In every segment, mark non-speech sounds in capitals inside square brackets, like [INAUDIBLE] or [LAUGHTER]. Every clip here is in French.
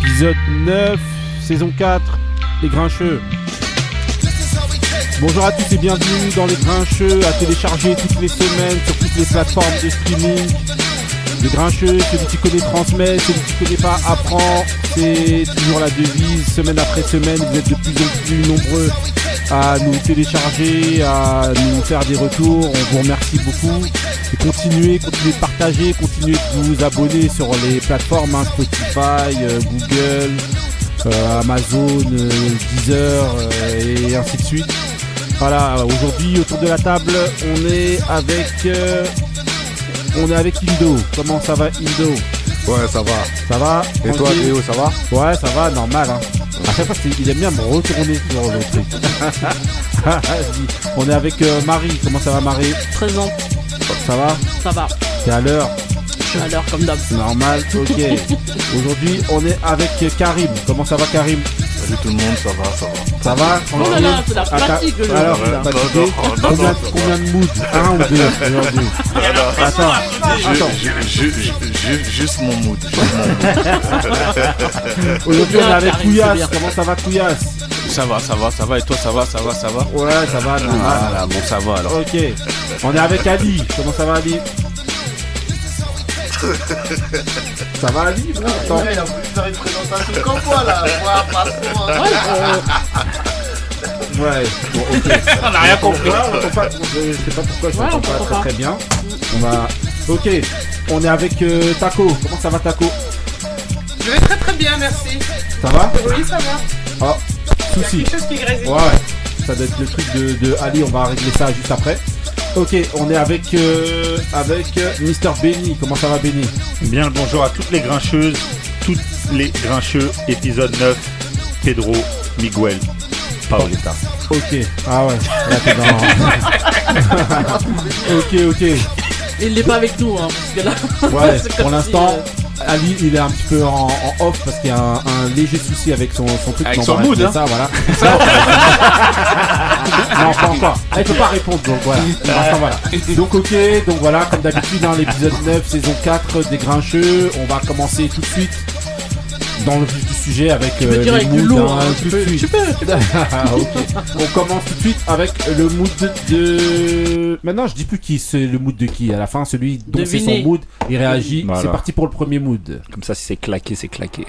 Épisode 9, saison 4, Les Grincheux. Bonjour à tous et bienvenue dans Les Grincheux, à télécharger toutes les semaines sur toutes les plateformes de streaming. Les Grincheux, celui qui connaît transmet, celui qui connaît pas apprend. C'est toujours la devise, semaine après semaine, vous êtes de plus en plus nombreux à nous télécharger, à nous faire des retours. On vous remercie beaucoup. Et continuez, continuez de partager, continuez de vous abonner sur les plateformes hein, Spotify, euh, Google, euh, Amazon, euh, Deezer euh, et ainsi de suite. Voilà, aujourd'hui autour de la table, on est avec euh, on est avec Indo. Comment ça va Indo? Ouais, ça va. Ça va? Et toi, Théo, ça va? Ouais, ça va, normal. Hein. À chaque fois, il aime bien me retourner sur le truc. [LAUGHS] [LAUGHS] On est avec Marie. Comment ça va, Marie? Présente, Ça va ça va. T'es à l'heure Je suis à l'heure comme d'hab. Normal, ok. [LAUGHS] Aujourd'hui, on est avec Karim. Comment ça va, Karim? Salut tout le monde, ça va, ça va. Ça va Oh là là, c'est la Ah. Alors, fatigué non, non, non, combien, non. combien de moods Un ou deux aujourd'hui Attends, attends. Ju- Juste mon mood. [LAUGHS] Aujourd'hui, on est avec Couillasse. Comment ça va, Couillasse Ça va, ça va, ça va. Et toi, ça va, ça va, ça va Ouais, ça va, normal. Voilà, bon, ça va alors. Ok. On est avec Ali. Comment ça va, Ali Ça va, Ali Attends. il a voulu faire une présentation comme moi là. Moi, patron. Ouais, bon, ok. [LAUGHS] On n'a rien compris. Ouais, on pas, je sais pas pourquoi je Ouais, m'entends on pas très très bien. On va. Ok, on est avec euh, Taco. Comment ça va, Taco? Je vais très très bien, merci. Ça va? Oui, ça va. Oh, Il y a souci. quelque chose qui grésille. Ouais, ouais. Ça doit être le truc de, de Ali, on va régler ça juste après. Ok, on est avec euh, avec euh, Mister Benny. Comment ça va, Benny? Bien le bonjour à toutes les grincheuses, toutes les grincheux, épisode 9, Pedro, Miguel, Paoletta. Ok. Ah ouais. Là, t'es dans- [LAUGHS] ok, ok. Il n'est pas avec nous, hein, parce que là. Ouais, [LAUGHS] pour l'instant, si, Ali, il est un petit peu en, en off parce qu'il y a un, un léger souci avec son, son truc. Avec mais on son mood, hein. Ça, voilà. [LAUGHS] non, pas encore. Il peut pas répondre, donc voilà. Donc, ok, donc voilà, comme d'habitude, dans l'épisode 9, saison 4 des Grincheux, on va commencer tout de suite dans le vif du sujet avec Tu peux euh, les moods, lourd, hein, hein, tu peux, suite. tu peux, tu peux. [LAUGHS] Ok. On commence tout de suite avec le mood de. Maintenant, je dis plus qui c'est le mood de qui. À la fin, celui dont c'est son mood, il réagit. Voilà. C'est parti pour le premier mood. Comme ça, si c'est claqué, c'est claqué.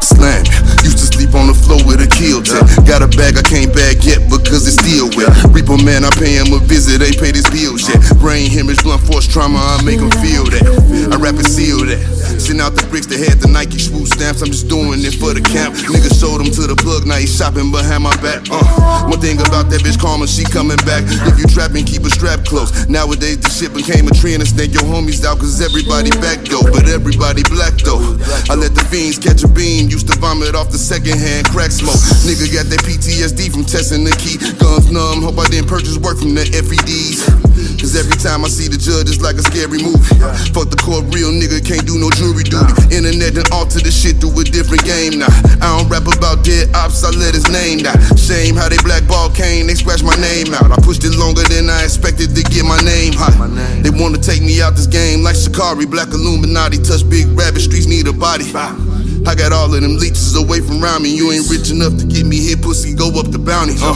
Slam. Used to sleep on the floor with a kill check. Got a bag I can't bag yet because it's still wet. Reaper man, I pay him a visit, ain't paid his bills yet. Brain hemorrhage, blunt force trauma, I make him feel that. I rap and seal that. Send out the bricks that had the Nike swoop stamps. I'm just doing it for the camp. Nigga showed him to the plug, now he shopping behind my back. Uh, one thing about that bitch Karma, she coming back. If you trapping, keep a strap close. Nowadays, the shit became a trend and snake your homies out, cause everybody back though. But everybody black though. I let the fiends catch a beam, used to vomit off the second hand crack smoke. Nigga got that PTSD from testing the key. Guns numb, hope I didn't purchase work from the FEDs. Cause every time I see the judge, it's like a scary movie. Fuck the court, real nigga can't do no jury duty. Internet and alter the shit through a different game now. I don't rap about dead ops, I let his name die. Shame how they blackball Kane, they scratch my name out. I pushed it longer than I expected to get my name hot. They wanna take me out this game like Shikari, Black Illuminati. Touch big rabbit, streets need a body. I got all of them leeches away from around me. You ain't rich enough to get me here, pussy, go up the bounty. Uh,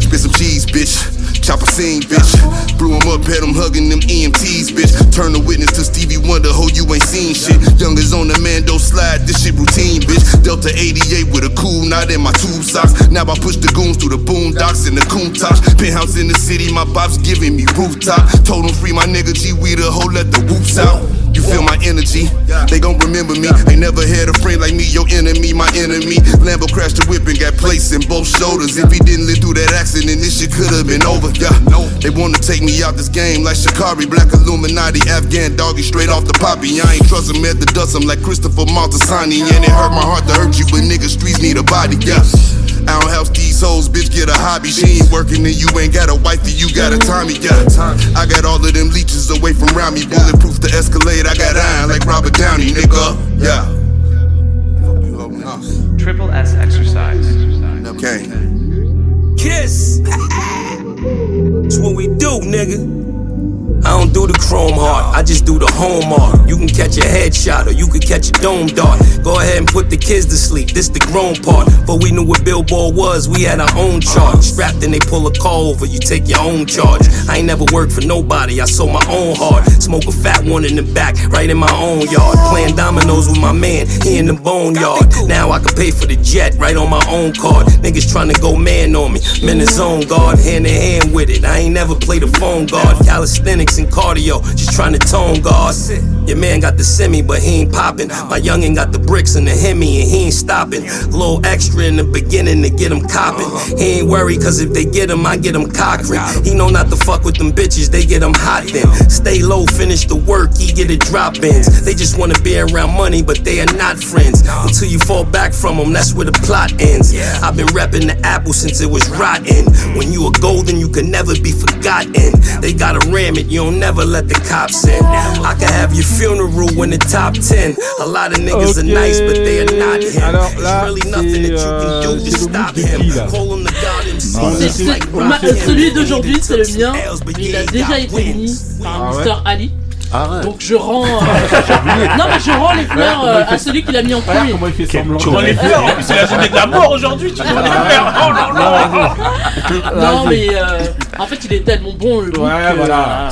spit some cheese, bitch. Chop a scene, bitch. Blew him up, had him hugging them EMTs, bitch. Turn the witness to Stevie Wonder, ho, you ain't seen shit. Youngers on the Mando slide, this shit routine, bitch. Delta 88 with a cool knot in my tube socks. Now I push the goons through the boondocks and the coon tops. Penthouse in the city, my bops giving me rooftop. Told free my nigga G, we the hoe, let the whoops out. You feel my energy? They gon' remember me. Ain't never had a friend like me, your enemy, my enemy. Lambo crashed the whip and got placed in both shoulders. If he didn't live through that accident, this shit could've been over. Yeah, they wanna take me out this game like Shikari, Black Illuminati, Afghan doggy, straight off the poppy. I ain't trust him at the dust, I'm like Christopher Maltasani. And it hurt my heart to hurt you, but niggas, streets need a body. Yeah. I don't house these hoes, bitch, get a hobby. She ain't working and you ain't got a wifey, you got a Tommy, yeah. I got all of them leeches away from around me. Bulletproof the Escalade, I got iron like Robert Downey, nigga. Yeah. Triple S exercise. Okay. Kiss. [LAUGHS] That's what we do, nigga. I don't don't the chrome heart, I just do the home art. You can catch a headshot or you can catch a dome dart. Go ahead and put the kids to sleep, this the grown part. But we knew what Billboard was, we had our own chart. Strapped and they pull a call over, you take your own charge. I ain't never worked for nobody, I sold my own heart. Smoke a fat one in the back, right in my own yard. Playing dominoes with my man, he in the boneyard. Now I can pay for the jet, right on my own card. Niggas trying to go man on me, I'm on guard, hand in hand with it. I ain't never played a phone guard. Calisthenics and cardio, just trying to tone guard. Your man got the semi, but he ain't popping. My youngin' got the bricks and the Hemi, and he ain't stopping. Little extra in the beginning to get him copping. He ain't worried, cause if they get him, I get him cockring. He know not to fuck with them bitches, they get him hot then. Stay low, finish the work, he get it drop ins. They just wanna be around money, but they are not friends. Until you fall back from them, that's where the plot ends. I've been repping the apple since it was rotten. When you are golden, you can never be forgotten. They gotta ram it, you don't never let the cops in. I can have your funeral in the top 10. A lot of niggas are nice, but they are not him. Alors là, really nothing that you can do to euh, stop him. mood de qui, là Call him the God himself. C'est- just c'est- like ma- celui d'aujourd'hui, c'est le mien. Il a déjà été mis par Ah Mr. Ali. Arrête. Donc je rends. euh, [LAUGHS] non, mais je rends les fleurs euh, à celui qui l'a mis en Regarde premier. comment il fait Quel semblant. chaud. Dans les fleurs, en plus, c'est la journée de la mort aujourd'hui, tu dois les faire. Oh là là. Non, mais euh, en fait, il est tellement bon le look. Ouais, que, voilà. euh,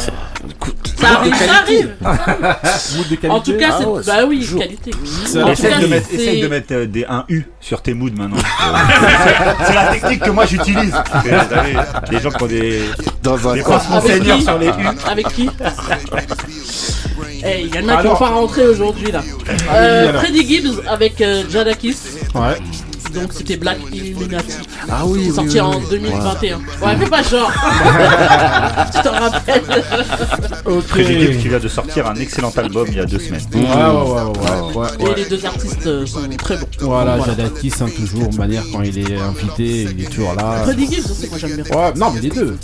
Ça arrive, ça arrive. Mood de qualité. En tout cas, c'est. Ah bah oui, qualité. Essaye de mettre, c'est- essaye de mettre euh, des, un U sur tes moods maintenant. [LAUGHS] C'est- la technique que moi j'utilise. Savez, Les gens qui ont des, Dans un des monseigneurs sur les U. Avec qui [LAUGHS] Eh, il y en a qui vont pas rentrer aujourd'hui là. Euh, alors. Freddy Gibbs avec euh, Jadakis. Ouais. Donc c'était Black Illuminati. Ah oui, oui, sorti oui, en oui. 2021. Ouais, fais pas genre. [LAUGHS] [LAUGHS] tu t'en rappelles Ok. Freddy Gibbs qui vient de sortir un excellent album il y a deux semaines. Ouais, ouais, ouais, ouais, ouais, Et les deux artistes euh, sont très bons. Voilà, Donc, Jadakis, hein, toujours, manière, quand il est invité, il est toujours là. Freddy Gibbs aussi, moi j'aime bien. Ouais, non, mais les deux.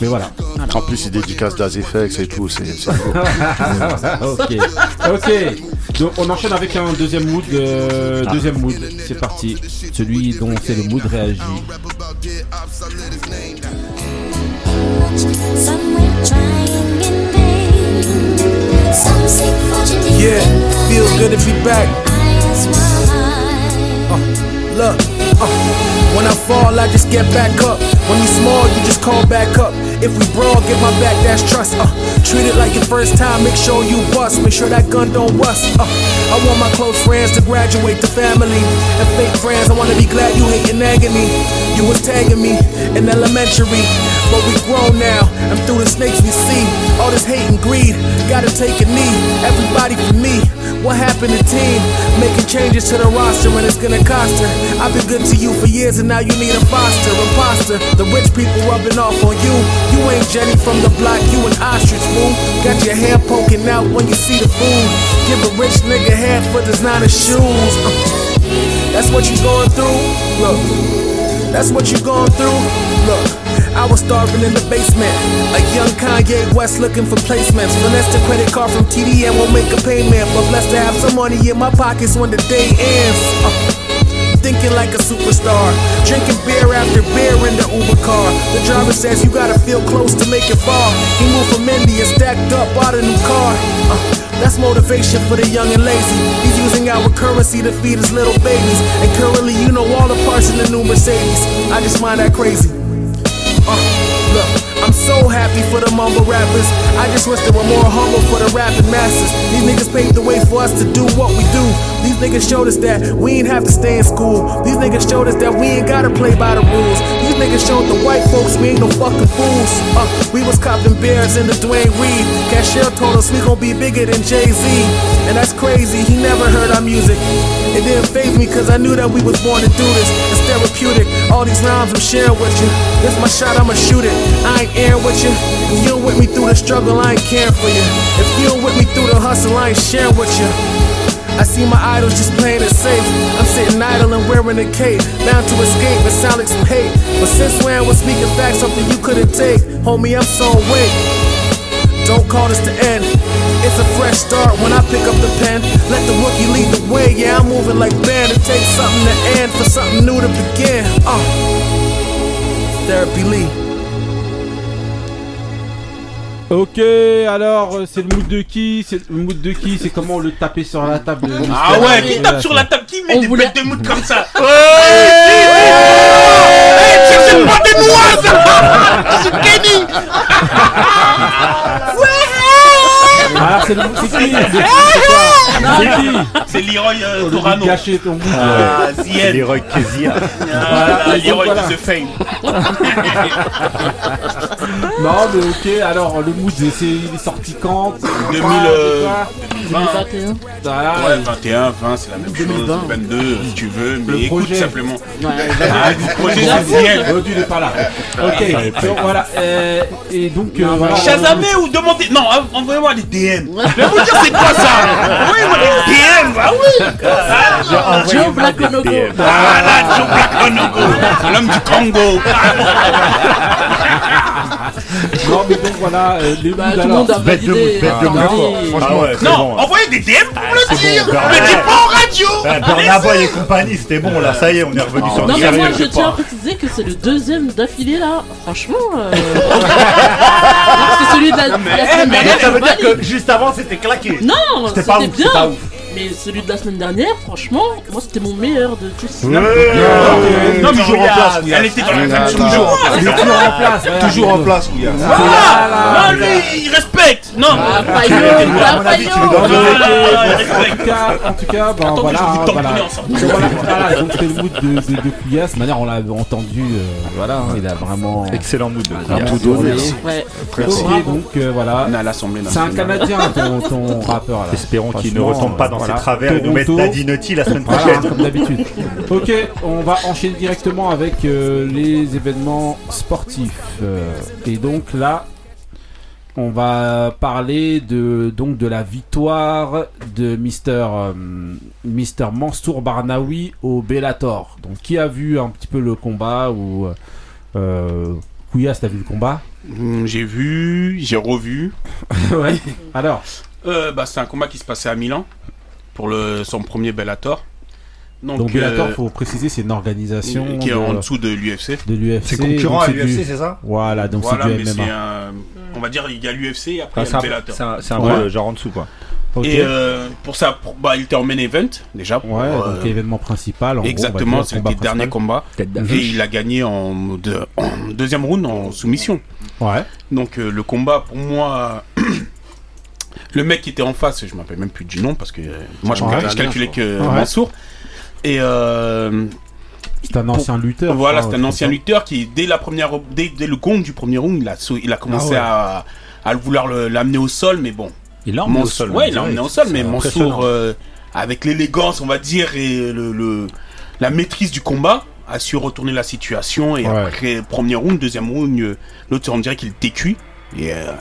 Mais voilà. En plus, il dédicace Das Effects et tout. C'est [LAUGHS] ok. Ok. Donc, on enchaîne avec un deuxième mood. euh, Deuxième mood. C'est parti. Celui dont c'est le mood réagi. Somewhere trying in vain. Some seek fortune deep Yeah, feels night. good to be back. Why. Look, uh, when I fall, I just get back up. When you small, you just call back up. If we brawl, get my back, that's trust. Uh, treat it like your first time, make sure you bust. Make sure that gun don't rust. Uh, I want my close friends to graduate to family. And fake friends, I wanna be glad you hate your agony. You was tagging me in elementary, but we grown now. And through the snakes we see, all this hate and greed. Gotta take a knee, everybody for me. What happened to team? Making changes to the roster and it's gonna cost her. I've been good to you for years and now you need a foster, imposter. The rich people rubbing off on you. You ain't Jenny from the block, you an ostrich, fool. Got your hair poking out when you see the food. Give a rich nigga head for designer shoes. [LAUGHS] That's what you going through? Look, that's what you going through? Look, I was starving in the basement. A young Kanye West looking for placements. Finesse the credit card from TD and won't make a payment. But blessed to have some money in my pockets when the day ends. Uh, thinking like a superstar. Drinking beer after beer in the Uber car. The driver says you gotta feel close to make it fall. He moved from India, stacked up, bought a new car. Uh, that's motivation for the young and lazy. He's using our currency to feed his little babies. And currently, you know all the parts in the new Mercedes. I just find that crazy. So happy for the mumble rappers. I just wish they were more humble for the rapping masses. These niggas paved the way for us to do what we do. These niggas showed us that we ain't have to stay in school. These niggas showed us that we ain't gotta play by the rules. These niggas showed the white folks we ain't no fucking fools. Uh, we was copping bears in the Dwayne Reed. Cashier told us we gon' be bigger than Jay Z. And that's crazy, he never heard our music. It didn't phase me cause I knew that we was born to do this. It's therapeutic. All these rhymes I'm sharing with you. This my shot, I'ma shoot it. I ain't airing with you. If you with me through the struggle, I ain't caring for you. If you with me through the hustle, I ain't sharing with you. I see my idols just playing it safe. I'm sitting idle and wearing a cape. Bound to escape, it sound like some. But since when was speaking facts something you couldn't take? Homie, I'm so awake. Don't call this the end. It's a fresh start when I pick up the pen. Let the rookie lead the way. Yeah, I'm moving like Ben. It takes something to end for something new to begin. Uh. Therapy Lee. Ok, alors euh, c'est le mood de qui? C'est le mood de qui? C'est comment le taper sur la table de Ah ouais, qui tape sur la table, qui met On des voulait- bêtes de mood comme ça? Eh, cherchez pas des noises C'est Kenny Alors c'est qui C'est C'est qui C'est Leroy euh, Torano. ton. Ah, C'est Zien. Leroy Kezia. Ah, Leroy The Fame. Non mais ok, alors le mood c'est il est sorti quand? 2000, Ah, euh, c'est quoi? 2021. Voilà, Ouais, 21, 20, c'est la même 2020. chose. 22, si tu veux. Mais Le écoute projet. simplement. Ouais, Ah, le projet, c'est pas là. Ok, donc voilà. euh, et donc euh, voilà. Shazamé ou demandez. Non, env- envoyez-moi des DM. Je vais vous dire c'est quoi ça? Envoyez-moi des DM, bah oui Ah, Joe Black Onogo. Ah là, Joe Black Onogo, l'homme du Congo. Non mais donc voilà, euh, les Bah, tout le monde a Bête de bête de Ah. Ah ouais, Non, bon. Envoyez des DM pour me le c'est dire. bon, Me dis pas en radio. Ah, Burna Boy et compagnie, c'était bon là, ça y est, on est revenu sur Non le mais moi je tiens à préciser que c'est le deuxième d'affilée là, franchement. euh, [LAUGHS] c'est celui de la, la semaine dernière. Ça veut dire que juste avant c'était claqué. Non, C'était c'était pas ouf, Mais celui de la semaine dernière, franchement, moi c'était mon meilleur de tous. Non, mais toujours en place, Elle était dans la même toujours. là. Il est toujours en place. voilà. Toujours en place, Ouya. Ah, lui, il respecte. Non. En respecte. tout cas, en tout cas, ben voilà, hein, voilà. Donc voilà, voilà, donc c'était le mood de, de, de. De manière, on l'a entendu, euh, voilà, hein, il a vraiment, Excellent mood. vraiment tout donné. Ouais. Ok, donc euh, voilà. On est à l'Assemblée C'est un. Canadien, ton, rappeur là. Espérons qu'il ne retombe pas dans voilà. ses travers et nous. Daddy Nutty la semaine Voilà, prochaine. comme d'habitude. Ok, on va enchaîner directement avec euh, les événements sportifs. Euh, et donc là, on va parler de donc de la victoire de Mister euh, Mister Mansour Barnaoui au Bellator. Donc qui a vu un petit peu le combat ou euh, Couillasse, t'as vu le combat? Hum, J'ai vu, j'ai revu. [LAUGHS] Ouais. Alors, Euh, bah, c'est un combat qui se passait à Milan pour le, son premier Bellator. Donc, donc Bellator, euh, faut préciser, c'est une organisation qui est de, en dessous de l'UFC. de l'UFC. C'est concurrent donc à du- l'UFC, c'est ça? Voilà, donc Voilà, c'est mais du c'est MMA. un. On va dire, il y a l'UFC et après Ah, il y C'est a un, le Bellator. c'est un- c'est un Ouais. peu genre en dessous quoi. Et euh, pour ça, pour- bah, il était en main event déjà. pour, Ouais, euh, donc événement principal. En exactement, va le dernier combat combat. Et il a gagné en, en deuxième round en soumission. Ouais. Donc euh, le combat pour moi, [CLEARS THROAT] le mec qui était en face, je me rappelle même plus du nom parce que euh, moi je, Ouais. je calculais que Ouais. Mansour. Et euh, C'est un ancien lutteur. voilà, je c'est un ancien lutteur qui dès la première, dès, dès le gong du premier round, il a, sau- il a commencé Ah à, à vouloir l'amener au sol, mais bon. Il l'a Mansour- au sol. Ouais, il l'a emmené au sol, mais. Mansour, euh, avec l'élégance, on va dire, et le, le- la maîtrise du combat, a su retourner la situation. Et Ouais. après, premier round, deuxième round, l'autre, on dirait qu'il était cuit. Et euh,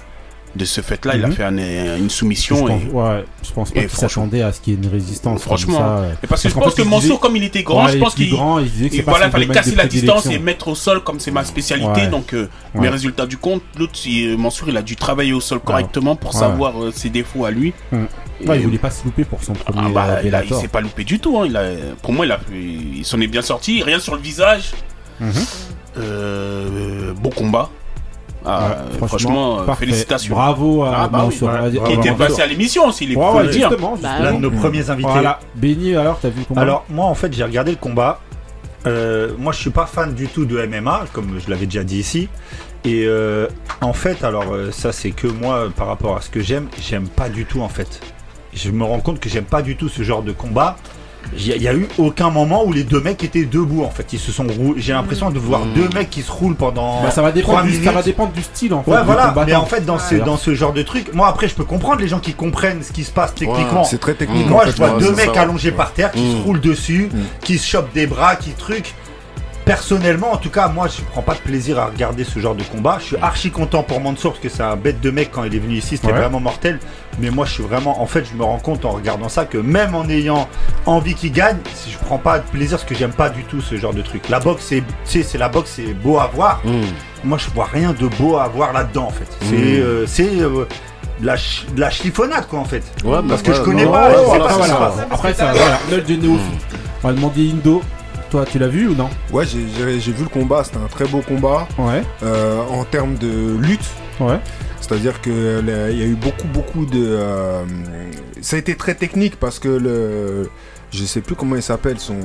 de ce fait-là, il a Mhm. fait un- une Je soumission. pense, et- ouais, je pense pas qu'il franchement- s'attendait à ce qu'il y ait une résistance. Franchement, comme ça. euh. Et parce que je pense que il Mansour, disait- comme il était grand, Ouais, je il pense qu'il grand, il disait que et voilà, son fallait casser la distance et mettre au sol comme c'est ma spécialité. Ouais. Donc, euh, Ouais. mes résultats du compte, l'autre, il- Mansour, il a dû travailler au sol correctement pour savoir euh, ses défauts à lui. Et- Ouais, il voulait pas se louper pour son premier Ah bah, euh, il, il s'est pas loupé du tout. hein. Il a, pour moi, il, a, il s'en est bien sorti. Rien sur le visage. Mhm. Euh, beau combat. Ah, Ouais, franchement, euh, parfait. félicitations. Bravo à Ah bah oui. Qui Bravo, était passé à l'émission aussi, il Ouais, faut ouais, le dire. justement. Bah. L'un de nos premiers invités. Voilà. Béni, alors, t'as vu le combat Alors moi en fait j'ai regardé le combat. Euh, moi je suis pas fan du tout de MMA comme je l'avais déjà dit ici. Et euh, en fait alors euh, ça c'est que moi euh, par rapport à ce que j'aime, j'aime pas du tout en fait. Je me rends compte que j'aime pas du tout ce genre de combat. Il y, a- eu aucun moment où les deux mecs étaient debout en fait. Ils se sont roulés. J'ai l'impression de voir deux mecs qui se roulent pendant. Bah, ça, va dépendre du, ça va dépendre du style en fait. Ouais, voilà. Mais en fait, dans, ce, Ouais. dans ce genre de truc, moi après, je peux comprendre les gens qui comprennent ce qui se passe techniquement. Ouais, c'est très technique. Moi, en fait, je vois ouais, deux mecs ça. allongés par terre qui se roulent dessus, Mm. qui se chopent des bras, qui truc. Personnellement, en tout cas, moi, je prends pas de plaisir à regarder ce genre de combat. Je suis archi content pour Mansour parce que c'est un bête de mec quand il est venu ici, c'était Ouais. vraiment mortel. Mais moi, je suis vraiment, en fait, je me rends compte en regardant ça que même en ayant envie qu'il gagne, si je prends pas de plaisir parce que j'aime pas du tout ce genre de truc. La boxe, c'est, tu sais, c'est la boxe, c'est beau à voir. Hum. Moi, je vois rien de beau à voir là-dedans, en fait. C'est, Mm. euh, c'est euh, de la, ch- de la chiffonnade, quoi, en fait. Ouais, Parce bah, que je connais non, pas, ouais, je sais voilà, pas c'est. Après, l'œil de néophyte. On va demander Indo. Toi, tu l'as vu ou non Ouais, j'ai- vu le combat, c'était un très beau combat. Ouais. Euh, en termes de lutte, Ouais. C'est-à-dire que le- il y a eu beaucoup, beaucoup de. euh, ça a été très technique parce que le. Je sais plus comment il s'appelle son.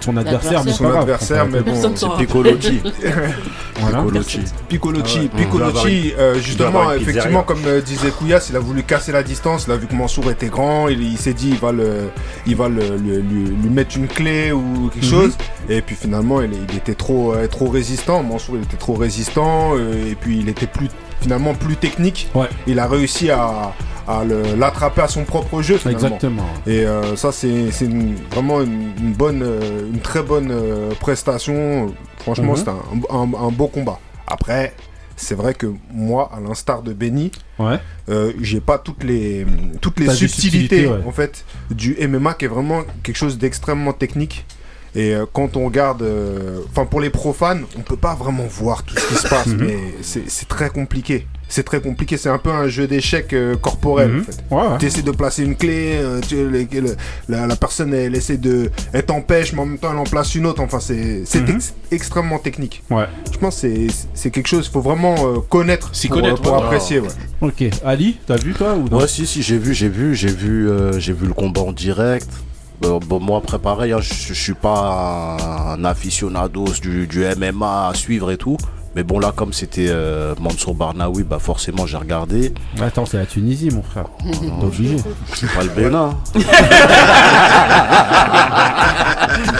Son adversaire, mais son grave, adversaire, mais bon. Piccolotti. [LAUGHS] Voilà. Piccolotti. Piccolotti. Ah ouais. Piccolotti, euh, justement, effectivement, comme euh, disait Kouyas, il a voulu casser la distance. Il a vu que Mansour était grand. Il, il s'est dit, il va, le, il va le, le- lui, lui mettre une clé ou quelque Mhm. chose. Et puis finalement, il, il était trop, euh, trop résistant. Mansour, il était trop résistant. euh, et puis il était plus, finalement plus technique. Il a réussi à, l'attraper à son propre jeu. Finalement. Exactement. Et euh, ça, c'est c'est vraiment une, une bonne, euh, une très bonne euh, prestation. Franchement, Mhm. c'était un, un- un beau combat. Après, c'est vrai que moi, à l'instar de Benny, euh, j'ai pas toutes les, toutes les subtilités subtilités, ouais. en fait du MMA qui est vraiment quelque chose d'extrêmement technique. Et euh, quand on regarde, euh, enfin pour les profanes, on peut pas vraiment voir tout ce qui se passe, [LAUGHS] Mhm. mais c'est c'est très compliqué. C'est très compliqué, c'est un peu un jeu d'échecs euh, corporel Mhm. en fait. Ouais, ouais. Tu essaies de placer une clé, euh, tu- les- le- la, la personne elle essaie de. Elle t'empêche, mais en même temps elle en place une autre. Enfin, c'est c'est Mhm. ex- extrêmement technique. Ouais. Je pense que c'est- c'est quelque chose, il faut vraiment euh, connaître S'y pour, connaître, pour apprécier. Ouais. Ok, Ali, t'as vu toi ou non? Ouais, si, si, j'ai vu, j'ai vu, j'ai vu, euh, j'ai vu le combat en direct. Euh, bon, moi, après, pareil, hein, je suis pas un aficionado du, du MMA à suivre et tout. Mais bon, là, comme c'était euh, Mansour Barnaoui, bah forcément, j'ai regardé. Attends, c'est la Tunisie, mon frère. T'es obligé. C'est pas le Bénin. [LAUGHS]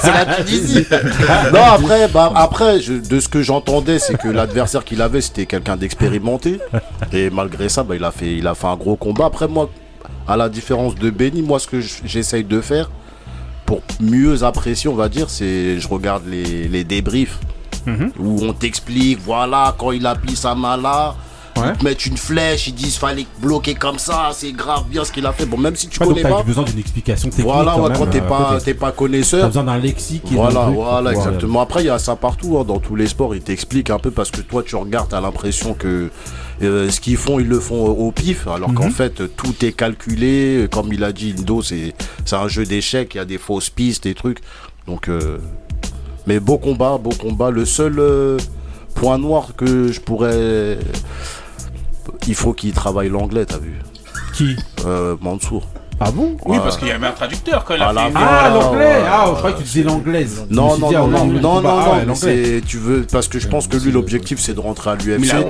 C'est la Tunisie. [LAUGHS] non, après, bah, après je- de ce que j'entendais, c'est que l'adversaire qu'il avait, c'était quelqu'un d'expérimenté. Et malgré ça, bah, il, a fait, il a fait un gros combat. Après, moi, à la différence de Benny, moi, ce que j'essaye de faire, pour mieux apprécier, on va dire, c'est je regarde les, les débriefs Mhm. où on t'explique, voilà, quand il appuie sa main là, ils te mettent une flèche, ils disent fallait bloquer comme ça, c'est grave bien ce qu'il a fait. Bon, même si tu Ouais, connais pas. besoin d'une explication technique. Voilà, quand ouais, quand t'es euh, pas, pas connaisseur. T'as besoin d'un lexique Voilà, truc voilà, pouvoir- exactement. Après, il y a ça partout, hein, dans tous les sports, ils t'expliquent un peu parce que toi, tu regardes, t'as l'impression que euh, ce qu'ils font, ils le font au pif, alors qu'en Mhm. fait, tout est calculé. Comme il a dit, Indo, c'est c'est un jeu d'échecs, il y a des fausses pistes, des trucs. Donc, euh, mais beau combat, beau combat. Le seul euh, point noir que je pourrais. Il faut qu'il travaille l'anglais, t'as vu Qui? Euh, Mansour. Ah bon Oui, parce qu'il y avait un traducteur quand il a À la fait. fin, Ah, ouais, l'anglais Ah, je croyais que tu disais l'anglaise. Non, non, ah, non, non, non, non, ah non, c'est, tu veux, parce que je pense que lui, l'objectif, c'est de rentrer à l'UFC. Il.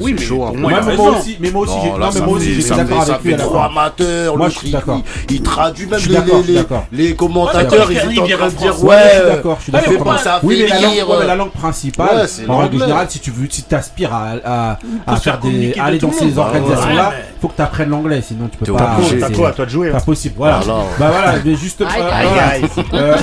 Oui, mais hein. moi, il aussi, mais moi aussi, j'ai- Non, non, moi aussi, j'étais d'accord avec lui trop amateur, Moi, le je suis truc, d'accord. il, il traduit même les, d'accord, je suis les, d'accord. les commentateurs, ils étaient en il train de dire, Ouais, je suis ouais, d'accord, je suis il d'accord. Oui, mais la langue, finir, ouais, mais la euh, langue principale, en règle générale, si tu veux, si t'aspires à, à, à se faire des, aller dans ces organisations-là, mais- faut que tu apprennes l'anglais, sinon tu peux pas. T'as toi, à toi de jouer. Pas possible, voilà. Voilà. Bah voilà, mais juste. Aïe, euh, aïe, voilà. aïe. Euh,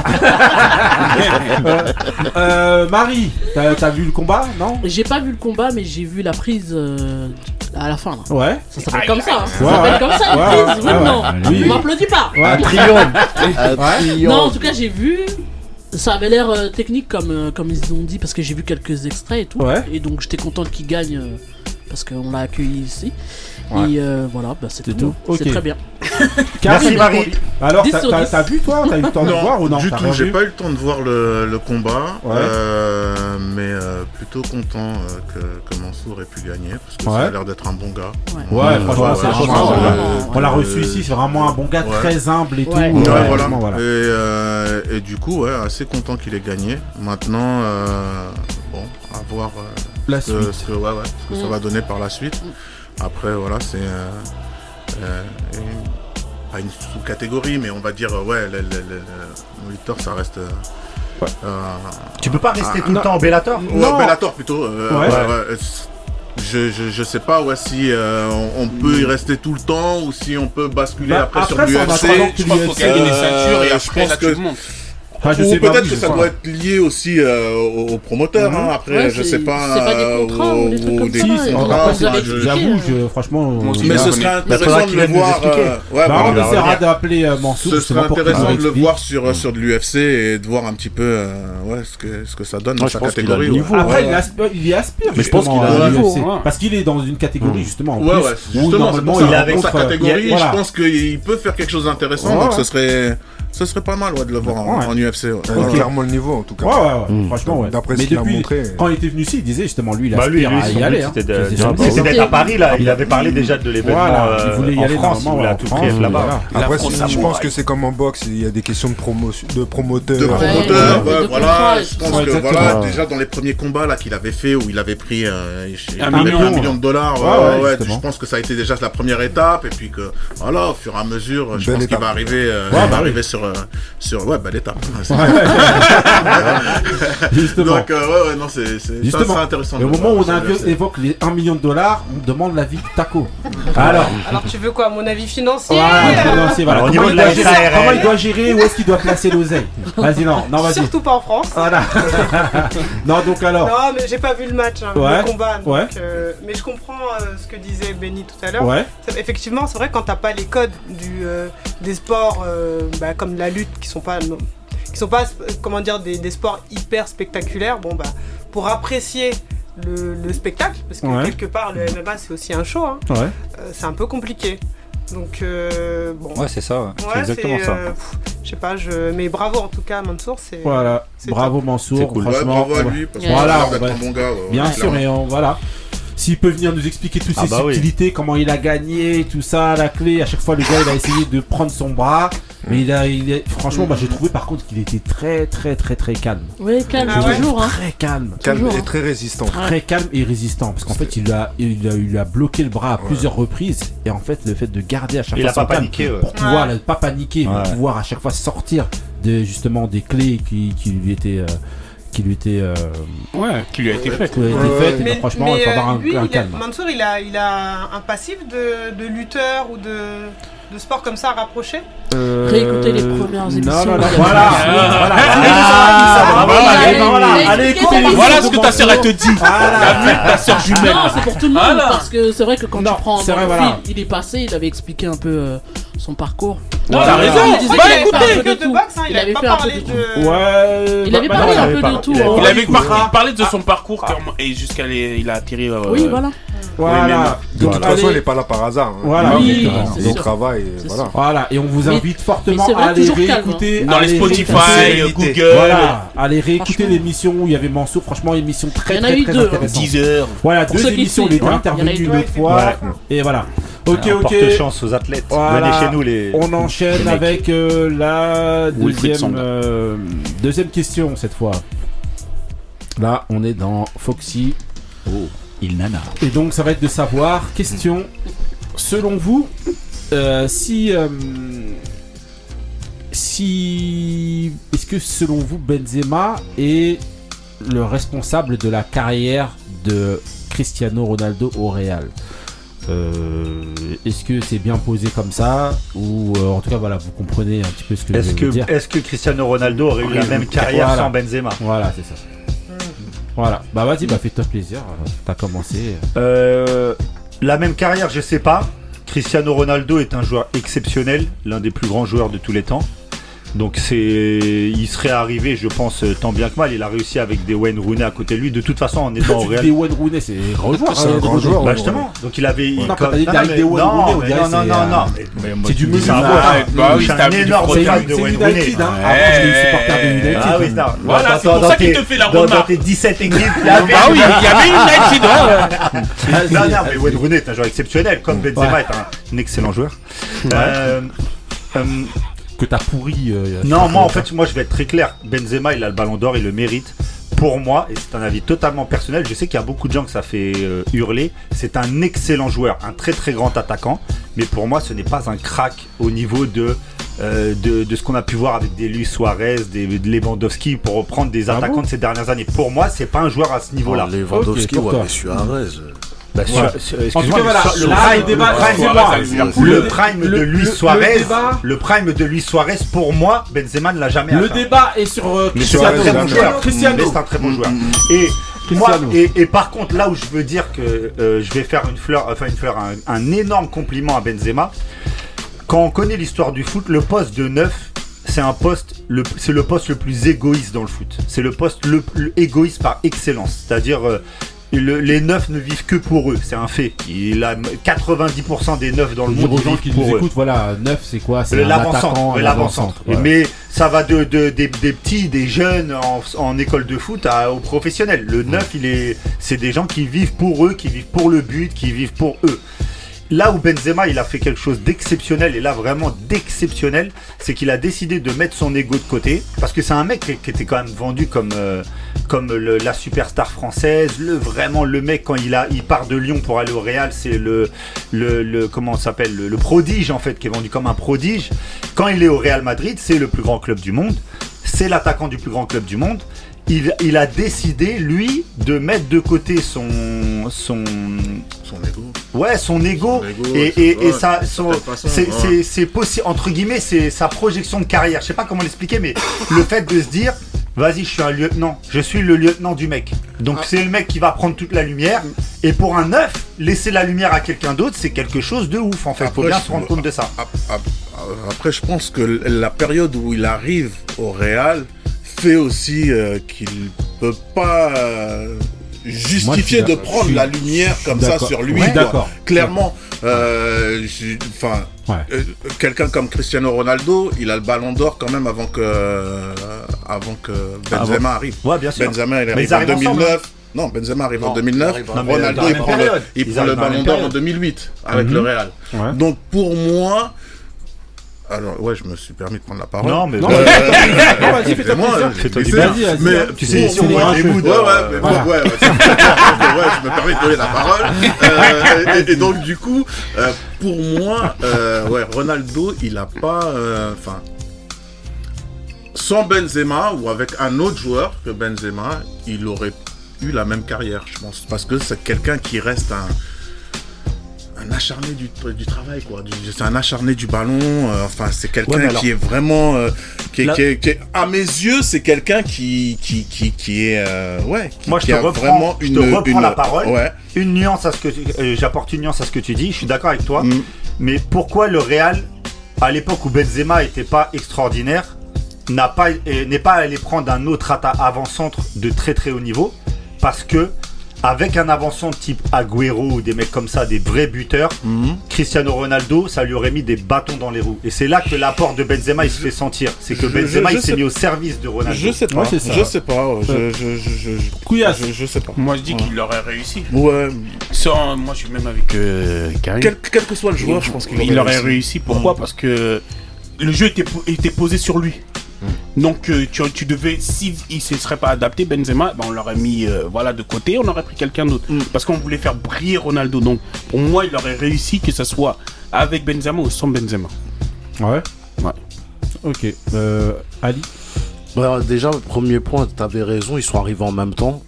[LAUGHS] euh, euh, Marie, t'as vu le combat, non? J'ai pas vu le combat, mais j'ai vu la prise euh, à la fin. Là. Ouais. Ça s'appelle comme ça. hein. Ça s'appelle ouais. comme ça, Ouais, prise, ouais, non ouais. Oui. On m'applaudit pas. Ouais. Un [LAUGHS] triomphe. Non, en tout cas, j'ai vu. Ça avait l'air euh, technique comme, euh, comme ils ont dit parce que j'ai vu quelques extraits et tout. Ouais. Et donc j'étais content qu'il gagne euh, parce qu'on l'a accueilli ici. Ouais. Et euh, voilà, bah, c'est tout. tout. C'est Ok. très bien. [LAUGHS] Merci Marie. Alors, 10 t'as sur t'as- 10. t'as vu toi T'as eu le temps de voir ou non du tout, j'ai pas eu le temps de voir le, le combat, Ouais. euh, mais euh, plutôt content euh, que, que Mansour ait pu gagner, parce que ça a l'air d'être un bon gars. Ouais. Ouais, franchement, c'est vraiment On l'a reçu ici, c'est vraiment un bon gars Ouais. très humble et tout. Ouais. Ouais, voilà. Et, euh, et du coup, ouais, assez content qu'il ait gagné. Maintenant, euh, bon, à voir euh, La ce, que- suite. ce que, ouais, ouais, ce que ça Mm. va donner par la suite. Après, voilà, c'est euh, euh, une- pas une sous-catégorie, mais on va dire, ouais, le, le, le, le Victor, ça reste. euh, Ouais. euh, Tu peux pas rester tout le temps en Bellator Non. Bellator plutôt. Ouais. ouais, ouais, Je, je, je sais pas ouais, si euh, on, on peut y rester tout le temps ou si on peut basculer Bah, après, après, sur l'UFC. Je pense qu'il faut l'UFC. gagner des Euh, ceintures et je après pense là que- tu montes. Enfin, je Ou sais pas, peut-être que je ça doit être lié aussi euh, aux, promoteurs. hein. Après, Ouais, je sais pas. c'est pas des euh, contrats ou des trucs comme ça, contrats, J'avoue, euh. je- franchement. Mais verra. ce serait intéressant de le voir. euh, Bah, on essaiera d'appeler euh, Mansour. Ce justement, serait intéressant de le voir sur, sur de l'UFC et de voir un petit peu euh, ouais, ce, que, ce que ça donne dans sa catégorie. Après, il, y aspire. Mais je pense justement, qu'il a niveau, hein. Parce qu'il est dans une catégorie, justement. en Ouais, ouais, justement, il dans avec sa euh, catégorie, je pense qu'il peut faire quelque chose d'intéressant, donc ce serait, ce serait pas mal ouais, de le voir en, Ouais. en UFC. ouais. Clairement le niveau en tout cas. Ouais, ouais, ouais. Franchement, ouais. D'après ce Mais qu'il a depuis, montré. quand il était venu ici, il disait justement, lui, il Bah lui, aspire lui, à y aller. hein. c'était d'être à Paris là. Il avait parlé déjà de l'événement Voilà, il euh, voulait y en aller France. Il normalement, voulait à tout France, prix là-bas. voilà. Après, je pense que c'est comme en boxe, il y a des questions de, promo de promoteurs. De promoteur, voilà. Je pense que voilà, déjà dans les premiers combats là qu'il avait fait où il avait pris euh, Un million, de dollars, je pense que ça a été déjà la première étape et puis que voilà, au fur et à mesure, je pense qu'il va arriver, euh, Ouais, il va bah arriver sur euh, sur [LAUGHS] ouais, belle [LAUGHS] étape. Justement. Donc euh, ouais, ouais, non, c'est Justement, c'est intéressant. Et au moment où on évoque les 1 million de dollars, on demande l'avis de Taco. [LAUGHS] Alors, Alors tu veux quoi, mon avis financier voilà, financier, voilà. Alors, au Comment niveau il de la doit gérer- SARL. comment il doit gérer, où est-ce qu'il doit placer l'oseille Vas-y, non, non, vas-y. Surtout pas en France. Voilà. non, donc alors. Non, mais j'ai pas vu le match, hein, Ouais, le combat. donc, ouais. euh, mais je comprends euh, ce que disait Benny tout à l'heure. Ouais. Effectivement, c'est vrai quand t'as pas les codes du, euh, des sports euh, bah, comme la lutte qui sont pas qui sont pas comment dire des, des sports hyper spectaculaires. Bon bah pour apprécier le, le spectacle, parce que Ouais. quelque part le MMA c'est aussi un show. hein, Ouais. euh, c'est un peu compliqué. Donc euh, bon. Ouais, c'est ça. ouais. C'est exactement ça. euh, je sais pas, je... mais bravo en tout cas, Mansour. C'est Voilà. c'est Bravo Mansour. Cool. Franchement, bravo à lui parce Voilà, un bon gars. Bien sûr, et on, voilà. S'il peut venir nous expliquer toutes Ah ces bah oui. subtilités, comment il a gagné, tout ça, la clé, à chaque fois le gars il a essayé de prendre son bras, mais il a, il est, franchement, moi j'ai trouvé par contre qu'il était très très très très calme. Oui, calme, Ah toujours. Hein. Très calme. Calme Toujours, et hein. très résistant. Très calme et résistant parce qu'en fait il a, il a, il a bloqué le bras à plusieurs reprises et en fait le fait de garder à chaque Il fois a pas calme paniqué, ouais. pour pouvoir Ouais. ne pas paniquer pour pouvoir à chaque fois sortir de justement des clés qui, qui lui étaient euh, qui lui étaient euh, Ouais, qui lui a été fait. Ouais, ben, franchement mais, il faut avoir euh, un, lui, un il a- calme. Mansour, il a, il a un passif de, de lutteur ou de, de sport comme ça rapproché Réécouter les premières émissions. Non, non, non, il y a- voilà, Ah. voilà. Ah, Allez, voilà, allez, voilà, écoutez Voilà ce que ta sœur elle te dit. Voilà. Ta sœur jumelle. Non, c'est pour tout le monde Voilà. parce que c'est vrai que quand tu prends voilà. il est passé, il avait expliqué un peu euh, son parcours. Non, Voilà. t'as raison. Il disait Va qu'il avait fait un écouter. de de tout. boxe, hein, il, Il avait pas parlé de. Ouais. Il avait parlé un peu de tout. Il avait parlé de son parcours comment- et jusqu'à il a atterri. euh, Oui, voilà. Voilà. De toute façon, il n'est pas là par hasard. hein. Voilà. Il Oui, est là, c'est il sûr. travaille, et C'est voilà. Voilà, et on vous invite fortement à aller calme, hein. réécouter. Dans les Spotify, réécouter- Google, Voilà, allez réécouter Franchement. l'émission où il y avait Mansour. Franchement, émission très Il y en a très eu très deux, hein. intéressante. 10 heures. Voilà, deux émissions. Il était. Il y en a intervenu eu une deux. autre fois. Et voilà. Ok, On ok. porte chance aux athlètes. Voilà. Venez chez nous les. On enchaîne les avec euh, la deuxième, euh, deuxième question cette fois. Là, on est dans Foxy. Oh, il nana. Et donc, ça va être de savoir, question, selon vous, euh, si... euh, si... Est-ce que selon vous, Benzema est le responsable de la carrière de Cristiano Ronaldo au Real? Euh, Est-ce que c'est bien posé comme ça Ou euh, en tout cas, voilà, vous comprenez un petit peu ce que je veux que, dire est-ce que Cristiano Ronaldo aurait eu la même carrière Voilà. sans Benzema Voilà, c'est ça. Voilà, bah vas-y, bah fais-toi plaisir. T'as commencé. Euh, La même carrière, je sais pas. Cristiano Ronaldo est un joueur exceptionnel, l'un des plus grands joueurs de tous les temps. Donc c'est, il serait arrivé, je pense, euh, tant bien que mal. Il a réussi avec des Wayne Rooney à côté de lui. De toute façon, en étant au [LAUGHS] Real. des Wayne Rooney, c'est un grand joueur. C'est un hein, grand joueur, Rooney. Bah justement. Donc il avait. Non, il- quand t'as dit non, avec mais- des Wayne non, Rooney, non, non, c'est, non, euh, non. c'est du musulman. moi, Ouais, bah c'est un du énorme fan de Wayne Rooney. hein. Avant, j'étais supporter de United. Ah oui, non. Voilà, c'est pour ça qu'il te fait la dans- Dans remarque. tes 17 équipes, il y Ah oui, il y avait United. hein. [LAUGHS] Non, [LAUGHS] non, mais Wayne Rooney est un joueur exceptionnel, comme Benzema est un, un excellent joueur. Que t'as pourri. euh, non, moi en fait, moi je vais être très clair. Benzema, il a le ballon d'or, il le mérite. Pour moi, et c'est un avis totalement personnel, je sais qu'il y a beaucoup de gens que ça fait euh, hurler. C'est un excellent joueur, un très très grand attaquant. Mais pour moi, ce n'est pas un crack au niveau de, euh, de, de ce qu'on a pu voir avec des Luis Suarez, des, de Lewandowski, pour reprendre des Ah attaquants bon de ces dernières années. Pour moi, c'est pas un joueur à ce niveau-là. Oh, Lewandowski, pour ouais, Suarez. Bah, Ouais. sur- sur- En tout excuse-moi, cas, voilà, là, prime- le débat, prime- le Le- prime le- de Luis le- Suarez, le débat- le prime de Luis Suarez, pour moi, Benzema ne l'a jamais Le atteint. débat est sur euh, Mais c'est un Cristiano. très bon joueur. Mais Cristiano. c'est un très bon joueur. Et moi, Cristiano. et, et par contre, là où je veux dire que euh, je vais faire une fleur, enfin une fleur, un, un énorme compliment à Benzema. Quand on connaît l'histoire du foot, le poste de 9 c'est un poste, le- c'est le poste le plus égoïste dans le foot. C'est le poste le plus égoïste par excellence. C'est-à-dire, euh, le- les neufs ne vivent que pour eux, c'est un fait. Il a 90% des neufs dans le monde aux gens vivent qui pour nous eux. écoutent, voilà, neuf c'est quoi? C'est l'avant-centre, l'avant-centre. ouais. Mais ça va de, de- des, des petits, des jeunes en, en école de foot à, aux professionnels. Le neuf, il est, c'est des gens qui vivent pour eux, qui vivent pour le but, qui vivent pour eux. Là où Benzema il a fait quelque chose d'exceptionnel et là vraiment d'exceptionnel, c'est qu'il a décidé de mettre son ego de côté parce que c'est un mec qui, était quand même vendu comme euh, comme la superstar française, le vraiment le mec quand il part de Lyon pour aller au Real, c'est le le, le- comment s'appelle le, le prodige en fait qui est vendu comme un prodige. Quand il est au Real Madrid, c'est le plus grand club du monde, c'est l'attaquant du plus grand club du monde. Il, il a décidé, lui, de mettre de côté son, son, Son ego. Ouais, son ego, ego, et, c'est- et, ça, c'est ouais. c'est- c'est possi- entre guillemets, c'est sa projection de carrière. Je sais pas comment l'expliquer, mais le fait de se dire, vas-y, je suis un lieutenant, je suis le lieutenant du mec. Donc Ah. c'est le mec qui va prendre toute la lumière. Et pour un neuf, laisser la lumière à quelqu'un d'autre, c'est quelque chose de ouf en fait. Faut Après, bien je- se rendre compte de ça. Après, je pense que la période où il arrive au Real fait aussi euh, qu'il peut pas euh, justifier Moi, de prendre la lumière comme ça sur lui. Ouais, d'accord. Clairement, euh, enfin, euh, quelqu'un comme Cristiano Ronaldo, il a le Ballon d'Or quand même avant que euh, avant que Benzema Avant. arrive. Ouais, bien sûr. Benzema, il arrive en arrivent ensemble, 2009. Non, Benzema arrive Non, en 2009. il arrive en- Non, mais Ronaldo, il prend le, il prend Ballon d'or en période. 2008 avec Mhm. le Real. Ouais. Donc pour moi, alors ouais, je me suis permis de prendre la parole. Non, mais- Euh, Non, vas-y, euh, mais hein. Tu sais, pour c'est les moi- grincheux. Ouais, ouais, ouais, ouais, je me permets de donner la parole. Euh, et, donc du coup, euh, pour moi, euh, ouais, Ronaldo, il a pas, euh, enfin, sans Benzema ou avec un autre joueur que Benzema, il aurait eu la même carrière, je pense, parce que c'est quelqu'un qui reste un un acharné du, du travail quoi c'est un acharné du ballon euh, enfin c'est quelqu'un Ouais, mais alors- qui est vraiment euh, qui, est, Là- qui est- qui est- à mes yeux c'est quelqu'un qui qui, qui qui est euh, ouais qui, Moi, je qui te a reprends, vraiment je une, te reprends une- la parole. ouais Une nuance à ce que euh, j'apporte une nuance à ce que tu dis. Je suis d'accord avec toi. Mm. Mais pourquoi le Real, à l'époque où Benzema était pas extraordinaire, n'a pas n'est pas allé prendre un autre avant-centre de très très haut niveau? Parce que avec un avant-centre type Agüero ou des mecs comme ça, des vrais buteurs, Mm. Cristiano Ronaldo, ça lui aurait mis des bâtons dans les roues. Et c'est là que l'apport de Benzema il se fait sentir. C'est que Je- Benzema je- je il s'est mis au service de Ronaldo. je sais pas je sais pas je, je, je, je, je, je, je sais pas Moi je dis Ouais. qu'il aurait réussi. Ouais. Sans, moi je suis même avec euh, Karim. Quel- quel que soit le joueur, je pense qu'il il aurait aurait réussi. réussi. Pourquoi? Parce que le jeu était posé sur lui. Donc euh, tu, tu devais, si il se serait pas adapté, Benzema, ben, on l'aurait mis euh, voilà de côté, on aurait pris quelqu'un d'autre. Parce qu'on voulait faire briller Ronaldo. Donc pour moi, il aurait réussi que ce soit avec Benzema ou sans Benzema. Ouais. Ouais. Ok. Euh, Ali Bah, déjà, premier point, tu avais raison, ils sont arrivés en même temps.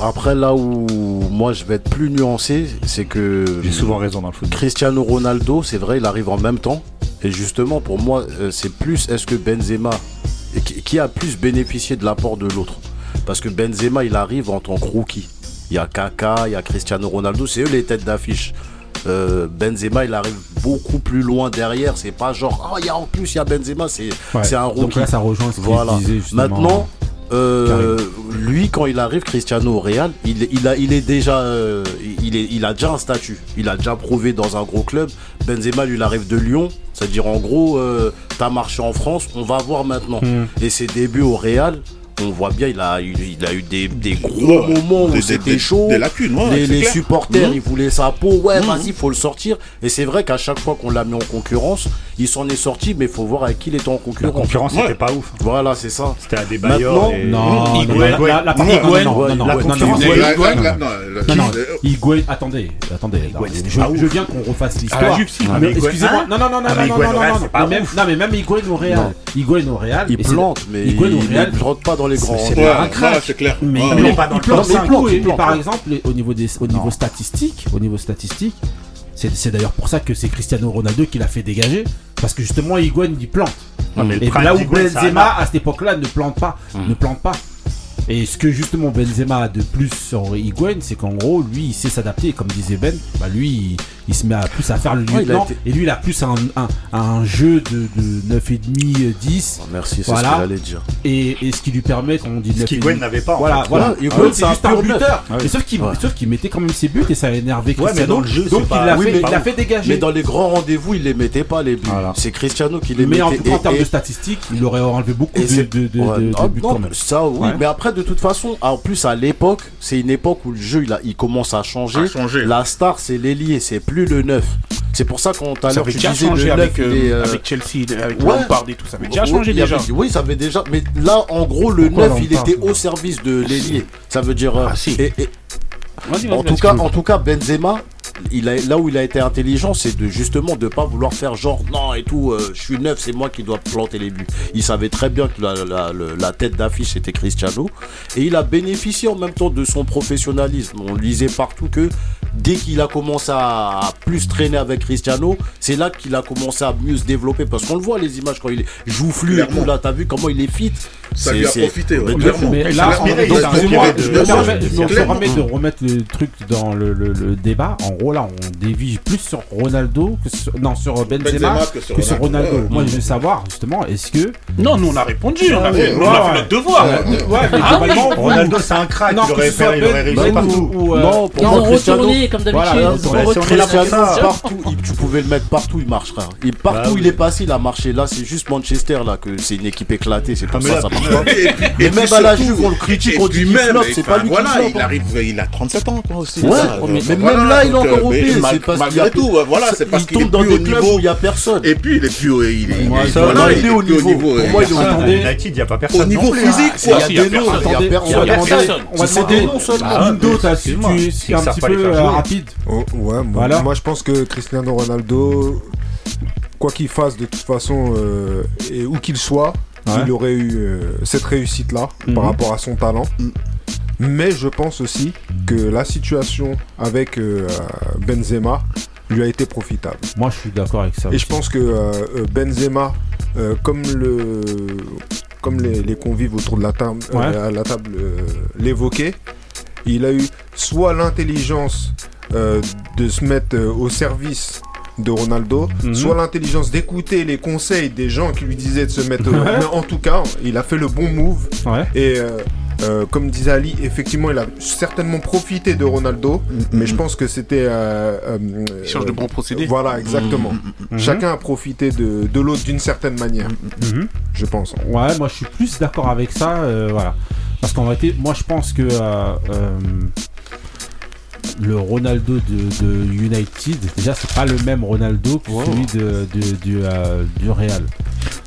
Après, là où moi je vais être plus nuancé, c'est que. J'ai souvent raison dans le foot. Cristiano Ronaldo, c'est vrai, il arrive en même temps. Et justement, pour moi, c'est plus est-ce que Benzema. Et qui- a plus bénéficié de l'apport de l'autre Parce que Benzema, il arrive en tant que rookie. Il y a Kaka, il y a Cristiano Ronaldo, c'est eux les têtes d'affiche. Euh, Benzema, il arrive beaucoup plus loin derrière. C'est pas genre, oh, il y a en plus, il y a Benzema, c'est Ouais. c'est un Donc rookie. là, ça rejoint ce voilà. disait. Maintenant, euh, lui, quand il arrive, Cristiano au Real, il, il, a, il est déjà, euh, il, est, il a déjà un statut. Il a déjà prouvé dans un gros club. Benzema, lui, il arrive de Lyon. C'est-à-dire, en gros, euh, t'as marché en France, on va voir maintenant. Hmm. Et ses débuts au Real. On voit bien, il a, il, il a eu des, des gros Ouais, moments où c'était chaud. des lacunes, ouais, les supporters, Mhm. ils voulaient sa peau. Ouais, Mhm. vas-y, faut le sortir. Et c'est vrai qu'à chaque fois qu'on l'a mis en concurrence, il s'en est sorti, mais il faut voir avec qui il était en concurrence. La concurrence, Ouais. c'était pas ouf. Voilà, c'est ça. C'était à des Maintenant, et- Non, non, Higuain. la- la- la partie- Higuain. non, non, non, La concurrence, Higuain, attendez, attendez. je, bien qu'on refasse l'histoire. Ah, excusez-moi, hein non, non, non, non, Ah, non, Higuain non, non, non, mais même, ouf. non, mais même Higuain au Real. Higuain au Real, Il plante, mais il Real, ne plante pas dans les grands. Ouais. un crack. c'est clair. Mais pas dans le plante, top mais il 5 plante, et, il plante, par exemple, au niveau des, au niveau statistique, au niveau statistique, c'est c'est d'ailleurs pour ça que c'est Cristiano Ronaldo qui l'a fait dégager, parce que justement Higuain il plante. Non, mais le Et là où Benzema à cette époque-là ne plante pas, ne plante pas. Et ce que justement Benzema a de plus sur Higuain, c'est qu'en gros, lui, il sait s'adapter. Et Comme disait Ben, bah lui, il, se met à plus à faire le Ouais, il a lieutenant. été- Et lui, il a plus un, un, un jeu de, de 9,5, 10. Merci, c'est ce qu'il allait dire. Et, et ce qui lui permet, on dit Ce 9,5, qu'Higuain n'avait pas, en Voilà, fait. voilà. Ouais, c'est juste un buteur. Ouais. Mais sauf qu'il Ouais. sauf qu'il mettait quand même ses buts et ça a énervé Ouais, mais Cristiano. dans le jeu, donc il l'a Oui, fait, mais il dans- l'a fait dégager. Mais dans les grands rendez-vous, il les mettait pas les buts. Voilà. C'est Cristiano qui les Mais en mettait. tout cas, en Et- termes de statistiques, il aurait enlevé beaucoup de, ouais, ah, buts non, quand même. Ça, oui, Ouais. mais après, de toute façon, en plus, à l'époque, c'est une époque où le jeu, il, a, il commence à changer. À changer. La star, c'est l'ailier, c'est plus le neuf. C'est pour ça à Ça l'heure, tu disais changé le avec, neuf, euh, euh, avec Chelsea, avec ouais. Lampard et tout. Ça avait déjà Oui, changé avait- déjà. oui, ça avait déjà. Mais là, en gros, le Pourquoi 9, il était au service de l'ailier. Ça veut dire. euh, Ah, si. et- en tout cas, en tout cas, Benzema, il a, là où il a été intelligent, c'est de justement de pas vouloir faire genre non et tout. euh, je suis neuf, c'est moi qui dois planter les buts. Il savait très bien que la, la- tête d'affiche c'était Cristiano et il a bénéficié en même temps de son professionnalisme. On lisait partout que dès qu'il a commencé à, plus traîner avec Cristiano, c'est là qu'il a commencé à mieux se développer parce qu'on le voit les images quand il joue flux et tout. Là, t'as vu comment il est fit. Ça lui a profité, ouais, Mais- clairement. Mais Il là, excusez-moi, de- je me permets- remettre le truc dans le, le- le débat. En gros, là, on dévie plus sur Ronaldo que sur, non, sur Benzema, Benzema que sur que sur Ronaldo. Ronaldo. Ouais. Moi, je veux savoir, justement, est-ce que. Non, nous on a répondu, on a fait, ouais, nous, on a ouais. fait notre devoir. Ouais, mais Ah Ronaldo, c'est un crack. Non, il aurait réussi partout. ou, euh, Non, pour moi, Cristiano, comme d'habitude. Voilà, on la partout, il- tu pouvais le mettre partout, il marchera. Et partout Bah où oui. il est passé, il a marché. Là, c'est juste Manchester là que c'est une équipe éclatée, c'est pour Ah, ça là, ça marche Et pas. et Mais puis même à la Juve, on le critique, et on dit même, et c'est pas lui qui voilà, il hein. arrive, il a 37 ans quoi aussi. Ouais, mais même là, il est encore au pied, c'est parce qu'il tout, voilà, c'est parce Il qu'il tombe dans des clubs niveau. où il y a personne. Et puis il est plus, au- il est, au niveau. Pour moi, il est au United, il n'y a pas personne. Au niveau hein. physique, Il y a des noms, personne. il y a personne. C'est des noms seulement. Tu c'est un petit peu euh, jouer. rapide. Oh, ouais, moi, Voilà. moi je pense que Cristiano Ronaldo, quoi qu'il fasse de toute façon, euh, et où qu'il soit, Ouais. il aurait eu euh, cette réussite-là Mhm. par rapport à son talent. Mais je pense aussi que la situation avec euh, Benzema lui a été profitable. Moi, je suis d'accord avec ça. Et aussi. je pense que Benzema, euh, comme le, comme les, les convives autour de la table, euh, Ouais. à la table euh, l'évoquaient, il a eu soit l'intelligence euh, de se mettre euh, au service de Ronaldo, Mhm. soit l'intelligence d'écouter les conseils des gens qui lui disaient de se mettre. au- Ouais. [LAUGHS] Mais en tout cas, il a fait le bon move. Ouais. Et euh, euh, comme disait Ali, effectivement, il a certainement profité de Ronaldo, mais je pense que c'était. euh, euh, Il change de bons procédés. Voilà, exactement. Mhm. Chacun a profité de, de l'autre d'une certaine manière, Mhm. je pense. Ouais, moi je suis plus d'accord avec ça, euh, voilà. Parce qu'en réalité, moi je pense que euh, euh, le Ronaldo de, de United, déjà c'est pas le même Ronaldo que celui de, de- du, euh, du Real.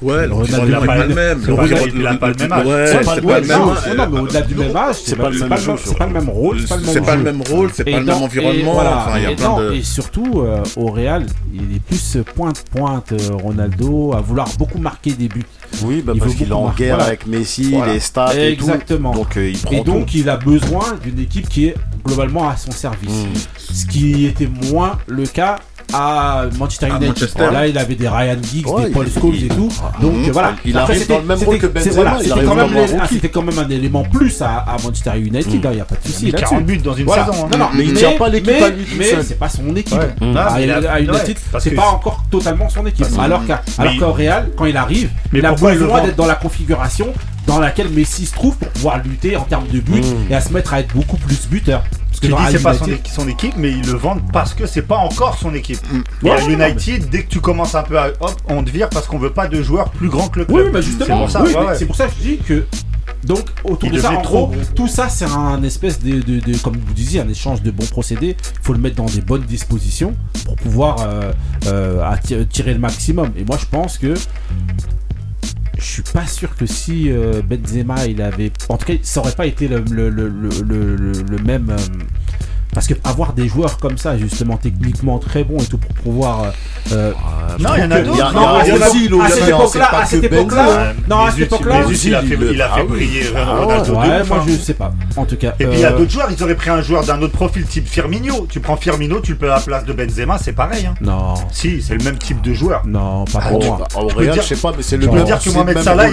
Ouais, Le Ronaldo est pas le même. c'est pas le- L'environnement- il a pas le même âge. Ouais, C'est pas pas le même même âge. non, mais au-delà du même âge, c'est pas, le même- c'est pas le même rôle, c'est pas le même C'est pas le jeu. même rôle, c'est pas le même environnement. voilà, Enfin, il y a et surtout, au Real, il est plus pointe-pointe, Ronaldo, à vouloir beaucoup marquer des buts. Oui, bah Il parce qu'il est en guerre Voilà. avec Messi, Voilà. les stats et tout. Exactement. Donc euh, il prend Et donc, tout. il a besoin d'une équipe qui est globalement à son service. Mm. Ce qui était moins le cas à Manchester À United. Manchester. Là, il avait des Ryan Giggs, Ouais, des Paul il- Scholes il- et tout. Donc Mhm. voilà. Il Après, arrive c'était- dans le même rôle c'était- que Benzema, voilà, il C'était quand, même ah, quand même un élément plus à, à Manchester United. Il n'y a pas de Il souci. a mis là-dessus. 40 buts dans une Voilà. saison. hein. Non, non, Mais il tient pas l'équipe mais- à lui tout Mais seul. c'est pas son équipe. À, il a- ouais, United, c'est pas encore totalement son équipe. Alors il- qu'au Real, quand il arrive, Mais il a il besoin d'être dans la configuration dans laquelle Messi se trouve pour pouvoir lutter en termes de buts Mm. et à se mettre à être beaucoup plus buteur. Parce Tu dis dans c'est pas son, équipe- son équipe, mais ils le vendent parce que c'est pas encore son équipe. Et Ouais, à United, dès que tu commences un peu à hop, on te vire parce qu'on veut pas de joueurs plus grands que le Oui, club. mais c'est justement, pour ça. oui, ouais, ouais. c'est pour ça que je dis que. Donc, autour Il de ça, en trop gros, tout ça, c'est un espèce de, de- de- comme vous disiez, un échange de bons procédés. Il faut le mettre dans des bonnes dispositions pour pouvoir euh, euh, tirer le maximum. Et moi, je pense que. Je suis pas sûr que si euh, Benzema, il avait. En tout cas, ça aurait pas été le, le- même. Euh, parce que avoir des joueurs comme ça, justement techniquement très bons et tout pour pouvoir euh, euh, Non, il y en a d'autres. Il y a- Non, il y a à cette aussi époque- à Ozil, cette hein, époque-là- c'est pas à cette époque-là- Non, à cette Mesut- époque-là, Mesut, il a fait, il a fait Ah briller Ah Ronaldo ouais. moi hein. je sais pas. En tout cas. Et puis il y a euh, d'autres joueurs, ils auraient pris un joueur d'un autre profil type Firmino. Tu prends Firmino, tu le peux à la place de Benzema, c'est pareil. Hein. Non. Si, c'est le même type de joueur. Non, pas Ah, pour moi. En Je sais pas, mais c'est le Je peux dire que Mohamed Salah,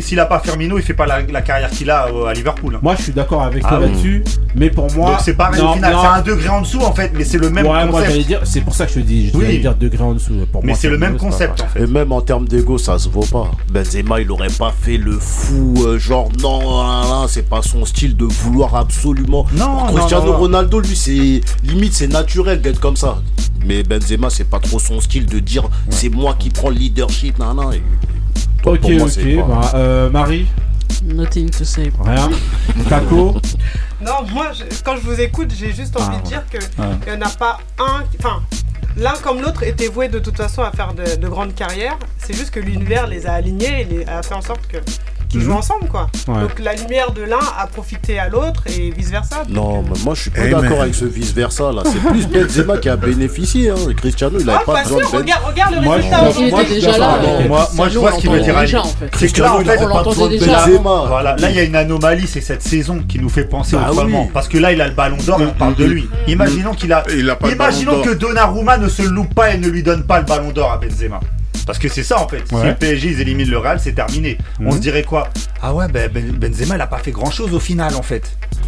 s'il a pas Firmino, il fait pas la, carrière qu'il a euh, à Liverpool. Moi, je suis d'accord avec toi là-dessus, mais pour moi. Donc c'est pareil au final. C'est un degré en dessous en fait, mais c'est le même ouais, concept. dire, c'est pour ça que je te dis, je Oui. dire degré en dessous. Pour mais moi, c'est le même concept en fait. Et même en termes d'ego, ça se vaut pas. Benzema, il aurait pas fait le fou, euh, genre non, là, là, c'est pas son style de vouloir absolument. Non, Cristiano non, non. Ronaldo, lui, c'est limite, c'est naturel d'être comme ça. Mais Benzema, c'est pas trop son style de dire c'est moi qui prends le leadership, nan, nan. Et- toi, Ok, ok. pas- bah, euh, Marie, Nothing to say. rien. Taco, [LAUGHS] Non, moi, je- quand je vous écoute, j'ai juste envie Ah, de dire que Ouais. il n'y en a pas un. Enfin, l'un comme l'autre était voué de toute façon à faire de, de grandes carrières. C'est juste que l'univers les a alignés et les, a fait en sorte que Mhm. jouent ensemble, quoi. Ouais. Donc la lumière de l'un a profité à l'autre et vice versa. Non, mais moi je suis pas Hey, d'accord avec ce vice-versa là. C'est plus Benzema qui a bénéficié. Hein. Cristiano, il Ah, avait pas pas besoin sûr, de regarde, regarde le Moi, résultat je- aujourd'hui. moi, avec Non, moi, moi, je vois ce qu'il veut dire. Ali. C'est que là, en fait, on l'entendait déjà. Benzema. Voilà, là, il y a une anomalie, c'est cette saison qui nous fait penser Bah autrement. oui. Parce que là, il a le ballon d'or et on parle de lui. Imaginons qu'il a. Il a pas Imaginons que. Donnarumma ne se loupe pas et ne lui donne pas le ballon d'or à Benzema. Parce que c'est ça en fait. Si le PSG ils éliminent le Real, c'est terminé. On Mhm. se dirait quoi? Ah ouais, ben Ben- Benzema il a pas fait grand chose au final en fait.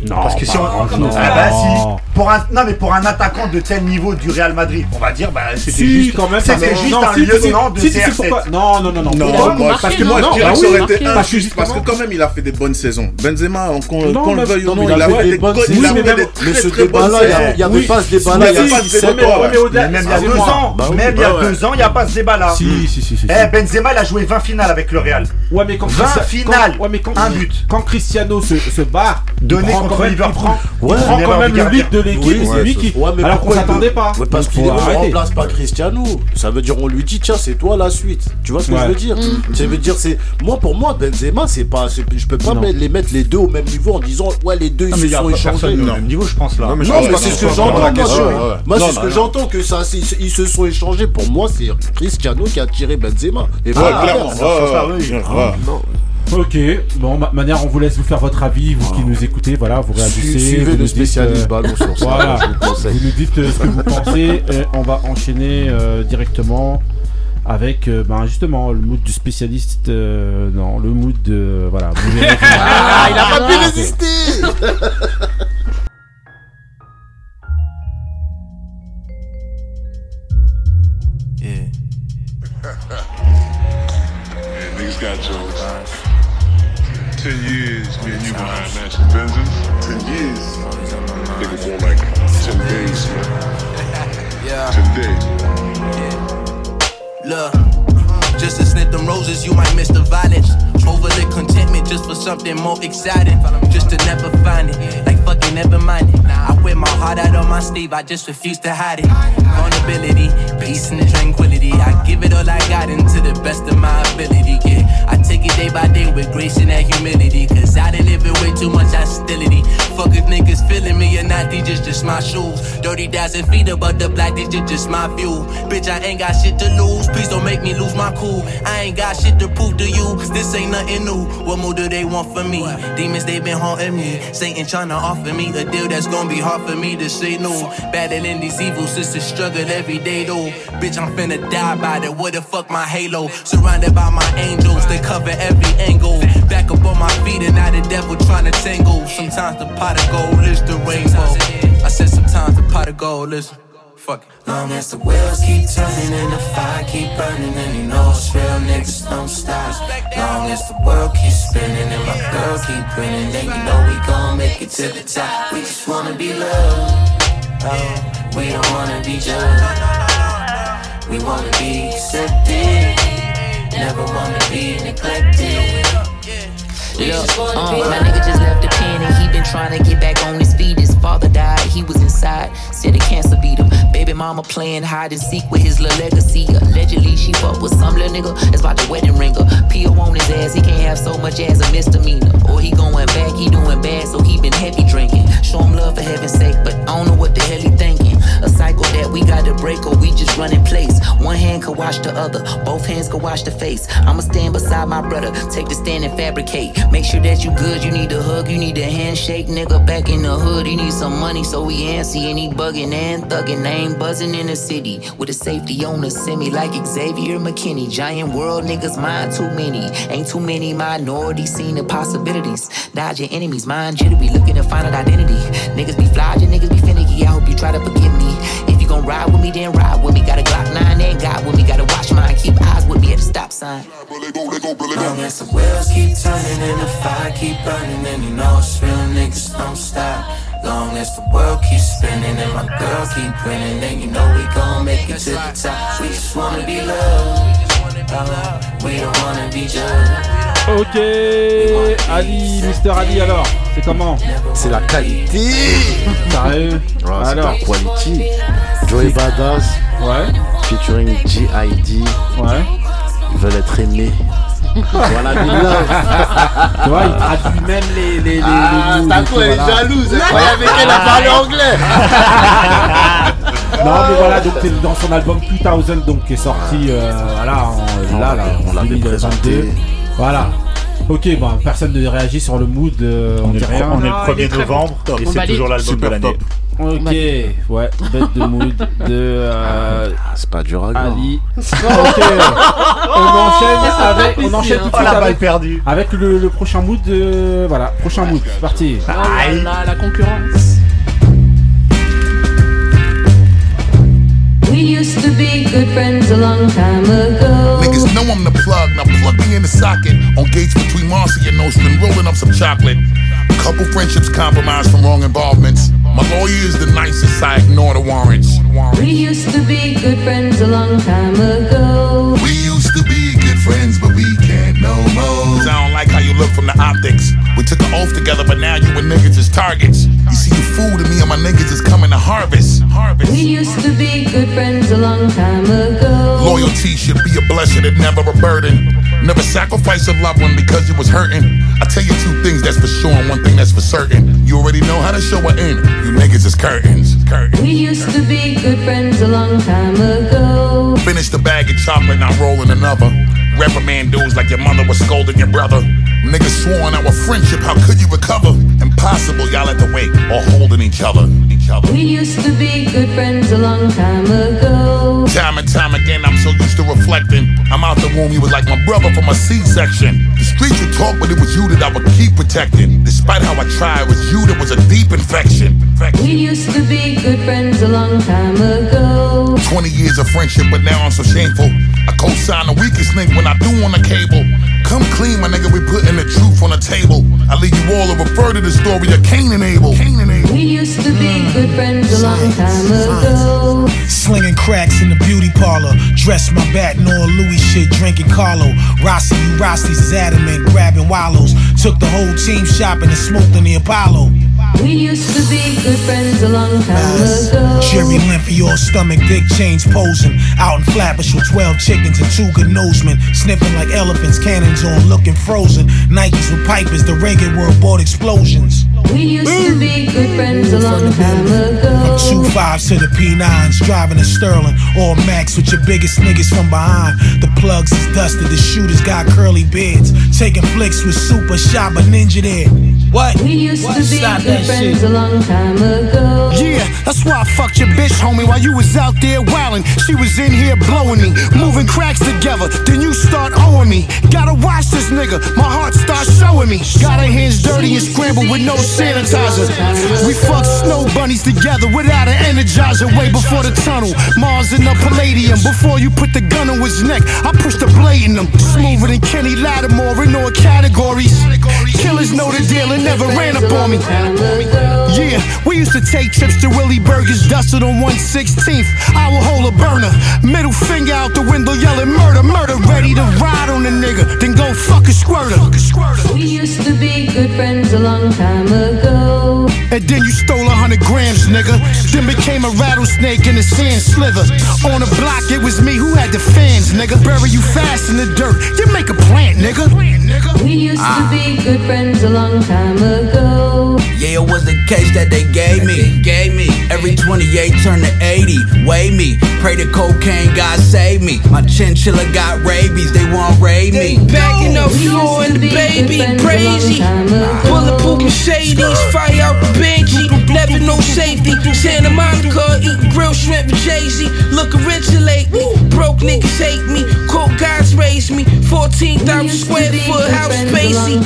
Non, Parce que si on. Ah bah si. Pour un, non mais pour un attaquant de tel niveau du Real Madrid, on va dire bah c'était Si, juste, quand même, c'était juste non, un si, si, lieutenant de si, si, c'est CR7. pourquoi- Non, non, non, non. Non, parce que moi Non, je dirais bah que ça aurait été parce que injuste parce que quand même il a fait des bonnes saisons. Benzema, on- qu'on Non, qu'on le veuille ou non, il a fait des bonnes saisons. il a Oui, fait mais ce très bonnes débat-là, il y a- saisons. il y avait pas ce débat-là Il y il y a pas ce débat. ans. Mais même il y a deux ans, Bah oui, même il y a deux ans, il a pas ce débat là. Si, si, si, si. Eh, Benzema, il a joué 20 finales avec le Real. Ouais, mais quand 20 Christia- finales, quand- ouais, mais quand, un but. Quand Cristiano se, se barre, Donné contre quand même, il Liverpool. prend, il Ouais, prend mais quand même le lead de l'équipe Oui, c'est ouais, lui qui. ouais, mais alors qu'on s'attendait pas. Ouais, parce qu'il ne remplace pas Cristiano. Ça veut dire on lui dit tiens c'est toi la suite. Tu vois ce que Ouais. je veux dire? Ça veut dire c'est moi pour moi Benzema c'est pas je peux pas les mettre les deux au même niveau en disant ouais les deux ils se sont échangés. au Non. même niveau, je pense là. Non, mais c'est ce que j'entends, moi. question. ouais. Ouais. Moi, Non, c'est ce que j'entends que ça, c'est- ils se sont échangés. Pour moi, c'est Cristiano qui a Benzema. Et Ouais, voilà. clairement. ça, ça, ouais, oui. ouais, Ah, ouais. non. Ok, bon, ma manière, on vous laisse vous faire votre avis, vous qui nous écoutez, voilà, vous réagissez. Suivez vous le spécialiste euh, ballon sur ça. Voilà, je vous le conseille. vous nous dites euh, ce que vous pensez, et on va enchaîner euh, directement avec euh, ben, justement le mood du spécialiste, euh, non, le mood de. Voilà, vous verrez. [LAUGHS] Ah, il a pas pu Ah, résister Yeah, niggas got jokes. Ten years, me and you behind National Benzes. Ten years. Nigga more like ten days, man. [LAUGHS] Yeah. Ten days. Look, just to snip them roses, you might miss the violence. Overlook contentment just for something more exciting. Just to never find it, like fucking never mind it. I wear my sleeve, I just refuse to hide it. Vulnerability, peace and tranquility. I give it all I got into the best of my ability. Yeah, I take it day by day with grace and that humility. Cause I done live with way too much hostility. Fuck if niggas feeling me or not, these just, just my shoes. 30,000 feet above the black, these just, just my view. Bitch, I ain't got shit to lose. Please don't make me lose my cool. I ain't got shit to prove to you. This ain't nothing new. What more do they want from me? Demons, they been haunting me. Satan trying to offer me a deal that's gonna be hard for me to say no. Battling these evil sisters, struggle every day though. Bitch, I'm finna die by that. What the fuck my halo? Surrounded by my angels, they cover every angle. Back up on my feet and now the devil tryna tangle. Sometimes the pot of gold is the rainbow. I said sometimes the pot of gold is. Fuck it. Long as the wheels keep turning and the fire keep burning, and you know it's real niggas don't stop. Long as the world keeps spinning and my girl keep grinning, then you know we gon' make it to the top. We just wanna be loved. Oh, we don't wanna be judged. We wanna be accepted. Never wanna be neglected. Look, uh, my nigga just left the pen and he been trying to get back on his feet. His father died, he was inside, said the cancer beat him. Baby mama playing hide and seek with his little legacy. Allegedly, she fucked with some little nigga. It's about the wedding ringer. P.O. on his ass, he can't have so much as a misdemeanor. Or he going back, he doing bad, so he been heavy drinking. Show him love for heaven's sake, but I don't know what the hell he thinking. A cycle that we gotta break or we just running place. One hand can wash the other, both hands can wash the face. I'ma stand beside my brother, take the stand and fabricate. Make sure that you good, you need a hug, you need a handshake. Nigga back in the hood, he need some money, so he antsy and he bugging and thugging. Ain't buzzing in the city with a safety on the semi like Xavier McKinney. Giant world niggas, mind too many. Ain't too many minorities seen the possibilities. Dodge your enemies, mind jittery, looking to find an identity. Niggas be flogging, niggas be finicky. I hope you try to forgive me. If you gon' ride with me, then ride with me. Got a Glock 9 and God with me. Gotta watch mine, keep eyes with me at the stop sign. Long as the wheels keep turning and the fire keep burning, and you know it's real niggas don't stop. Long as the world keeps spinning and my girl keep grinning, then you know we gon' make it to the top. We just wanna be loved. Oh, we don't wanna be judged. Ok, Ali, Mister Ali alors, c'est comment C'est la qualité Sérieux Ouais, Alors la quality. Joey Badass. Ouais. Featuring G.I.D. Ouais. Ils veulent être aimés. Voilà des [LAUGHS] love. Tu vois, il traduit même les. les, les, Ah, les Taco, est voilà. jalouse, elle croyait avec elle à parler anglais. [LAUGHS] Non mais voilà donc c'est dans son album 2000 donc qui est sorti euh, voilà en, là là on l'avait 2022. présenté. Voilà. Ok bon personne ne réagit sur le mood euh, on, On est dit le- rien. on est le Non, 1er il est très novembre, bon. et On c'est toujours l'album de Super l'année. top. Ok ouais bête de mood de [LAUGHS] euh, C'est pas dur à Ali. [LAUGHS] ok on enchaîne avec on enchaîne tout de Oh, suite la balle avec, perdue. avec le, le prochain mood de voilà prochain mood c'est parti. Oh là là, la concurrence. We used to be good friends a long time ago. Niggas know I'm the plug, now plug me in the socket. On gates between Marcy and Nostrand, rolling up some chocolate. Couple friendships compromised from wrong involvements. My lawyer is the nicest, I ignore the warrants. We used to be good friends a long time ago. We used to be good friends, but we can't no more. I don't like how you look from the optics. We took an oath together, but now you and niggas is targets. You see, you fool to me, and my niggas is coming to harvest. Harvest. We used to be good friends a long time ago. Loyalty should be a blessing and never a burden. Never sacrifice a loved one because you was hurting. I tell you two things that's for sure and one thing that's for certain. You already know how to show an end. You niggas is curtains. Curtains. We used to be good friends a long time ago. Finish the bag of chocolate, not rolling another. Reprimand dudes like your mother was scolding your brother. Niggas sworn our friendship, how could you recover? Impossible, y'all at the wake or holding each other. Each other. We used to be good friends a long time ago. Time and time again, I'm so used to reflecting. I'm out the womb, you was like my brother from a C-section. The streets would talk, but it was you that I would keep protecting. Despite how I tried, it was you that was a deep infection. We used to be good friends a long time ago. 20 years of friendship, but now I'm so shameful. I co-sign the weakest link when I do on the cable. Come clean, my nigga, we putting the truth on the table. I leave you all to refer to the story of Cain and Abel. Cain and Abel. We used to be good friends a long time ago. Slinging cracks in the beauty parlor. Dress my bat in all Louis shit, drinking Carlo. Rossi, you Rossi's is adamant, grabbing wallows. Took the whole team shopping and smoked in the Apollo. We used to be good friends a long time ago. Jerry Limpy, all stomach, big chains posing. Out in Flatbush with 12 chickens and two good nosemen. Sniffing like elephants, cannons on, looking frozen. Nikes with pipers, the reggae world bought explosions. We used to be good friends a long time ago. Two fives to the P9s, driving a Sterling or Max with your biggest niggas from behind. The plugs is dusted, the shooters got curly beards. Taking flicks with super shop a ninja there. What? We used to be Stop good friends shit. a long time ago. Yeah, that's why I fucked your bitch, homie, while you was out there wildin'. She was in here blowing me, moving cracks together. Then you start owing me. Gotta watch this nigga, my heart starts showing me. Got her hands dirty and scrambled with no sanitizer. We fucked snow bunnies together without an energizer. Way before the tunnel, Mars in the Palladium. Before you put the gun on his neck, I pushed the blade in him. Smoother than Kenny Lattimore in all categories. Killers know the deal and never ran up on me. Yeah, we used to take trips to Willie Burgers, dusted on 116th. I will hold a burner, middle finger out the window, yelling murder, murder, ready to ride on the nigga, then go fuck a squirter. We used to be good friends a long time ago. and then you stole a hundred grams, nigga. Then became a rattlesnake in the sand slither. On the block, it was me who had the fans, nigga. Bury you fast in the dirt, then make a plant, nigga. We used to be good friends a long time ago. Yeah, it was the case that they gave me. Gave me. Every 28 turned to 80. Weigh me. Pray to cocaine, God save me. My chinchilla got rabies, they won't raid me. Backing up floor and the baby crazy. Bulletproof Mercedes, fire out the Benji. Never no safety. Santa Monica, eating grilled shrimp with Jay Z. Looking rich lately. Broke niggas hate me. Coke guys raised me. 14,000 square foot house spacey.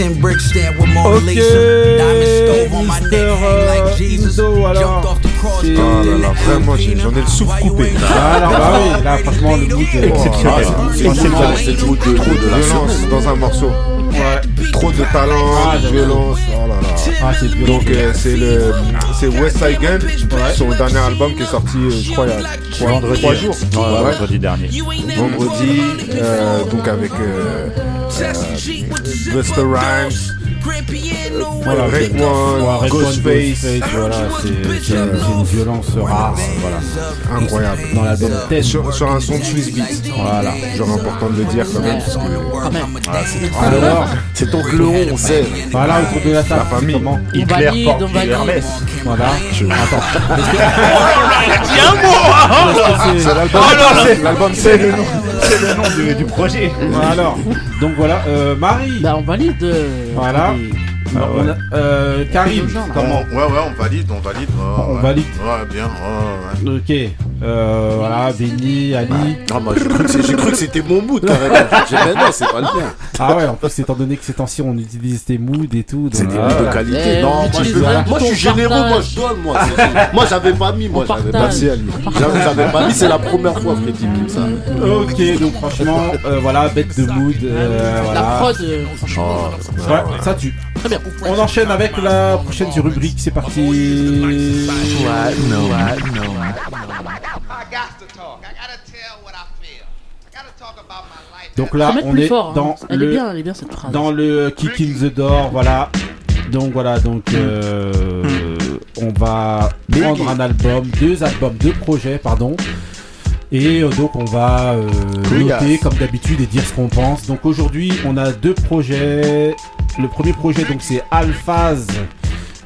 Ten bricks stand with Mona stove on my neck, Mister hang like euh, Jesus. Indo, alors. Jumped off the cross. c'est- là là, vraiment, j'ai- j'en ai le souffle coupé. Ah, alors, bah oui, là, franchement, le mood est Exceptionnel. C'est- trop de, violence dans un morceau. Trop de talent, Ah, violence. Oh là là. Ah, c'est. Donc euh, c'est le c'est West Side Gun, son dernier album qui est sorti, euh, je crois, il y a trois, Vendredi. trois jours. Ouais, Ouais. vendredi dernier. Vendredi, euh, donc avec euh, euh, Buster Rhymes, euh, Voilà, Red c'est- One, Ouais, Red One, Ghostface. voilà, c'est une violence rare, voilà. Incroyable. Dans l'album Test. Sur, sur un son de Swiss Beats. Voilà. Genre important de le dire quand même. Parce que, c'est Alors, c'est ton clon, on sait. Voilà, autour de la table, La famille. comment valide, on valide. Voilà. Attends. Un mot hein. C'est l'album. Oh l'album C'est le nom, c'est le nom du, du projet. Alors, donc voilà, euh, Marie. Bah, on valide. Voilà. Des- Non, on a- euh, Karim. Comment Ouais, ouais, on valide, on valide. ouais, On ouais. valide. Ouais, bien. ouais, ouais. Ok. Euh, voilà, Benny, Ali. Ah, moi, j'ai cru que c'est- j'ai cru que c'était mon mood carrément. [LAUGHS] J'ai dit, mais non, c'est pas le mien. Ah ouais, en plus, étant donné que ces temps-ci, on utilise des moods et tout. C'est des voilà. moods de qualité. Eh, non, on moi je, moi, je suis on généreux, moi je donne. Moi, moi j'avais pas mis, moi On j'avais pas mis. Ali. J'avais pas mis, c'est la première fois Freddy me dit ça. Ok, donc franchement, euh, voilà, bête de mood. euh, voilà. La prod, euh, franchement. Ouais, ça tue. Très bien. On enchaîne avec la prochaine rubrique, c'est parti. Donc là, on est fort, hein. dans Elle le est bien, elle est bien cette phrase. dans le Kick in the Door, voilà. Donc voilà, donc euh, on va prendre un album, deux albums, deux projets, pardon. Et euh, donc on va euh, noter comme d'habitude et dire ce qu'on pense. Donc aujourd'hui on a deux projets. Le premier projet donc c'est Alphaz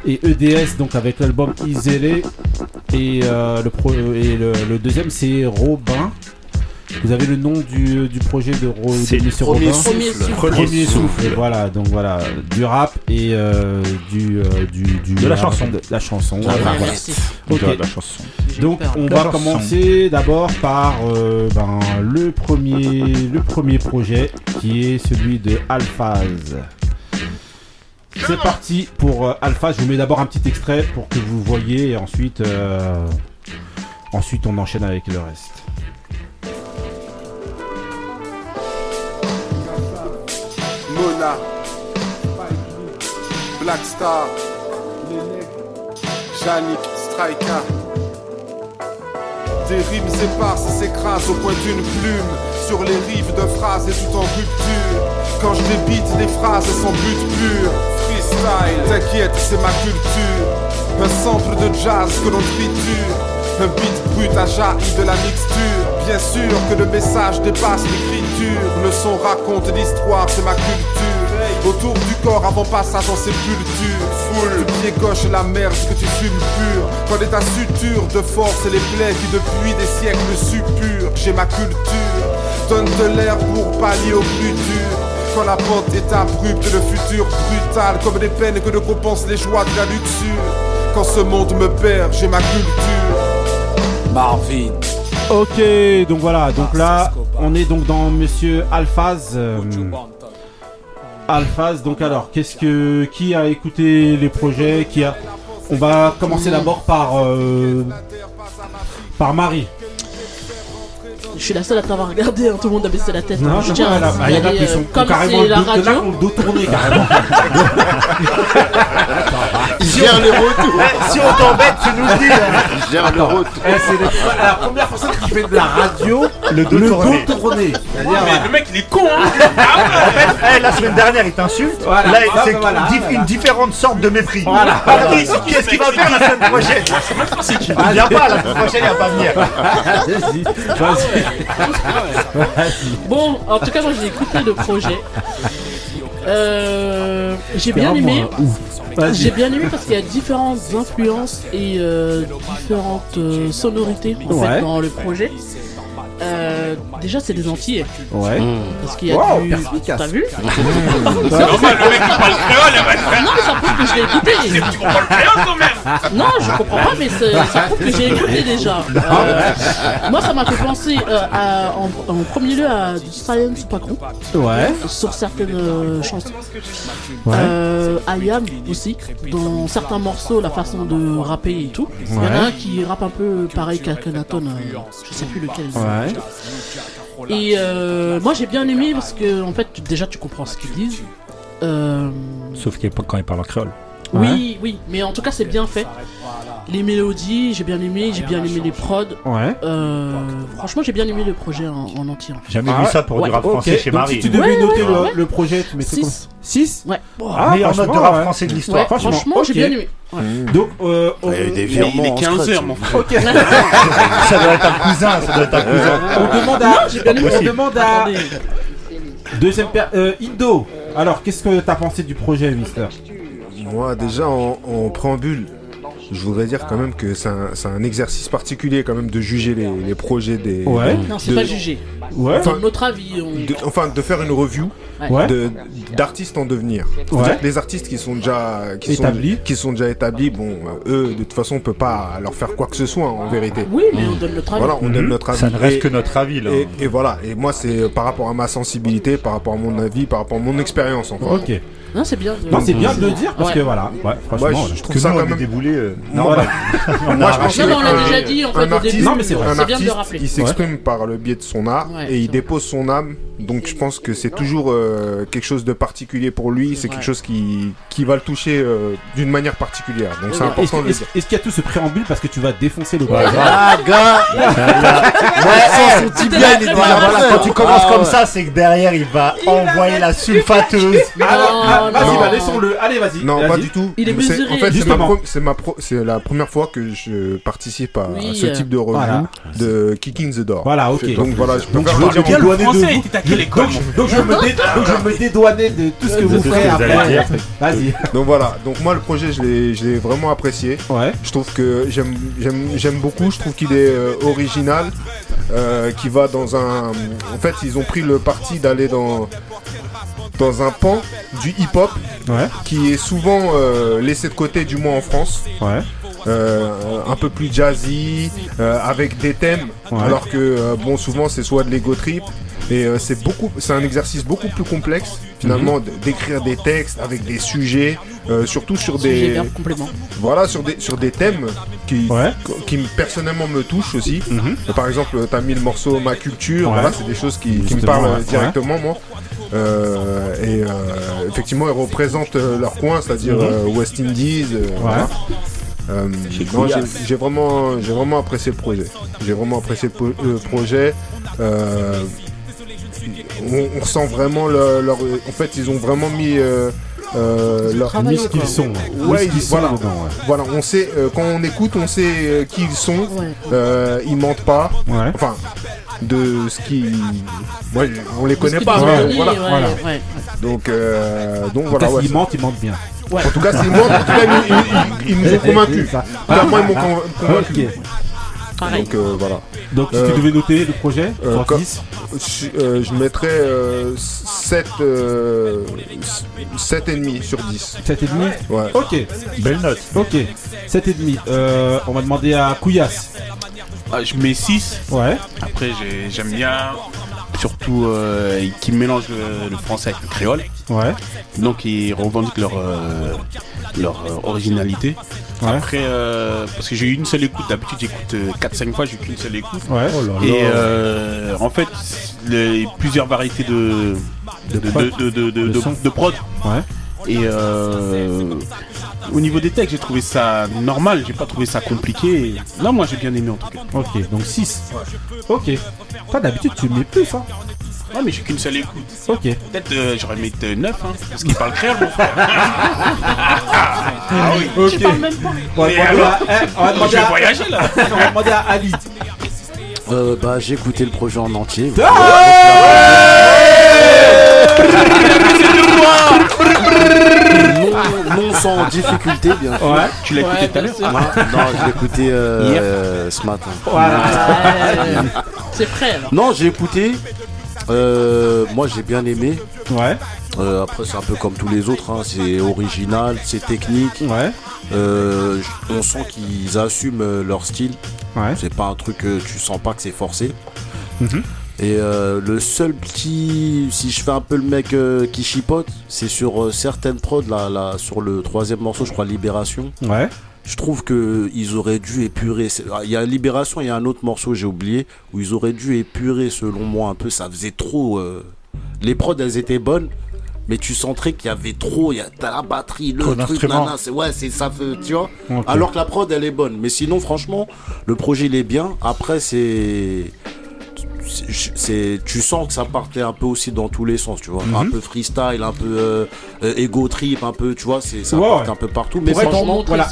et EDS donc avec l'album Isolé et, euh, le, pro- et le, le deuxième c'est Robin. Vous avez le nom du, du projet de, Ro, C'est de Monsieur Premier Robin Souffle. Premier, Premier souffle. Souffle. Voilà, donc voilà, du rap et euh, du, euh, du, du- De la chanson. de la chanson. Ah, voilà. ouais, merci. Ok. De la chanson. Donc on va commencer d'abord par euh, ben, le premier le premier projet qui est celui de Alphaz. C'est parti pour euh, Alphaz. Je vous mets d'abord un petit extrait pour que vous voyez et ensuite euh, ensuite on enchaîne avec le reste. Mona, Black Star, Striker. Des rimes éparses s'écrasent au point d'une plume sur les rives de phrases et tout en rupture. Quand je débite des phrases sans but pur, t'inquiète, c'est ma culture. Un sample de jazz que l'on triture. Un beat brut à jailli de la mixture. Bien sûr que le message dépasse l'écriture. Le son raconte l'histoire, c'est ma culture. Autour du corps avant passage en sépulture. Tu pied gauche la merde que tu fumes pur. Quand ta suture de force et les plaies qui depuis des siècles suppurent. J'ai ma culture. Donne de l'air pour pallier au plus dur. Quand la pente est abrupte, le futur brutal, comme des peines que ne compensent les joies de la luxure. Quand ce monde me perd, j'ai ma culture. Marvin. Ok, donc voilà, donc là on est donc dans Monsieur Alphaz. euh, Alphaz, donc alors, qu'est-ce que qui a écouté les projets, qui a On va commencer d'abord par euh, par Marie. Je suis la seule à t'avoir regardé, hein, tout le monde a baissé la tête. Non, Je je tiens à bah, il y en a qui sont euh, comme carrément c'est la dos- là, radio. ont [LAUGHS] le dos tourné carrément. Il gère les retours. Si on t'embête, tu nous le dis. Il gère le retour. Eh, c'est le- la première personne qui fait de la radio, Le dos tourné. le mec, il est con, hein En fait, [LAUGHS] eh, la semaine dernière, il t'insulte. Voilà. Là, Ah, c'est bah, voilà, une différente sorte de mépris. Voilà. Ah, Qu'est-ce qu'il va faire la semaine prochaine Il vient pas, la semaine prochaine, il va pas venir. [LAUGHS] Vas-y, vas-y. Vas-y. [LAUGHS] Bon, en tout cas, moi j'ai écouté le projet. Euh, j'ai bien aimé. Vas-y. J'ai bien aimé parce qu'il y a différentes influences et euh, différentes euh, sonorités en Ouais. fait, dans le projet. Euh, déjà, c'est des Antillais. Ouais. Parce qu'il y a Wow, du. perspicace. T'as vu [LAUGHS] C'est normal, le mec, il parle créole, il va Non, mais ça prouve que je l'ai écouté. Tu comprends le créole quand même Non, je comprends pas, mais ça prouve que j'ai écouté déjà. [LAUGHS] Euh, moi, ça m'a fait penser euh, à- en, en premier lieu à du Science Pacron. Ouais. Sur certaines euh, chansons. Ouais. Euh, à Yam aussi. Dans certains morceaux, la façon de rapper et tout. Il y en Ouais. a un qui rappe un peu pareil qu'Akhenaton. euh, je sais plus lequel. Ouais. Et euh, moi, j'ai bien aimé parce que, en fait, tu- déjà, tu comprends ce qu'ils disent. Euh, Sauf qu'il- quand il parle en créole. oui, oui, mais en tout cas, c'est bien fait. Les mélodies, j'ai bien aimé, j'ai bien aimé les prods. Ouais. Euh, franchement, j'ai bien aimé le projet en, en entier. Jamais Ah vu ouais. ça pour du rap Ok, français chez donc Marie. si tu devais Ouais, noter ouais, le, ouais. le projet, tu mettrais quoi Six. 6 Ouais. Ah, Meilleure note de franchement, rap ouais. français de Ouais, l'histoire. franchement, franchement, j'ai ok. bien aimé. Ouais. Donc, euh, on, Il y a eu des Il virements est en 15 scratch. heures, mon frère. [LAUGHS] Ça doit être un cousin, ça doit être un cousin. on demande à. j'ai bien aimé. on demande à. Deuxième per... euh, Indo. Alors, qu'est-ce que t'as pensé du projet, Mister? Moi, déjà, en, en préambule, je voudrais dire quand même que c'est un, exercice particulier quand même de juger les, les projets des. Ouais. Non, c'est de- pas jugé. Ouais. Enfin, notre avis, on... de- enfin, de faire une review Ouais. de- d'artistes en devenir. Ouais. C'est-à-dire que Les artistes qui sont déjà qui Établis. sont, qui sont déjà établis, bon, euh, eux, de toute façon, on peut pas leur faire quoi que ce soit en vérité. Oui, mais on donne notre avis. Voilà, on donne notre avis. Ça ne reste Et- que notre avis là. Et, et voilà, et moi c'est par rapport à ma sensibilité, par rapport à mon avis, par rapport à mon expérience en fait. Ok. Non, c'est bien. de- Non, c'est bien de le dire parce Ouais. que voilà. Ouais, franchement. Ouais, je, je trouve Que ça quand même. déboulé. euh, Non, voilà. on [LAUGHS] Moi, je pense. Non, mais on l'a déjà dit en fait artiste, début. Non, mais c'est vrai. un C'est bien de le artiste, rappeler. il s'exprime par le biais de son art Ouais, et il dépose son âme. Donc je pense que c'est toujours euh, quelque chose de particulier pour lui. C'est quelque chose qui, qui va le toucher euh, d'une manière particulière. Donc c'est important de le est-ce- dire. est-ce qu'il y a tout ce préambule parce que tu vas défoncer le Ouais, projet Ah, gars Ouais, son tibia, il est Voilà, voilà, quand tu commences Ah, comme ouais. ça, c'est que derrière il va envoyer la sulfateuse. Alors, ah, Non, vas-y, non. bah laissons-le. Allez, vas-y. Non, vas-y. pas du tout. Il est C'est- mesuré. En fait, c'est ma, Justement. pro- c'est ma pro- c'est la première fois que je participe à Oui, ce euh, type de review voilà. de Kicking the Door. Voilà, ok. Donc voilà, je Donc veux dire en- français, à quelle école, Donc, donc je me dé- donc je me dédouaner de tout ce que vous allez après. Vas-y. Donc voilà, donc moi le projet je l'ai je l'ai vraiment apprécié. Ouais. Je trouve que j'aime j'aime j'aime beaucoup, je trouve qu'il est euh, original, euh, qui va dans un en fait, ils ont pris le parti d'aller dans dans un pan du hip-hop Ouais. qui est souvent euh, laissé de côté du moins en France. Ouais. Euh, un peu plus jazzy, euh, avec des thèmes, Ouais. alors que euh, bon souvent c'est soit de l'ego trip et euh, c'est beaucoup, c'est un exercice beaucoup plus complexe finalement d- d'écrire des textes avec des sujets, euh, surtout sur des voilà sur des sur des thèmes qui Ouais. qui me- personnellement me touchent aussi. Mhm. Euh, Par exemple, t'as mis le morceau Ma culture, Ouais. voilà, c'est des choses qui, qui me parlent ouais. directement moi. Euh, et euh, effectivement, ils représentent leur coin, c'est-à-dire Mhm. euh, West Indies. euh, voilà. Euh, non, j'ai- j'ai vraiment, j'ai vraiment apprécié le projet. J'ai vraiment apprécié le, po- le projet. Euh, on, on ressent vraiment le- leur. En fait, ils ont vraiment mis. Euh, euh, leur Mis ce qu'ils sont. Ouais, Mis ce ils- qu'ils sont voilà. dedans, ouais. Voilà, on sait euh, quand on écoute, on sait euh, qui ils sont. Ouais. Euh, ils mentent pas. Ouais. Enfin, de ce qui, ouais, on les connaît pas. mais voilà. voilà. Donc, euh, donc voilà. c'est- mentent, ils mentent bien. En tout cas, s'ils mentent, en tout cas, ils, ils- ils- ils nous ont convaincus. Moi, ils m'ont conv- convaincu. Pareil. Donc euh, voilà. Donc, si Euh, tu devais noter le projet, euh, sur comme- 10, Je, euh, je mettrais euh, 7, euh, 7 et demi sur 10. 7,5 Ouais. Ok. Belle note. Ok. 7,5. Euh, on va demander à Couillasse. Ah, Je mets 6. Ouais. Après, j'ai- j'aime bien, surtout euh, qui mélangent le, le français avec le créole. Ouais. Donc, ils revendiquent leur, euh, leur euh, originalité. Ouais. Après, euh, parce que j'ai eu une seule écoute. D'habitude, j'écoute 4-5 fois, j'ai qu'une seule écoute. Ouais. Oh là là. Et euh, en fait, les plusieurs variétés de de, de, prod. de, de, de- De de- son. de prod. Ouais. Et euh, au niveau des textes, j'ai trouvé ça normal. J'ai pas trouvé ça compliqué. Non, moi, j'ai bien aimé en tout cas. Ok, donc 6. Ok. Toi, d'habitude, tu mets plus, hein Ouais, mais j'ai qu'une seule écoute. Ok. Peut-être euh, j'aurais mis 9, hein, parce qu'il parle créole, mon frère. ah oui. Ok. Même pas. On va Mais demander alors à- eh, on va demander Je vais à- voyager là. [LAUGHS] On va demander à Ali. Euh, bah, j'ai écouté le projet en entier. non, non sans difficulté, bien sûr. Ouais. Tu l'as écouté tout à l'heure. Non, non, je l'ai écouté euh, ce matin. C'est prêt alors. Non, j'ai écouté. Euh, moi, j'ai bien aimé. Ouais. Euh, après, c'est un peu comme tous les autres. hein. C'est original, c'est technique. Ouais. Euh, on sent qu'ils assument leur style. Ouais. C'est pas un truc que tu sens pas que c'est forcé. Mhm. Et le seul petit, si je fais un peu le mec qui chipote, c'est sur certaines prods là, là, sur le troisième morceau, je crois Libération. Ouais. Je trouve que ils auraient dû épurer. ah, Il y a Libération, il y a un autre morceau j'ai oublié où ils auraient dû épurer selon moi un peu. Ça faisait trop. euh, Les prods elles étaient bonnes. Mais tu sentais qu'il y avait trop, il y a t'as la batterie, le Trop truc, nana, c'est ouais, c'est ça, tu vois. Alors que la prod elle est bonne, mais sinon franchement, le projet il est bien. Après c'est, c'est- tu sens que ça partait un peu aussi dans tous les sens, tu vois. Mhm. Un peu freestyle, un peu euh, euh, ego trip, un peu, tu vois, c'est ça Ouais, partait ouais. un peu partout. Mais pour être, franchement, voilà,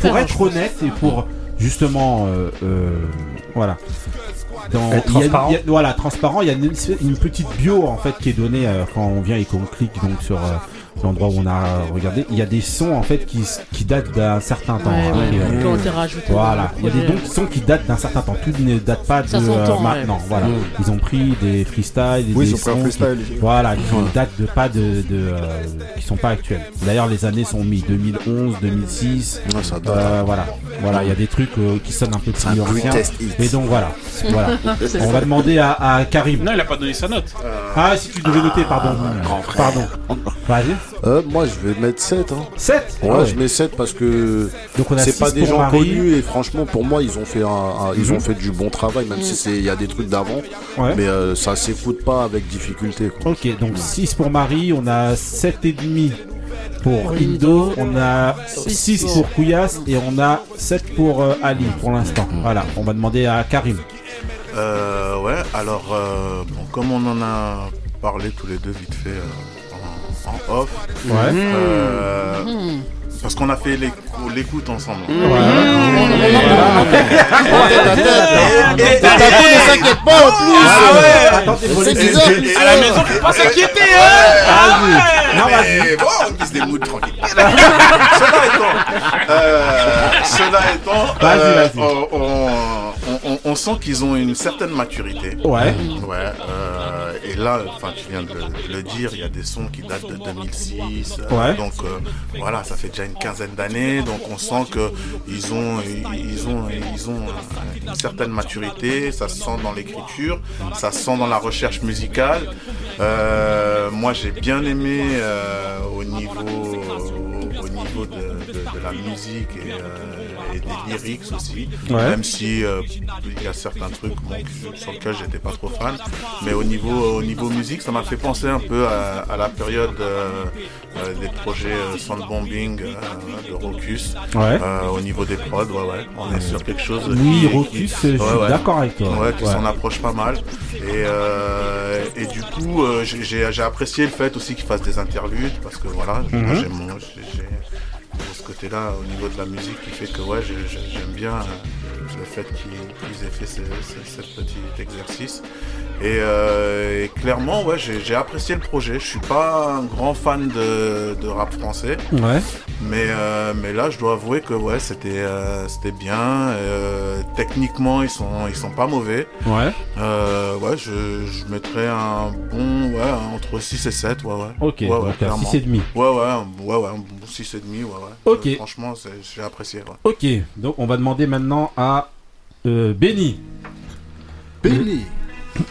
pour, être honnête et pour justement euh, euh, voilà dans, Être il y a- transparent. il y a- voilà transparent il y a une, une petite bio en fait qui est donnée euh, quand on vient et qu'on clique donc sur euh, l'endroit où on a regardé il y a des sons en fait qui, qui datent d'un certain temps Ouais, hein, ouais, qui, euh, voilà il y a des donc, sons qui datent d'un certain temps tout ne date pas de euh, maintenant ouais. voilà Mm. ils ont pris des freestyles Oui, des ils sons freestyle. qui, voilà qui datent de pas de, de euh, qui sont pas actuels d'ailleurs les années sont mis 2011 2006 Ouais, ça date. euh, voilà, voilà, il y a des trucs euh, qui sonnent un peu plus anciens. Et donc voilà, [LAUGHS] voilà. On va demander à, à Karim. Non, il a pas donné sa note. Ah, si tu devais noter, pardon. grand frère. Pardon. [LAUGHS] Vas-y. Euh, moi je vais mettre 7 hein. 7 Ouais, je mets 7 parce que c'est pas des gens Marie. connus et franchement pour moi ils ont fait un, un- ils Mhm. ont fait du bon travail même si c'est il y a des trucs d'avant Ouais. mais euh, ça s'écoute pas avec difficulté quoi. Ok, donc 6 pour Marie, on a 7,5 pour Indo, on a 6 pour Kouyas et on a 7 pour euh, Ali pour l'instant. Voilà, on va demander à Karim. Euh, ouais, alors, euh, bon, comme on en a parlé tous les deux vite fait euh, en, off, Ouais. Mhm. Parce qu'on a fait l'éc- l'écoute ensemble. Et t'as tout ne s'inquiète pas en plus Ah C'est bizarre. À la maison, faut pas s'inquiéter, hein. Non, vas-y. Et bon, on des moods tranquilles. cela étant, euh, cela étant, euh, on, on- on- on sent qu'ils ont une certaine maturité. Ouais. Ouais. euh, et là, enfin, tu viens de le, de le dire, il y a des sons qui datent de 2006. euh, Ouais. Donc euh, voilà, ça fait déjà une quinzaine d'années. Donc on sent que ils ont, ils ont, ils ont une certaine maturité. Ça se sent dans l'écriture, ça se sent dans la recherche musicale. Euh, moi, j'ai bien aimé euh, au niveau, au niveau de la musique et, euh, et des lyrics aussi. Ouais. Même si euh, il y a certains trucs bon, sur lesquels j'étais pas trop fan, mais au niveau, au niveau musique, ça m'a fait penser un peu à, à la période euh, euh, des projets Soundbombing euh, de Rocus. Ouais. Au niveau des prods, ouais, ouais, on est sur quelque chose. Oui, qui- Rocus, qui- je suis d'accord avec toi. Ouais, qui s'en approche pas mal. Et, et du coup, j'ai- apprécié le fait aussi qu'ils fassent des interludes parce que voilà, j'ai- j'ai j'ai ce côté-là au niveau de la musique qui fait que ouais, j'ai- j'ai- j'aime bien euh, le fait qu'ils aient fait ce petit exercice. Et, euh, et clairement, ouais, j'ai apprécié le projet. Je suis pas un grand fan de, de rap français. Ouais. Mais, euh, mais là, je dois avouer que ouais, c'était euh, c'était bien. Euh, techniquement, ils sont, ils sont pas mauvais. Ouais. Euh, ouais, je, je mettrais un bon ouais, entre 6 et 7. Ouais, ouais. Ok, ouais, ouais, clairement. 6,5. Ouais, ouais, un- ouais, ouais, un bon 6,5. Ouais, ouais. Ok. Euh, franchement, j'ai apprécié. Ouais. Ok, donc on va demander maintenant à euh, Benny. Benny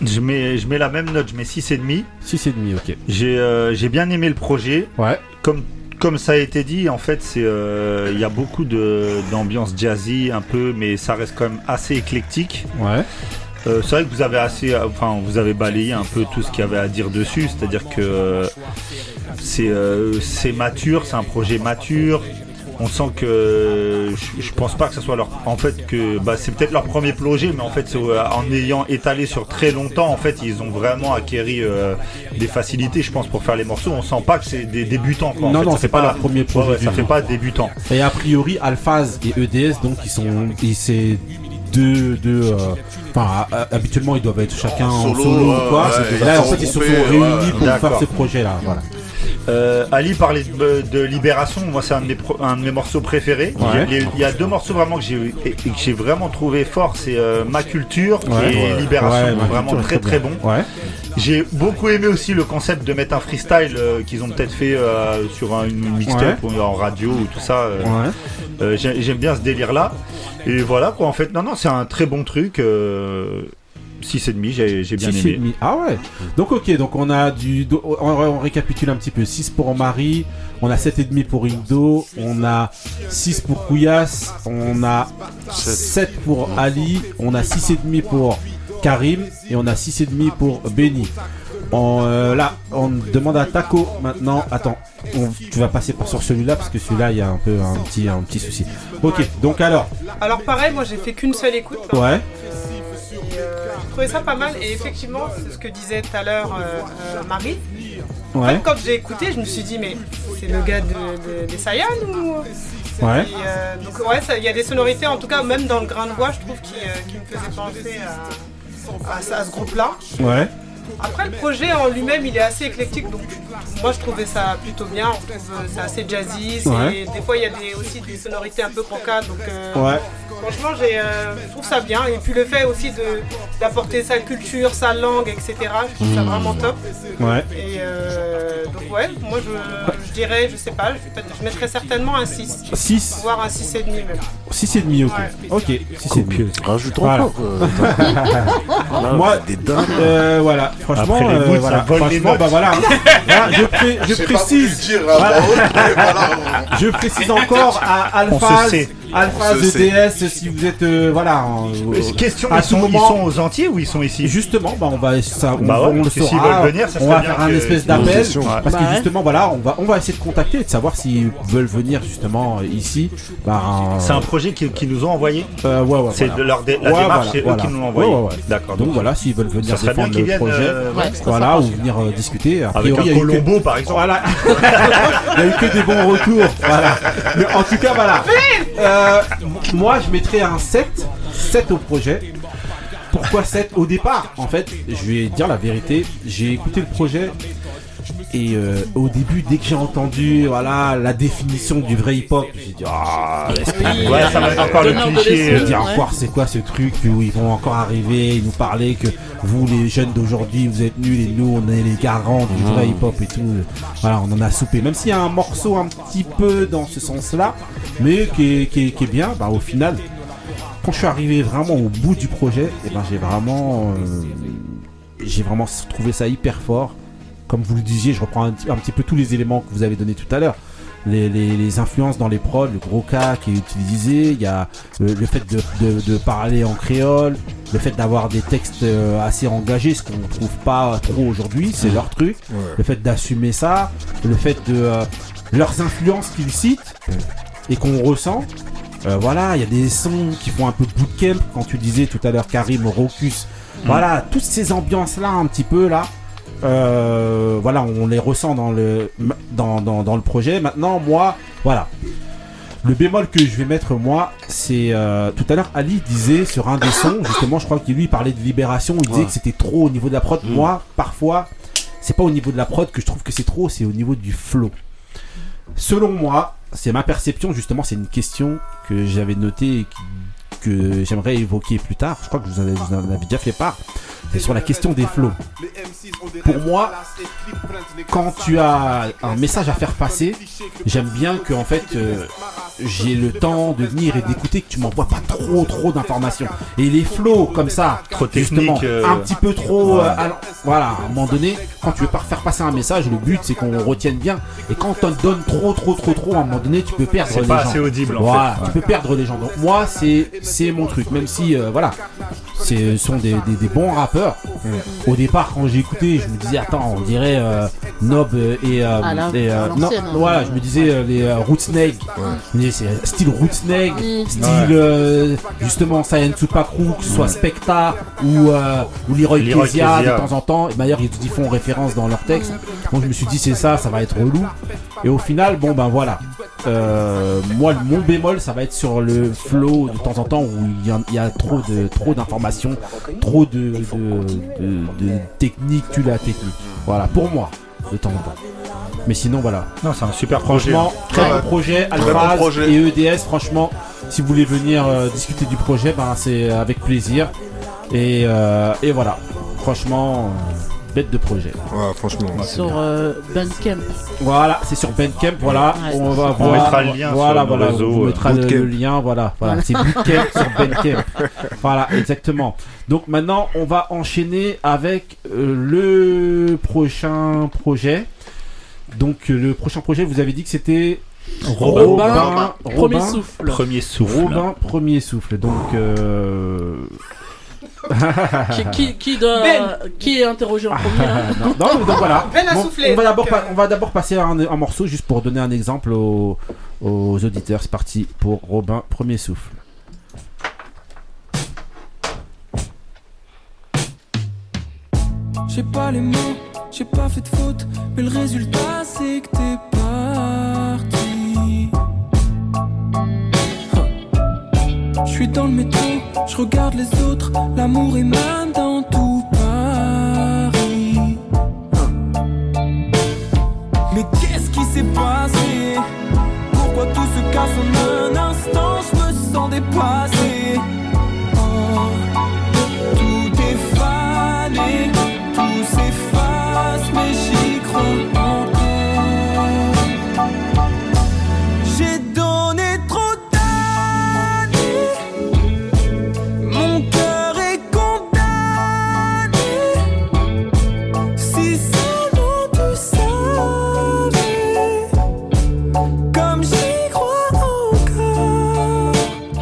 Je mets, je mets la même note, je mets 6,5. 6,5, ok. J'ai euh, j'ai bien aimé le projet. Ouais. Comme, comme ça a été dit, en fait, c'est euh, il y a beaucoup de d'ambiance jazzy un peu, mais ça reste quand même assez éclectique. Ouais. Euh, c'est vrai que vous avez assez, enfin, vous avez balayé un peu tout ce qu'il y avait à dire dessus, c'est-à-dire que euh, c'est euh, c'est mature, c'est un projet mature. On sent que je, je pense pas que ce soit leur, en fait que bah, c'est peut-être leur premier projet, mais en fait euh, en ayant étalé sur très longtemps, en fait ils ont vraiment acquéri euh, des facilités, je pense, pour faire les morceaux. On sent pas que c'est des débutants. Quoi. En Non, fait, non, ça c'est fait pas leur premier projet ouais, ça fait pas débutant. Et a priori, Alphaz et EDS, donc, ils sont. ils- C'est deux. deux euh, Enfin, a- habituellement, ils doivent être chacun en solo, solo, ouais, ou quoi. ouais, là, en ils fait, ils se sont réunis ouais. pour faire ce projet-là. Voilà. Euh, Ali parlait de, de Libération, moi c'est un, de mes pro- un de mes morceaux préférés. Ouais. Il y a- il y a deux morceaux vraiment que j'ai vraiment trouvé fort, c'est euh, Ma Culture Ouais. et Ouais. Libération, vraiment très très bon. J'ai beaucoup aimé aussi le concept de mettre un freestyle euh, qu'ils ont peut-être fait euh, sur un, une mixtape ou en radio ou tout ça. euh. Ouais. Euh, j'ai- J'aime bien ce délire là. Et voilà quoi en fait, non non c'est un très bon truc. Euh, 6,5 j'ai j'ai bien Six et aimé. demi. Ah ouais. Donc ok, donc on a du, do- on, on récapitule un petit peu. 6 pour Marie, on a 7,5 pour Indo, on a 6 pour Kouyas, on a 7 pour Ali, on a 6,5 pour Karim et on a 6,5 pour Benny. On, euh, là, on demande à Taco maintenant. Attends, on- tu vas passer par sur celui-là parce que celui-là il y a un peu un petit, un petit souci. Ok, donc alors, Alors pareil, moi j'ai fait qu'une seule écoute. hein. ouais, euh, trouvé ça pas mal et effectivement c'est ce que disait tout à l'heure euh, euh, Marie. En Ouais. fait, quand j'ai écouté, je me suis dit mais c'est le gars de, de- des Sayan ou? Ouais. Et, euh, donc ouais, il y a des sonorités en tout cas même dans le grain de voix, je trouve qui, euh, qui me faisait penser à, à à ce groupe-là. ouais. Après, le projet en lui-même, il est assez éclectique, donc moi je trouvais ça plutôt bien. On trouve euh, c'est assez jazzy, Ouais. des fois il y a des, aussi des sonorités un peu croquantes, donc euh, Ouais. franchement j'ai, euh, je trouve ça bien. Et puis le fait aussi de, d'apporter sa culture, sa langue, etc., je trouve ça Mhm. vraiment top. Ouais. Et euh, donc ouais, moi je, je dirais, je sais pas, je, mettrais certainement un 6. 6 Voire un 6,5 même. 6,5 ok. Ouais. Ok, 6,5. Rajoute Voilà. encore. euh, [LAUGHS] Moi, des dingues. euh, voilà, franchement, Après les euh, bouts, ça voilà, vole les franchement, notes. bah voilà, [LAUGHS] Voilà, je, pré- je Je sais pas précise, dire voilà. mais voilà, je précise encore à On se Alpha, sait. Alpha. EDS, si vous êtes, euh, voilà, Euh, Question, à ils sont, ils moment- sont aux Antilles ou ils sont ici Justement, bah on va ça, on, Bah ouais, on le saura. veulent venir, ça on va faire un espèce d'appel parce Bah que ouais. justement, voilà, on va on va essayer de contacter, de savoir s'ils veulent venir justement euh, ici. Bah, C'est un projet qu'ils qui nous ont envoyé euh, ouais, ouais, C'est voilà. de leur dé- la Ouais, démarche, voilà, eux voilà. qui nous l'ont envoyé. Ouais, ouais, ouais. D'accord. Donc voilà, s'ils veulent venir Ça serait bien défendre qu'ils le viennent, projet, euh, voilà, ou venir euh, discuter. A Avec un Colombo, par exemple. Voilà. [LAUGHS] il y a eu que des bons retours. Voilà. Mais en tout cas, voilà. Euh, moi, je mettrais un 7. 7 au projet. Pourquoi 7 Au départ, en fait, je vais dire la vérité. J'ai écouté le projet. Et euh, au début, dès que j'ai entendu voilà, la définition du vrai hip-hop, j'ai dit Ah. Ouais, ça va être encore le cliché. dis Ouais. encore c'est quoi ce truc où ils vont encore arriver, ils nous parler que vous les jeunes d'aujourd'hui vous êtes nuls et nous on est les garants du vrai hip hop et tout. Voilà, on en a soupé. Même s'il y a un morceau un petit peu dans ce sens-là, mais qui est, qui est- qui est bien, bah au final, quand je suis arrivé vraiment au bout du projet, et ben j'ai vraiment euh, j'ai vraiment trouvé ça hyper fort. Comme vous le disiez, je reprends un, petit- un petit peu tous les éléments que vous avez donnés tout à l'heure. Les, les- les influences dans les prods, le gros cas qui est utilisé, il y a euh, le fait de, de- de parler en créole, le fait d'avoir des textes euh, assez engagés, ce qu'on ne trouve pas trop aujourd'hui, c'est leur truc. Le fait d'assumer ça, le fait de euh, leurs influences qu'ils citent et qu'on ressent. Euh, voilà, il y a des sons qui font un peu bootcamp, quand tu disais tout à l'heure Karim, Rocus. Voilà, toutes ces ambiances-là, un petit peu là. Euh, voilà, on les ressent dans le, dans, dans, dans le projet. Maintenant, moi, voilà. Le bémol que je vais mettre, moi, c'est. euh, tout à l'heure, Ali disait sur un des sons, justement, je crois qu'il lui parlait de libération, il disait Ouais. que c'était trop au niveau de la prod. Moi, parfois, c'est pas au niveau de la prod que je trouve que c'est trop, c'est au niveau du flow. Selon moi, c'est ma perception, justement, c'est une question que j'avais notée et qui- que j'aimerais évoquer plus tard. Je crois que vous en avez, vous en avez déjà fait part. c'est sur la question des flows. Pour moi, quand tu as un message à faire passer, j'aime bien que en fait euh, j'ai le temps de venir et d'écouter que tu m'envoies pas trop trop d'informations. Et les flows comme ça, Trop justement, euh, un petit peu trop. ouais. euh, alors, voilà, à un moment donné, quand tu veux pas faire passer un message, le but c'est qu'on retienne bien. Et quand on te donne trop trop trop trop, à un moment donné, tu peux perdre C'est les pas gens. assez audible, en Voilà, fait. tu peux perdre les gens. Donc moi, c'est c'est mon truc. Même si euh, voilà, ce sont des, des- des bons rappeurs. Au départ, quand j'ai écouté, je me disais attends, on dirait euh, Nob et, euh, À la- et, euh, à non, hein. voilà, je me disais les euh, Root Snake. Je me disais c'est style Root Snake, style Ouais. euh, justement Saiyan Tsupaku, que ce soit Specta ou euh, ou Leroy, Leroy Kezia de temps en temps. Et D'ailleurs, ils y font référence dans leur texte. Donc je me suis dit c'est ça, ça va être relou. Et au final, bon ben voilà. Euh, moi, mon bémol, ça va être sur le flow de temps en temps où il y, a- il y a trop de trop d'informations, trop de, de, de, de techniques, tu la technique. Voilà, pour moi, de temps en temps. Mais sinon, voilà. Non, c'est un super projet. Franchement, très Ouais. bon projet. Bon projet. et EDS, franchement, si vous voulez venir euh, discuter du projet, ben, c'est avec plaisir. Et, euh, et voilà, franchement, euh, bête de projet. Ouais, franchement. Sur euh, Bandcamp. Voilà, c'est sur Bandcamp, voilà. Ouais. On va On voir. mettra le lien voilà, sur voilà, réseaux, on mettra le, Bootcamp. le lien, voilà, voilà. Voilà. C'est Bootcamp sur Bandcamp. [LAUGHS] Voilà, exactement. Donc maintenant, on va enchaîner avec euh, le prochain projet. Donc euh, le prochain projet, vous avez dit que c'était Robin. Robin, Premier Robin- souffle. Premier souffle. Robin, premier souffle. Donc euh... Qui, qui, qui doit, Ben. qui est interrogé en premier là [LAUGHS] non, non, mais donc voilà. Ben a Bon, soufflé, on va d'abord donc, pa- euh, on va d'abord passer à un, un morceau juste pour donner un exemple aux, aux auditeurs. C'est parti pour Robin, premier souffle. J'ai pas les mots, j'ai pas fait de faute, mais le résultat c'est que t'es Je suis dans le métro, je regarde les autres, l'amour émane dans tout Paris. Mais qu'est-ce qui s'est passé? Pourquoi tout se casse en un instant? Je me sens dépassé.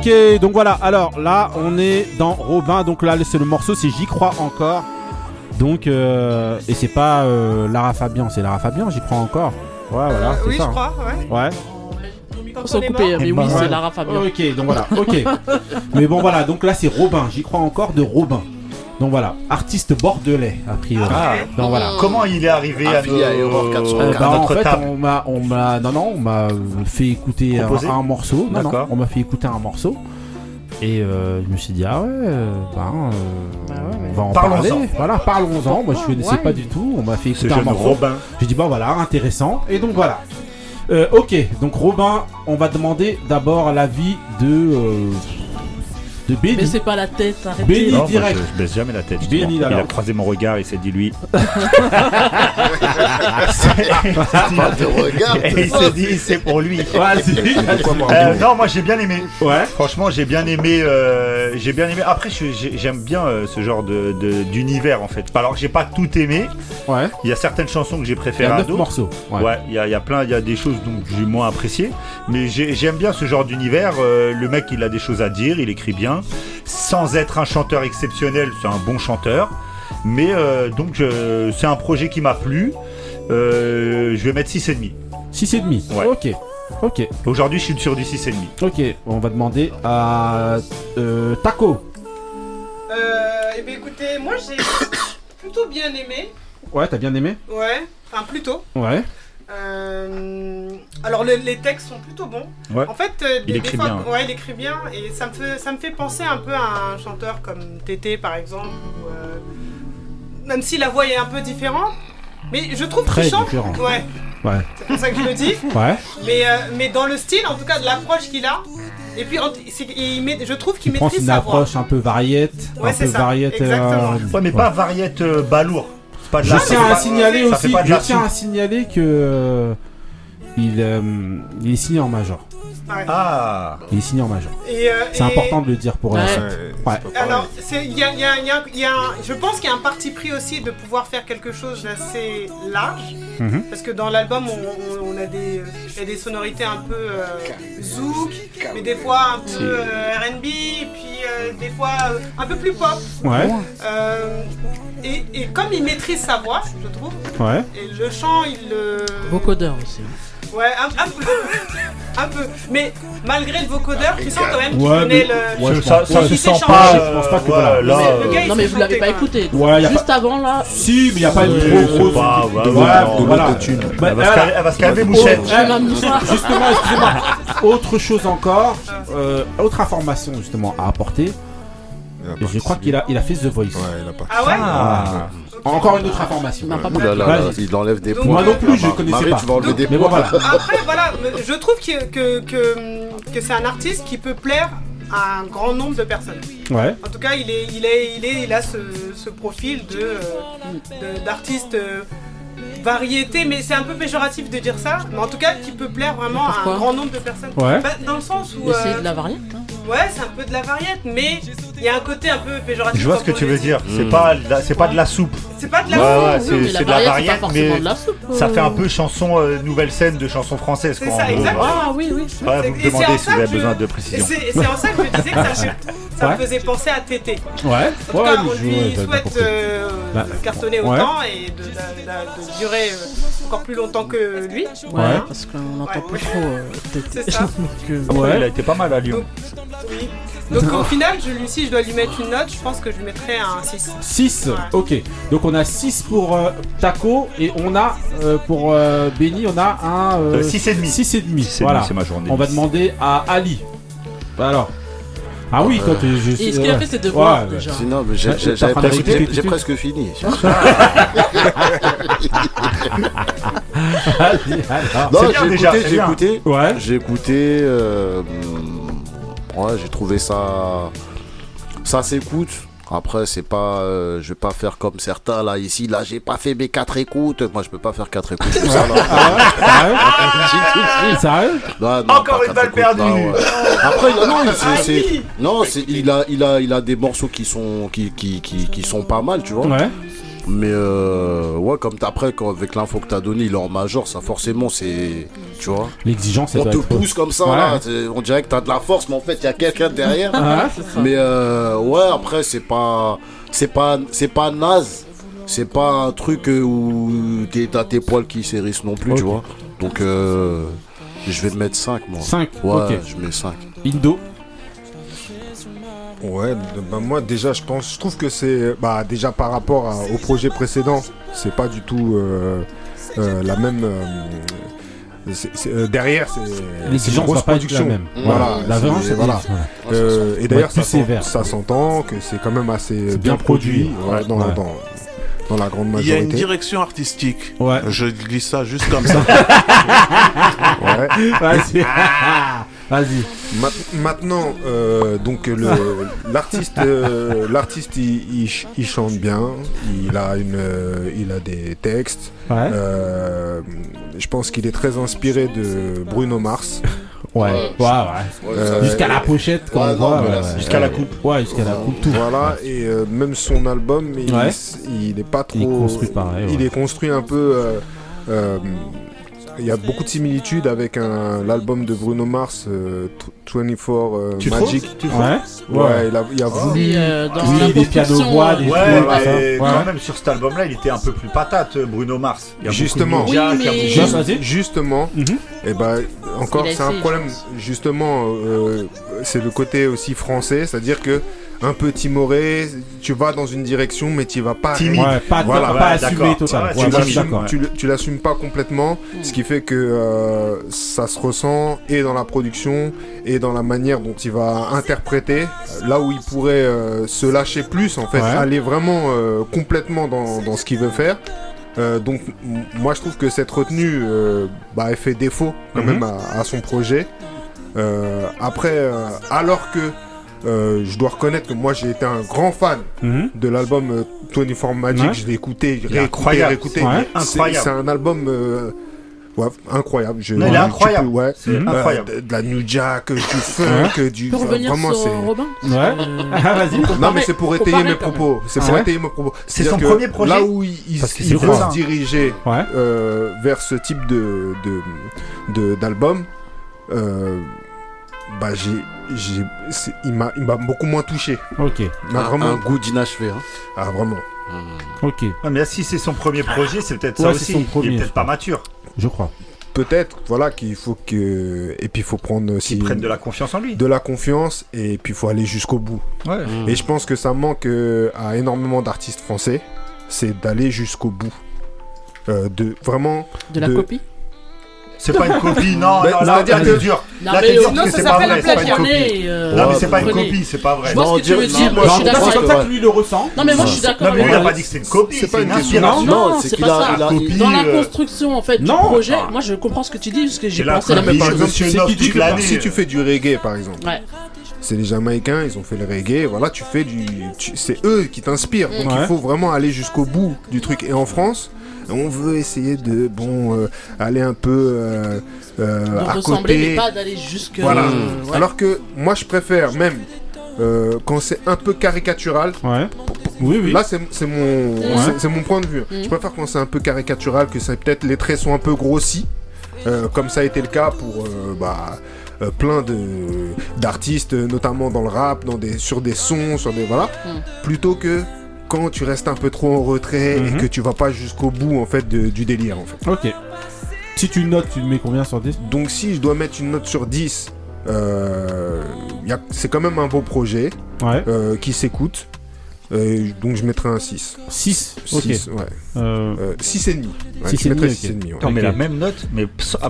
Ok, donc voilà. Alors là, on est dans Robin. Donc là, c'est le morceau, c'est J'y crois encore. Donc, euh, et c'est pas euh, Lara Fabian, c'est Lara Fabian, j'y crois encore. Ouais, voilà. c'est oui, ça, je hein. crois, ouais. Ouais. Ils sont coupés, mais oui, Ouais. c'est Lara Fabian. Ok, donc voilà, ok. [LAUGHS] Mais bon, voilà, donc là, c'est Robin, j'y crois encore de Robin. Donc voilà, artiste bordelais, a priori. Ah. donc voilà. Comment il est arrivé à, nos... 404. Euh, à bah, en fait, table on m'a, on m'a, non, non, on m'a fait écouter un, morceau. Non, non, D'accord. on m'a fait écouter un morceau. Et euh, je me suis dit, ah ouais, euh, ben, euh, on va en Parlons-en. parler. Voilà, parlons-en. Moi, je connaissais ouais. pas du tout. On m'a fait Ce écouter un jeune morceau. Robin. J'ai dit, bah voilà, intéressant. Et donc voilà. Euh, ok, donc Robin, on va demander d'abord l'avis de, euh, de Benny. Mais c'est pas la tête, arrêtez. Benny Non, moi, direct. je, je baisse jamais la tête. Il a alors. croisé mon regard, il s'est dit lui. Pas de regard, Et il s'est dit c'est pour lui. [LAUGHS] Vas-y. Euh, non, moi j'ai bien aimé. Ouais. Franchement, j'ai bien aimé. euh, j'ai bien aimé. Après, je- j'ai- j'aime bien euh, ce genre de de- d'univers en fait. Alors, j'ai pas tout aimé. Ouais. Il y a certaines chansons que j'ai Il y préférées a à neuf d'autres. morceaux. Ouais. Ouais, il y, a- il y a plein, il y a des choses donc j'ai moins apprécié, mais j'ai- j'aime bien ce genre d'univers. euh, le mec, il a des choses à dire, il écrit bien, sans être un chanteur exceptionnel, c'est un bon chanteur. Mais euh, donc c'est un projet qui m'a plu. Euh, je vais mettre 6,5. 6,5. Ouais. Ok. Ok. Aujourd'hui, je suis sur du 6,5. Ok. On va demander à euh, Taco. Euh, eh bien écoutez, moi j'ai [COUGHS] plutôt bien aimé. Ouais, t'as bien aimé? Ouais, enfin plutôt. Ouais. Euh, alors le- les textes sont plutôt bons. Ouais. En fait, euh, Il écrit bien. Ouais, il écrit bien et ça me fait ça me fait penser un peu à un chanteur comme Tété par exemple. euh, même si la voix est un peu différente, mais je trouve Très qu'il chante. différente. Ouais. Ouais. C'est pour ça que je le dis. Ouais. Mais, euh, mais dans le style, en tout cas de l'approche qu'il a, Et puis, il met- je trouve qu'il maîtrise une sa voix. approche un peu variette, Ouais, un c'est peu ça, variette. exactement. Ouais, mais pas variette euh, balourd. Pas de Je la- tiens c'est à signaler aussi, je tiens à signaler que euh, il, euh, il est signé en major. Ouais. Ah. Il est signé en major. Et, euh, C'est et- important de le dire pour la Ouais. suite. Ouais. Alors, c'est- il y a, il y a- il y a- il y a un- je pense qu'il y a un parti pris aussi de pouvoir faire quelque chose d'assez large. Mhm. Parce que dans l'album, on, on- on a des, il y a des sonorités un peu euh, zouk, mais des fois un peu euh, RB, puis euh, des fois euh, un peu plus pop. Ouais. Euh, et, et comme il maîtrise sa voix, je trouve, Ouais. et le chant, il le. Vocodeur aussi. Ouais, un, un peu. un peu. Mais malgré le vocodeur, tu sens quand même qu'il Ouais, connaît mais- le. ouais, je Ça- se sent pas, Je pense pas que voilà. ouais, là, Mais le gars, il Non, mais vous l'avez pas écouté. Ouais, Juste pas- avant là. Si, mais il n'y a pas une Ouais, trop grosse. Elle va se calmer- Oh, Mouchette. ça. [LAUGHS] Justement, excusez-moi. Autre chose encore, euh, autre information justement à apporter. Je crois qu'il a, il a fait The Voice. Ouais, il a pas. Ah ouais Ah. Encore une autre information. Non, pas Ouh là là, Vas-y. là, il enlève des Donc, points. Moi non plus, je connaissais Marie, pas. tu vas enlever des Mais bon, points. voilà. Après, voilà, je trouve que, que, que, que c'est un artiste qui peut plaire à un grand nombre de personnes. Ouais. En tout cas, il, est, il, est, il, est, il a ce, ce profil de, euh, de- d'artiste euh, variété, mais c'est un peu péjoratif de dire ça, mais en tout cas, qui peut plaire vraiment à un grand nombre de personnes. Ouais. Bah, dans le sens où. Mais c'est euh, de la variante. hein. Ouais, c'est un peu de la variette, mais il y a un côté un peu péjoratif. Je vois ce que on tu veux dire. C'est Mm. pas, de la- c'est pas de la soupe. C'est pas de Ouais, la ouais, soupe. c'est mais la c'est de la c'est forcément mais de la soupe. ça fait un Euh. peu chanson euh, nouvelle scène de chansons françaises. C'est quoi, ça, exactement. Ah oui, oui. Ouais, C'est- vous me c'est demandez en si ça vous avez que je- besoin de précision. c'est c'est en ça que je disais que ça, [LAUGHS] Ouais. me faisait penser à Tété. Ouais. En tout Ouais, cas, mais on je- ouais, lui j'avais souhaite euh, Bah, cartonner ouais. autant et de, de- de- de durer euh, encore plus longtemps que lui. Ouais, Ouais. parce qu'on n'entend Ouais. plus [LAUGHS] trop. euh, peut-être. C'est [LAUGHS] ça. Donc, Après, Ouais. il a été pas mal à Lyon. Donc, oui. Donc au final, je lui, si je dois lui mettre une note, je pense que je lui mettrais un 6. 6, Ouais. ok. Donc on a 6 pour euh, Taco et on a euh, pour euh, Benny, on a un Euh, six et demi. 6 et demi. C'est Voilà. c'est ma journée. On va demander à Ali. Bah alors. Ah oui, toi, tu. je- Et est-ce qu'il a fait déjà Sinon, mais j'ai- j'ai train de presque- réécouter j'ai- presque fini. Vas-y, [LAUGHS] alors. Non, C'est bien j'ai déjà, écouté, c'est j'ai bien. écouté. Ouais. J'ai écouté. euh, ouais, j'ai trouvé ça. Ça s'écoute. Après, c'est pas. euh, je vais pas faire comme certains là ici. Là, j'ai pas fait mes quatre écoutes. Moi, je peux pas faire quatre écoutes. tout ça, là. Sérieux Sérieux? Non, non, Encore pas une quatre balle écoutes, perdue. ouais. Après, non, il- c'est- Ah c'est- oui. non, c'est- il a, il a, il a des morceaux qui sont, qui, qui, qui, qui sont pas mal, tu vois. Ouais. Mais euh, ouais, comme t'as- après, quand, avec l'info que t'as donné, il est en major, ça forcément, c'est, tu vois. L'exigence, On te être- pousse comme ça, Ouais. là, on dirait que t'as de la force, mais en fait, il y a quelqu'un derrière. [LAUGHS] Ah, mais euh, ouais, après, c'est pas, c'est pas, c'est pas naze. C'est pas un truc euh, où t'as tes poils qui s'hérissent non plus, tu vois. Donc, euh, je vais te mettre 5, moi. 5, Ouais, je mets 5. Indo. Ouais, bah moi déjà je pense, je trouve que c'est, bah déjà par rapport à- au projet précédent, c'est pas du tout euh, euh, la même. euh, c'est- c'est- euh, derrière, c'est L'exigence grosse être la production. même. Voilà, La c'est- c'est voilà. voilà. Euh, et d'ailleurs, ça, sévère. ça s'entend que c'est quand même assez bien, bien produit. produit, ouais, dans, Ouais. dans, dans la grande Il y a une majorité. direction artistique. Ouais. Je dis ça juste comme ça. [LAUGHS] Ouais. Vas-y. Vas-y. Ma- maintenant, euh, donc le [LAUGHS] l'artiste, euh, l'artiste, il, il ch- il chante bien, il a une, euh, il a des textes. Ouais. Euh, je pense qu'il est très inspiré de Bruno Mars. [LAUGHS] Ouais, ouais, ouais. Euh, Jusqu'à la pochette, qu'on ouais. Jusqu'à la coupe. Ouais, jusqu'à la coupe, tout. Voilà, et euh, même son album, il, Ouais. il est pas trop. Il est construit pareil, Il est construit un peu. euh, euh, il y a beaucoup de similitudes avec un- l'album de Bruno Mars, euh, Tw- 24 euh, Tu Magic. trouves Tu Ouais. Ouais, Ouais. il a, il a voulu. Et, euh, dans Oui, des pianos-voix, des Ouais, trucs, mais ouais. quand même sur cet album-là, il était un peu plus patate, euh, Bruno Mars. Il y a Justement. beaucoup de médias Oui, qui a mais- beaucoup- Juste- justement, Mhm. et ben encore Il a c'est un problème. Justement, euh, c'est le côté aussi français, c'est-à-dire que un peu timoré, tu vas dans une direction, mais tu vas pas. Timide. Ouais, pas, Voilà, pas assumé total. Ouais, tu l'assumes- tu pas complètement, ce qui fait que euh, ça se ressent et dans la production et dans la manière dont il va interpréter, là où il pourrait euh, se lâcher plus, en fait, Ouais. aller vraiment euh, complètement dans, dans ce qu'il veut faire. Euh, donc moi je trouve que cette retenue, euh, bah, elle fait défaut quand Mhm. même à, à son projet. Euh, après, euh, alors que euh, je dois reconnaître que moi j'ai été un grand fan Mhm. de l'album euh, 24 Magic, Ouais. je l'ai écouté, est réécouté, réécouté. Ouais. C'est- un album euh, ouais, incroyable. Je, Non, il est incroyable. peux- ouais. C'est Euh, incroyable. de, de la New Jack, du [LAUGHS] funk, du. Enfin, revenir vraiment, sur c'est- Robin Ouais. [LAUGHS] Ah, vas-y. non mais c'est pour étayer mes propos. C'est pour étayer mes propos. C'est son que premier projet Là où il, pour ça. se diriger Ouais. euh, vers ce type de de de- d'album, euh, bah j'ai il m'a il beaucoup moins touché. Ok. Il Un- vraiment un goût d'inachevé. Hein. Ah vraiment. Ok. Ouais, mais là, si c'est son premier projet, c'est peut-être Ouais, ça c'est aussi. son il premier, est je peut-être pas mature. Je crois. Peut-être voilà qu'il faut que et puis il faut prendre aussi prenne de la confiance en lui. De la confiance et puis il faut aller jusqu'au bout. Ouais. Mm. Et je pense que ça manque euh, à énormément d'artistes français, c'est d'aller jusqu'au bout. Euh, de vraiment De la copie C'est pas une copie, non, non, c'est-à-dire que- c'est dur. Non, Là, mais t'es dur sinon, parce que ça c'est pas s'appelle vrai, un c'est pas une plagiat, copie. mais, euh, Non, mais c'est pas une copie, c'est pas vrai. Je vois ce que tu veux dire, moi je suis d'accord C'est comme ça que lui le ressent. Non, mais moi je suis d'accord Non, mais avec lui, il a pas dit que c'est une copie, C'est pas une inspiration. Non, Non, c'est pas qu'il a- ça. Dans la euh, construction en fait du non. projet, moi je comprends ce que tu dis parce que j'ai pensé la même par chose. si tu, tu fais du reggae par exemple, c'est les Jamaïcains, ils ont fait le reggae, voilà, tu fais du. tu- c'est eux qui t'inspirent. Donc Ouais. il faut vraiment aller jusqu'au bout du truc. Et en France, on veut essayer de, bon, euh, aller un peu euh, euh, De à ressembler, côté. mais pas d'aller jusque. Voilà. euh, ouais. Alors que moi, je préfère même euh, quand c'est un peu caricatural. Ouais. Oui, oui. Là, c'est c'est mon, Ouais. c'est- c'est mon point de vue. Je préfère quand c'est un peu caricatural, que c'est peut-être les traits sont un peu grossis, euh, comme ça a été le cas pour euh, bah, euh, plein de d'artistes, notamment dans le rap, dans des, sur des sons, sur des voilà, Mhm. plutôt que quand tu restes un peu trop en retrait Mhm. et que tu vas pas jusqu'au bout en fait de- du délire en fait. Ok. Si tu notes, tu mets combien sur 10 Donc si je dois mettre une note sur 10, euh, c'est quand même un beau projet Ouais. euh, qui s'écoute. Euh, donc je mettrai un 6. 6 Ok. 6, ouais. Euh, Euh, 6 et demi. Ouais, Six je et mettrais demi, 6 et demi. ouais. Attends, mais la même note, mais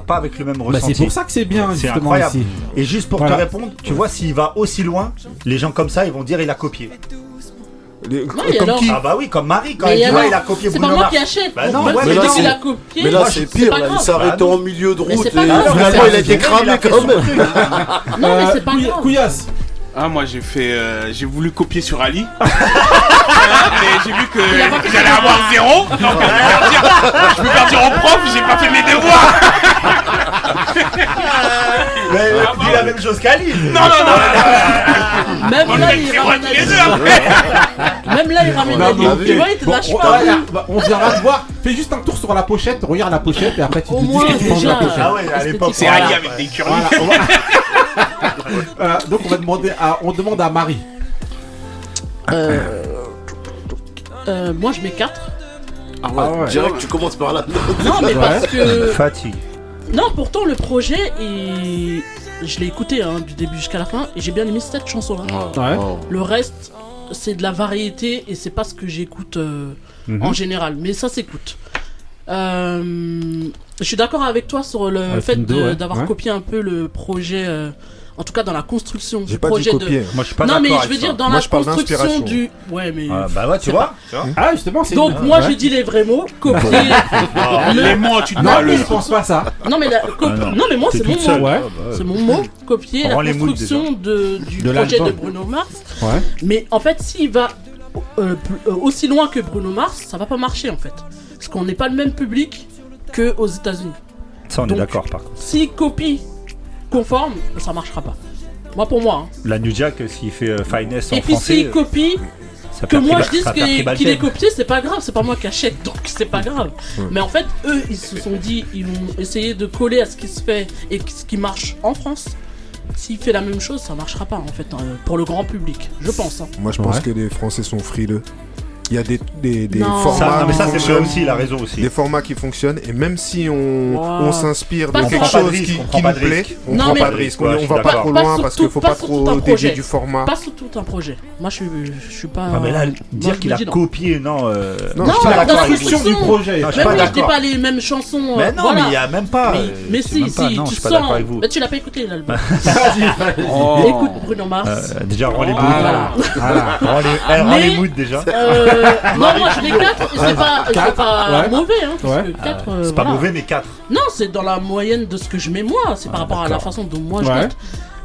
pas avec le même Bah, ressenti. c'est pour ça que c'est bien, C'est justement, incroyable. ici. Et juste pour Voilà. te répondre, tu vois, s'il va aussi loin, les gens comme ça, ils vont dire il a copié. Les- comme alors qui Ah bah oui, comme Marie, quand Mais elle dit alors, ouais, il a copié C'est pas moi qui achète. Bah non, ouais, mais là, c'est- copié. Mais là, c'est pire, là, il s'est arrêté en milieu de route et finalement il a été cramé quand son même. Non, mais c'est pas grave. Couillasse. Ah, moi j'ai fait. euh, j'ai voulu copier sur Ali. [LAUGHS] mais j'ai vu que j'allais avoir zéro. Donc je peux partir, je peux partir en prof, j'ai pas fait mes devoirs. [LAUGHS] Mais dis la même chose qu'Ali. Non, non, non. Même On là, il ramène Ali. Même là, il ramène Ali. Tu vois, il te lâche on- pas. bah, On viendra te voir. Fais juste un tour sur la pochette. Regarde la pochette et après tu te Au dis moins, ce que tu penses de la pochette. Ah ouais, à l'époque. C'est. Ali avec des curly. [LAUGHS] Euh, donc on va demander à, on demande à Marie. Euh, euh, Moi, je mets 4. Ah Ah ouais. ouais, direct tu commences par là. Non, mais parce que. Fatigue. Non, pourtant, le projet, il- je l'ai écouté hein, du début jusqu'à la fin et j'ai bien aimé cette chanson-là. Ouais. Le reste, c'est de la variété et c'est pas ce que j'écoute euh, Mhm. en général, mais ça s'écoute. Euh, je suis d'accord avec toi sur le Ouais, fait d'avoir Ouais. copié un peu le projet, euh, en tout cas dans la construction du pas dit projet copier. de. Moi je suis pas non, mais je veux ça. dire dans Moi, la je parle construction d'inspiration. du. Ouais, mais. Ah, bah ouais, tu vois. Ah justement c'est. Donc une- moi ouais. j'ai dit les vrais mots, [LAUGHS] copier. Ah, le- Les mots, tu te Non mais je pense pas à ça. Non mais, la- Ah, non. non. mais moi c'est mon mot. Ouais. C'est mon mot, copier la construction de, du De projet de. Bruno Mars. Ouais. Mais en fait, s'il va euh, euh, aussi loin que Bruno Mars, ça va pas marcher en fait. Parce qu'on n'est pas le même public que aux États-Unis. Ça on est d'accord par contre. S'il copie conforme, ça marchera pas. Moi pour moi. hein. La New Jack s'il fait euh, Finesse en Et puis français. s'il copie, ça que moi je dise qu'il est copié, c'est pas grave, c'est pas moi qui achète, donc c'est pas grave. Mais en fait, eux, ils se sont dit, ils vont essayer de coller à ce qui se fait et ce qui marche en France. S'il fait la même chose, ça marchera pas en fait hein, pour le grand public, je pense. hein. Moi je pense Ouais. que les Français sont frileux. Il y a des, des, des Non. formats Ça, non, mais qui ça c'est vrai fonctionnent. aussi, il a raison aussi. Des formats qui fonctionnent et même si on, Wow. on s'inspire de quelque chose risque, qui, on qui prend nous pas de plaît, risque. on Non, prend mais- pas de risque, on, on va pas trop loin parce qu'il faut pas trop dévier du format. Pas sur tout un projet. Moi je suis, je suis pas. Ah mais là, dire qu'il a non. copié, non. euh, Non, Non, je suis pas dans d'accord la construction du projet. Je Même pas les mêmes chansons. Mais non, mais il y a même pas. Mais, euh, si, si, tu sens. Mais tu l'as pas écouté l'album. Vas-y, [LAUGHS] vas-y. Écoute Bruno Mars. Euh, déjà, rends les. Voilà. Rends les, moods déjà. Euh, non, moi je mets 4 et c'est pas, c'est Quatre, pas ouais. mauvais. Hein, parce Ouais. que quatre, euh, c'est pas voilà. mauvais, mais 4. Non, c'est dans la moyenne de ce que je mets moi. C'est par rapport à la d'accord. façon dont moi je Ouais. note.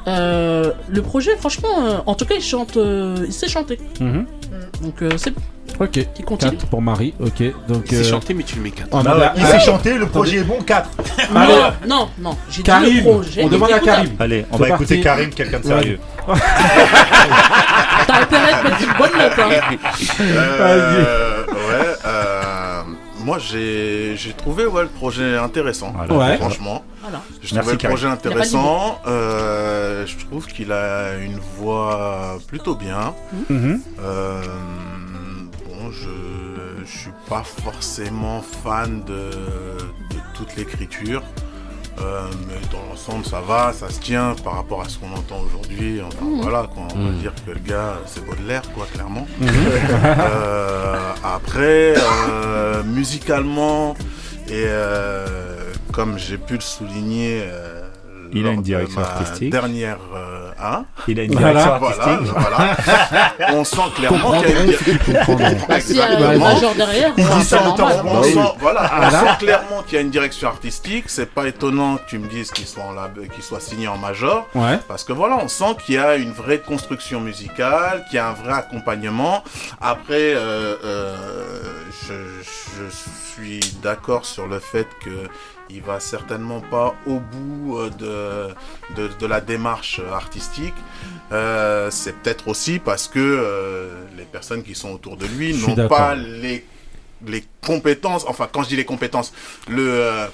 Euh, le projet, franchement, euh, en tout cas, il chante, euh, il sait chanter. Mhm. Donc euh, c'est Ok. Qui continue. 4 pour Marie. Ok. Donc. Il sait euh, chanter, mais tu le mets 4. on Ah ouais, la- il Ah, sait chanter, le attendez. projet est bon, 4. Allez. non, non, non. J'ai dit Karim, le projet. on demande à. Karim. Allez, on va parti. écouter Karim, quelqu'un de sérieux. T'as intérêt à te mettre une bonne note. Hein. [LAUGHS] Euh, ouais, euh, moi j'ai j'ai trouvé ouais, le projet intéressant, Ouais. franchement. Voilà. Je Merci, trouvais le Karim. projet intéressant. euh, je trouve qu'il a une voix plutôt bien. Mhm. Euh, je, je suis pas forcément fan de, de toute l'écriture. Euh, mais dans l'ensemble, ça va, ça se tient par rapport à ce qu'on entend aujourd'hui. Enfin, Mhm. voilà, quoi, on va Mhm. dire que le gars, c'est Baudelaire, quoi, clairement. Mhm. [LAUGHS] Euh, après, euh, musicalement, et comme j'ai pu le souligner, Il a une de direction ma artistique. Dernière, euh, hein Il a une direction voilà, artistique. voilà. [LAUGHS] On sent clairement qu'il y a une s'il y a le major derrière, Il dit ça normal. autant. On Bah sent, voilà, on sent clairement qu'il y a une direction artistique. C'est pas étonnant que tu me dises qu'il soit, en lab- qu'il soit signé en major. Ouais. Parce que voilà, on sent qu'il y a une vraie construction musicale, qu'il y a un vrai accompagnement. Après, euh, euh, je, je suis d'accord sur le fait que il va certainement pas au bout euh, de, de, de la démarche artistique. Euh, c'est peut-être aussi parce que euh, les personnes qui sont autour de lui n'ont pas les, les compétences, enfin quand je dis les compétences, le... euh,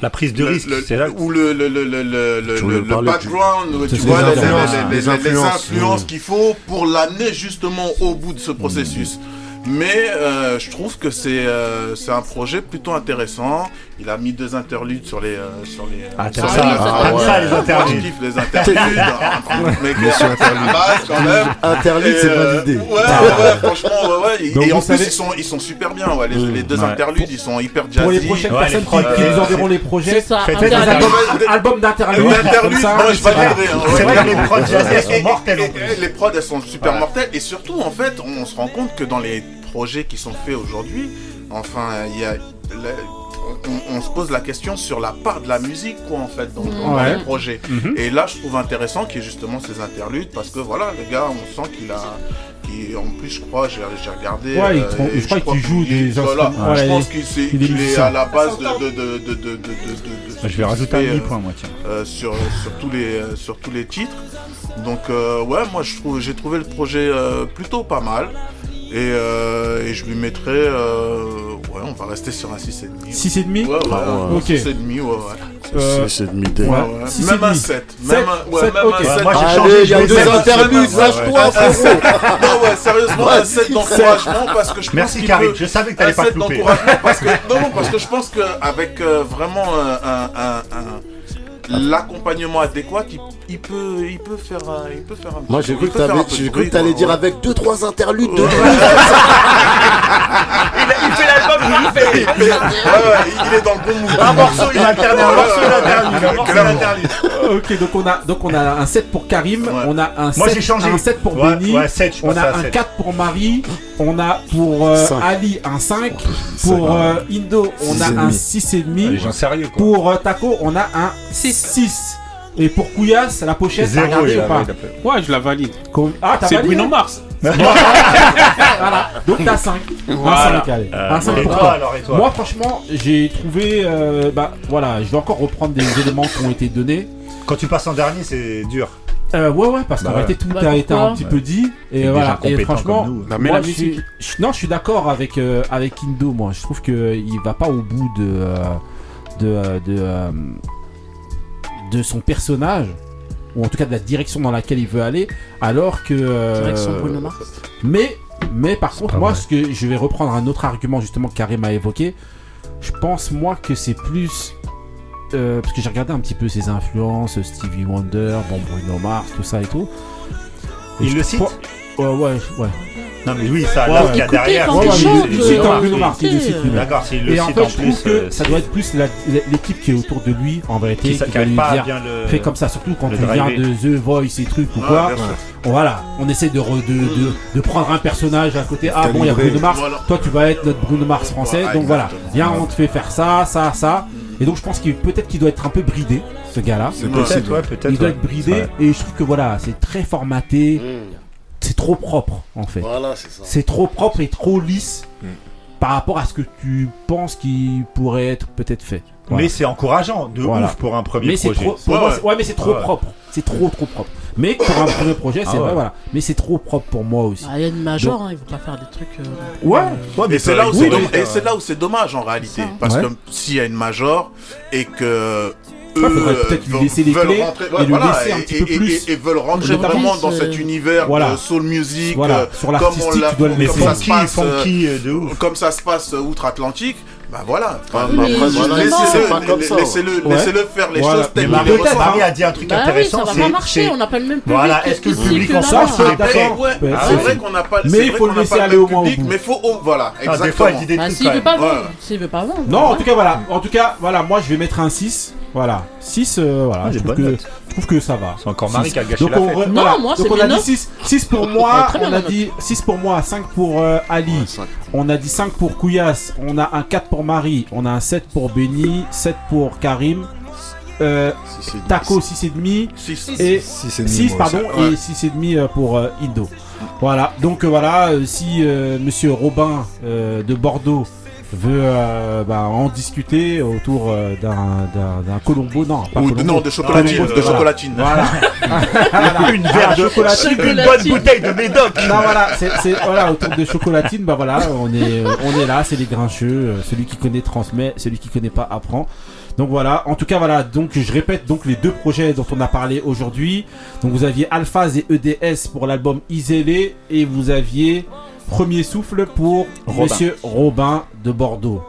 La prise de le- risque, le- c'est là. ou le, le, le, le, le, le- background, tu les vois, les, les- influences, les- les les- les influences, influences oui. qu'il faut pour l'amener justement au bout de ce processus. Mais euh, je trouve que c'est euh, c'est un projet plutôt intéressant. Il a mis deux interludes sur les euh, sur les. euh, Ah, sur les- Ah, t'aimes ouais. ça, les Moi, interludes. Je kiffe les interludes. hein, mais [LAUGHS] [LAUGHS] quand même. Interlude, c'est euh, validé. Ouais, ouais, franchement, ouais. Donc Et en vous plus, savez- ils sont ils sont super bien. Ouais, les, les deux Ouais. interludes, ils sont hyper jazzy. Pour les prochaines Ouais, personnes les qui, prods, qui nous enverront les projets, C'est ça. faites Des- albums d'interludes. L'interlude, moi je validerai. hein, les prods jazzy, elles sont mortelles en plus. Les prods, elles sont super mortelles. Et surtout, en fait, on se rend compte que dans les projets qui sont faits aujourd'hui, enfin, il y a. On, on se pose la question sur la part de la musique, quoi, en fait, dans, dans Ouais. les projets. Mhm. Et là, je trouve intéressant qu'il y ait justement ces interludes, parce que voilà, le gars, on sent qu'il a. en plus, je crois, j'ai regardé. Ouais, il euh, je crois qu'il joue des voilà. Je pense il- qu'il est à la base de. de, de, Je vais rajouter un fait, demi euh, point, moi, tiens. euh, sur, sur, tous les, sur tous les titres. Donc euh, ouais, moi je trouve j'ai trouvé le projet plutôt pas mal. Et, euh, et je lui mettrais... euh, ouais, on va rester sur un 6,5. 6,5 Ouais, ouais, Ah un ok. 6,5, ouais, ouais. Euh, C'est demi D. Ouais, Ouais, ouais. six Même un demi. 7. Sept, Même un, ouais, sept, même ok. un Ouais, 7. moi, j'ai changé, il y a deux un interludes, sept, lâche-toi, Un frérot. sept. Non, ouais, sérieusement, un 7 d'encouragement parce que je pense Merci, Karim. Je savais que t'allais un pas te louper. d'encouragement parce que non, non, parce que je pense qu'avec vraiment euh, un, un- un- l'accompagnement adéquat, il, il peut, il peut faire un, il peut faire un. Moi, j'ai cru que t'allais dire avec 2-3 interludes de. [LAUGHS] [LAUGHS] [LAUGHS] Il fait l'album, il fait. Il fait- ouais, ouais, il est dans le bon mood. Un morceau, il alterne un morceau, il ouais, un morceau, il alterne. Ok, donc on a donc on a un 7 pour Karim, Ouais. on a un Moi, 7, j'ai changé. un 7 pour Ouais, Benny, on a un sept. 4 pour Marie, on a pour euh. Ali un 5, pour euh, Indo on a un demi. 6 et Les demi, gens sérieux, quoi. pour euh, Taco on a un 6. Et pour Couillasse, la pochette, t'as Zéro, regardé ou pas. Ouais, je la valide. Ah, t'as C'est Bruno Mars. Voilà, [LAUGHS] donc t'as 5. Voilà. Un 5, allez. Euh, un 5 et pour toi, toi. alors, et toi Moi, franchement, j'ai trouvé. euh, bah voilà, je vais encore reprendre des [LAUGHS] éléments qui ont été donnés. Quand tu passes en dernier, c'est dur. Euh, ouais, ouais, parce Bah qu'en réalité, tout Bah, a été un petit peu dit. Et, voilà, et franchement. Non, mais moi, la je suis, je- non, je suis d'accord avec, euh, avec Indo, moi. Je trouve qu'il va pas au bout de. euh, de, de, de son personnage. Ou en tout cas de la direction dans laquelle il veut aller. Alors que. euh, Direction Bruno Mars. mais, mais par contre, moi, vrai. ce que je vais reprendre un autre argument justement que Karim a évoqué. Je pense moi que c'est plus euh, parce que j'ai regardé un petit peu ses influences, Stevie Wonder, bon Bruno Mars, tout ça et tout. Et Il je le cite? Crois- Ouais, ouais, ouais. Non, mais oui, ça, Ouais, là, ouais. qu'il y a derrière, il chante, site, euh, site. Le site lui-même. D'accord, c'est le Et en site fait, en je plus. trouve que euh, ça doit être plus l'équipe qui est autour de lui, en vérité, Qui va lui dire, fais comme ça, surtout quand viens driver. de The Voice et trucs ou Ouais, quoi. Voilà, on essaie de, re- de, de, de prendre un personnage à côté. Ah bon, il y a. Bruno Mars, Voilà. toi tu vas être notre Bruno Mars français. Voilà, donc voilà, viens, on te fait faire ça, ça, ça. Et donc je pense qu'il peut-être qu'il doit être un peu bridé, ce gars-là. C'est possible, ouais, peut-être, Il doit ouais. être bridé et je trouve que voilà, c'est très formaté. C'est trop propre en fait. Voilà, c'est ça. C'est trop propre et trop lisse Mm. par rapport à ce que tu penses qu'il pourrait être peut-être fait. Voilà. Mais c'est encourageant, de Voilà. ouf pour un premier mais c'est projet. trop, pour moi, c'est- ouais, mais c'est trop Ouais, propre. C'est trop, trop propre. Mais pour un premier projet, c'est Ah vrai, ouais. voilà. Mais c'est trop propre pour moi aussi. Ah, Il y a une major, Donc- hein, ils vont pas faire des trucs. euh, Ouais. et c'est là, où oui, c'est mais- domm- et c'est là où c'est dommage en réalité. Parce Ouais. que s'il y a une major et que. Eux, euh, peut-être lui veulent- laisser les veulent clés rentrer- et ouais, lui voilà, laisser un et- petit peu et- plus et- et veulent rentrer le vraiment plus, dans euh, cet univers voilà. de soul music, Voilà, euh, sur comme on l'artistique, l'a tu dois le comme laisser. ça se Funky, passe, funky, euh, euh, de ouf. comme ça se passe euh, outre-Atlantique. Bah voilà. Enfin, Oui, laissez-le- Ouais. faire les Voilà. choses telles Marie- a dit un truc Bah oui, intéressant. ça va c'est- pas marcher, c'est- on n'a pas le même public Voilà, est-ce que le public en il ouais, Ouais, c'est vrai qu'on n'a pas, Mais il faut le laisser aller au moins mais faut, oh, voilà, Ah, des fois, il dit des Bah, trucs s'il quand veut même. pas vendre, Ouais. s'il veut pas vendre. Non, en tout cas, voilà. En tout cas, voilà, moi je vais mettre un 6. Voilà. 6, euh, voilà. Ah, je, trouve que, notes. je trouve que ça va. C'est encore 6. Marie qui a gâché Donc, la on fête. re- Non, voilà. moi, Donc c'est on a dit notes. 6, 6 pour moi, est très bien, on a dit 6 pour moi, 5 pour euh, Ali, on a dit 5 pour Kouyas, on a un 4 pour Marie, on a un 7 pour Benny, 7 pour Karim, euh, Taco 6,5 Six. et Six et demi, 6 moi pardon et 6,5 euh, pour euh, Indo. Voilà, donc euh, voilà, euh, si euh, monsieur Robin euh, de Bordeaux veut euh, bah, en discuter autour euh, d'un d'un- d'un Colombo, non, pas Ou de- Colombo. non, de chocolatine, Colombo, de chocolatine. Voilà. [LAUGHS] Voilà. Une verre de chocolatine. une bonne bouteille de médoc. Non, voilà, c'est c'est- voilà, autour de chocolatine, bah voilà, on est, on est là, c'est les grincheux, euh, celui qui connaît transmet, celui qui connaît pas apprend. Donc voilà, en tout cas voilà, donc je répète donc les deux projets dont on a parlé aujourd'hui. Donc vous aviez Alphaz et EDS pour l'album Isolé et vous aviez Premier Souffle pour Robin. Monsieur Robin de Bordeaux.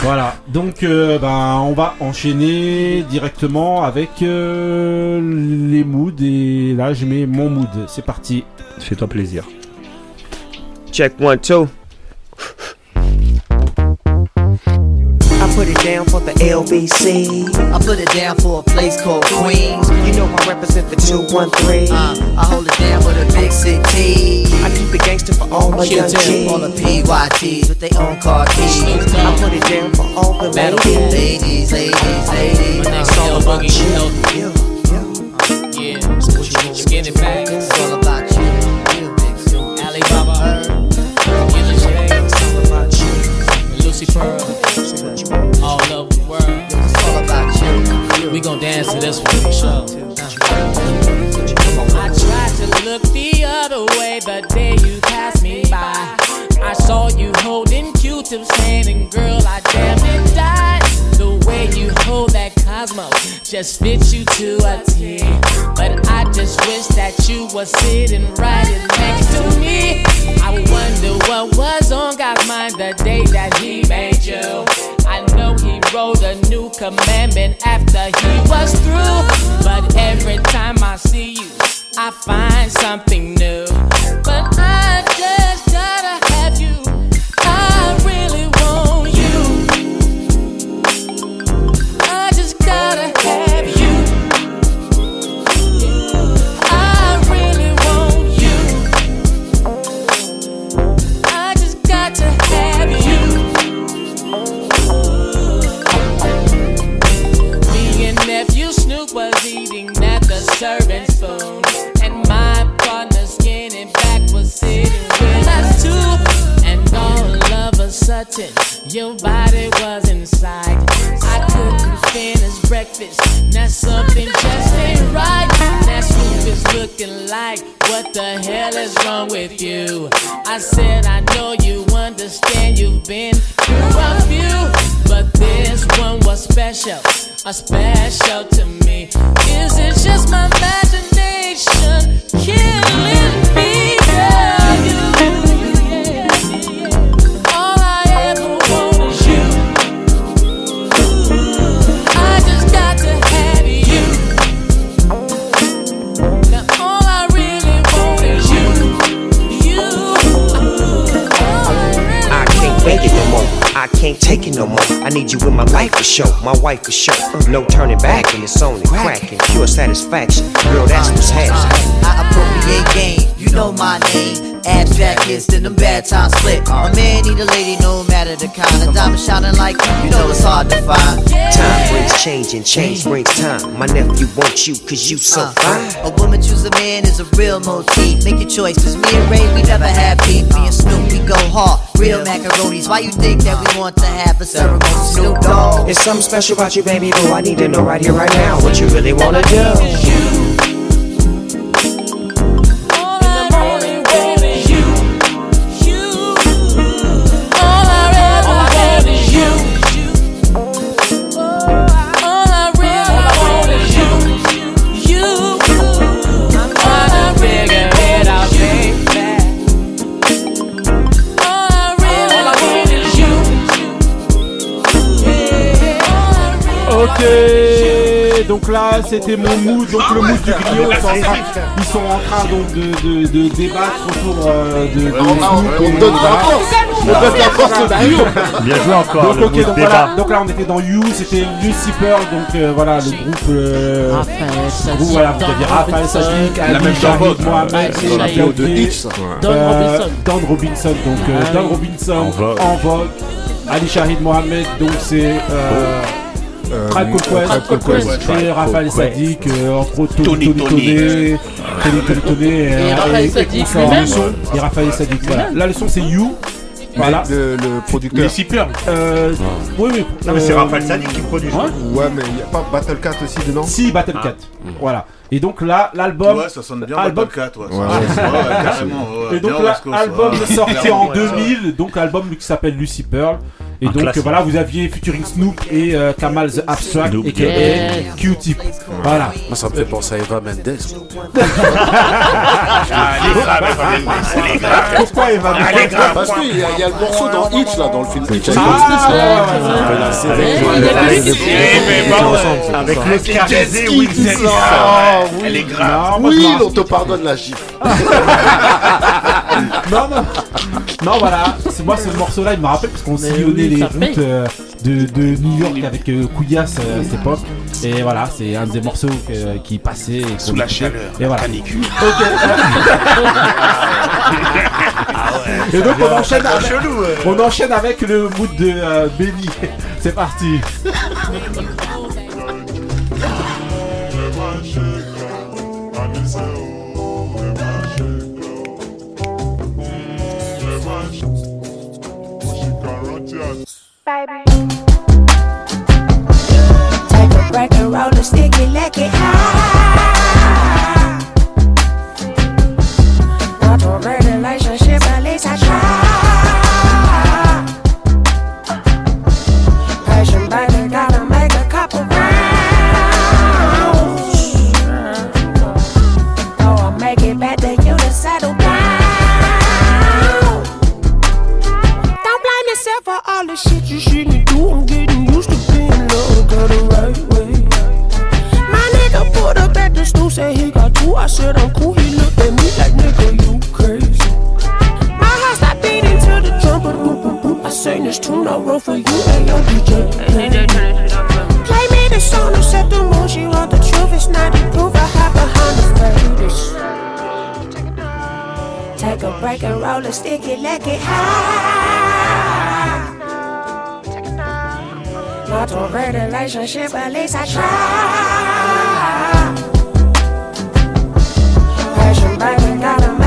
Voilà, donc euh, ben, on va enchaîner directement avec euh, les moods et là je mets mon mood. C'est parti. Fais-toi plaisir. Check one, two. Put it down for the LBC. I put it down for a place called Queens. You know I represent the 213. Uh, I hold it down for the big city. I keep it gangster for all my young Q-tip, all the kids. PYTs with their own car keys. I put it down for all the Battle ladies. ladies, ladies, ladies. It's all about you. Yeah, skinny fat. It's all about you. Alibaba Herb. It's all about you. Lucy Pearl. We gon' dance to this one for sure. I tried to look the other way the day you passed me by. I saw you holding Q-tips and girl, I damn it died. The way you hold that Cosmo just fits you to a T. But I just wish that you were sitting right next to me. I wonder what was on God's mind the day that He made you. I know He wrote a new commandment after He was through. But every time I see you, I find something new. But I just a your body was inside. I couldn't finish breakfast. Now something just ain't right. Now Snoop is looking like, what the hell is wrong with you? I said, I know you understand you've been through a few, but this one was special, a special to me. Is it just my imagination killing me? Yeah, can't take it no more. I need you in my life for sure, my wife for sure. No turning back, and it's only cracking. Pure satisfaction, girl, that's what's happening. I appropriate game, you know my name. Abstract kids, then them bad times split. A man need a lady, no matter the kind of diamond shining like you, you know it's hard to find. Time brings change, and change brings time. My nephew wants you, cause you so Uh, fine. A woman choose a man is a real motif. Make your choice, cause me and Ray, we never have beef. Me and Snoop, we go hard. Real macaronis. Why you think that we want to have a ceremony? Snoop Dogg. It's something special about you, baby boo. I need to know right here, right now, what you really wanna do. Ok, donc là c'était mon mood, donc le mood du griot, ils sont en train, ils sont en train donc de, de, de débattre autour euh, de, de on- on- on donne la force. On donne la force au griot. Bien joué encore, Donc ok, donc voilà, donc là on était dans You, c'était Lucy Pearl, donc euh, voilà le groupe. Euh, groupe, voilà, vous aviez Raphaël Sadiq, La Ali même Shahid, chose. Mohamed, de hits. Don euh, Robinson. Don Robinson, donc euh, Ah Don oui. Robinson En vogue. en vogue. Ali Shahid Mohamed, donc c'est. Euh, Euh, Tribe Called Quest, et Raphaël Sadiq, euh, entre autres Tony Tony Tony Tony. Et Raphaël Sadiq consorts. lui-même. Et Raphaël Sadiq, voilà. Là le son c'est You. Voilà. Le, le producteur. Les Super. Euh, oui, oui. Non, mais c'est euh, Raphaël Sadiq qui produit. Ouais. Ouais, mais il n'y a pas Battle Cat aussi dedans Si, Battle Cat. Voilà. Et donc là, l'album. Ouais, ça sonne bien album- Battle Cat, ouais. Ouais, Ouais, ouais. ouais, carrément. ouais. Et donc là, West Coast, album ouais. sorti en ouais. 2000, donc album qui s'appelle Lucy Pearl. Et Un donc classique. voilà, vous aviez featuring Snoop et euh, Kamal the Abstract et yeah. Q-Tip. Voilà. Moi, ça me fait penser à Eva Mendes. [LAUGHS] Ah, les graves, elle est grave. Pourquoi Eva Ah, les graves. Parce qu'il y, a- il y a le morceau dans Hitch, là, dans le film Hitch. avec Ah, Will le ça. Ah. Elle est grave. M'en- on te pardonne la gifle. [LAUGHS] non, non. Non, voilà. C'est moi, ce morceau-là, il me rappelle parce qu'on sillonnait les routes euh, de, de New York avec euh, Couillasse euh, à cette époque. Et voilà, c'est un des morceaux que- qui passait. et qu'on Sous la écoutait. chaleur, Et voilà. canicule. Ok. [LAUGHS] Et donc on enchaîne, avec, Chelou. euh. on enchaîne avec le mood de euh, Benny. [LAUGHS] C'est parti. Take a break and roll a sticky, lick it high. Said I'm cool. He looked at me like nigga, you crazy. My heart stopped beating to the drum, but boom, boom, boom. I sang this tune I wrote for you and your DJ. Play me the song to set the mood. She want the truth, it's not the proof. I hide behind the faders. Take a break and roll a sticky, lick it high. Not a great relationship, at least I try. Passion, baby, gotta make a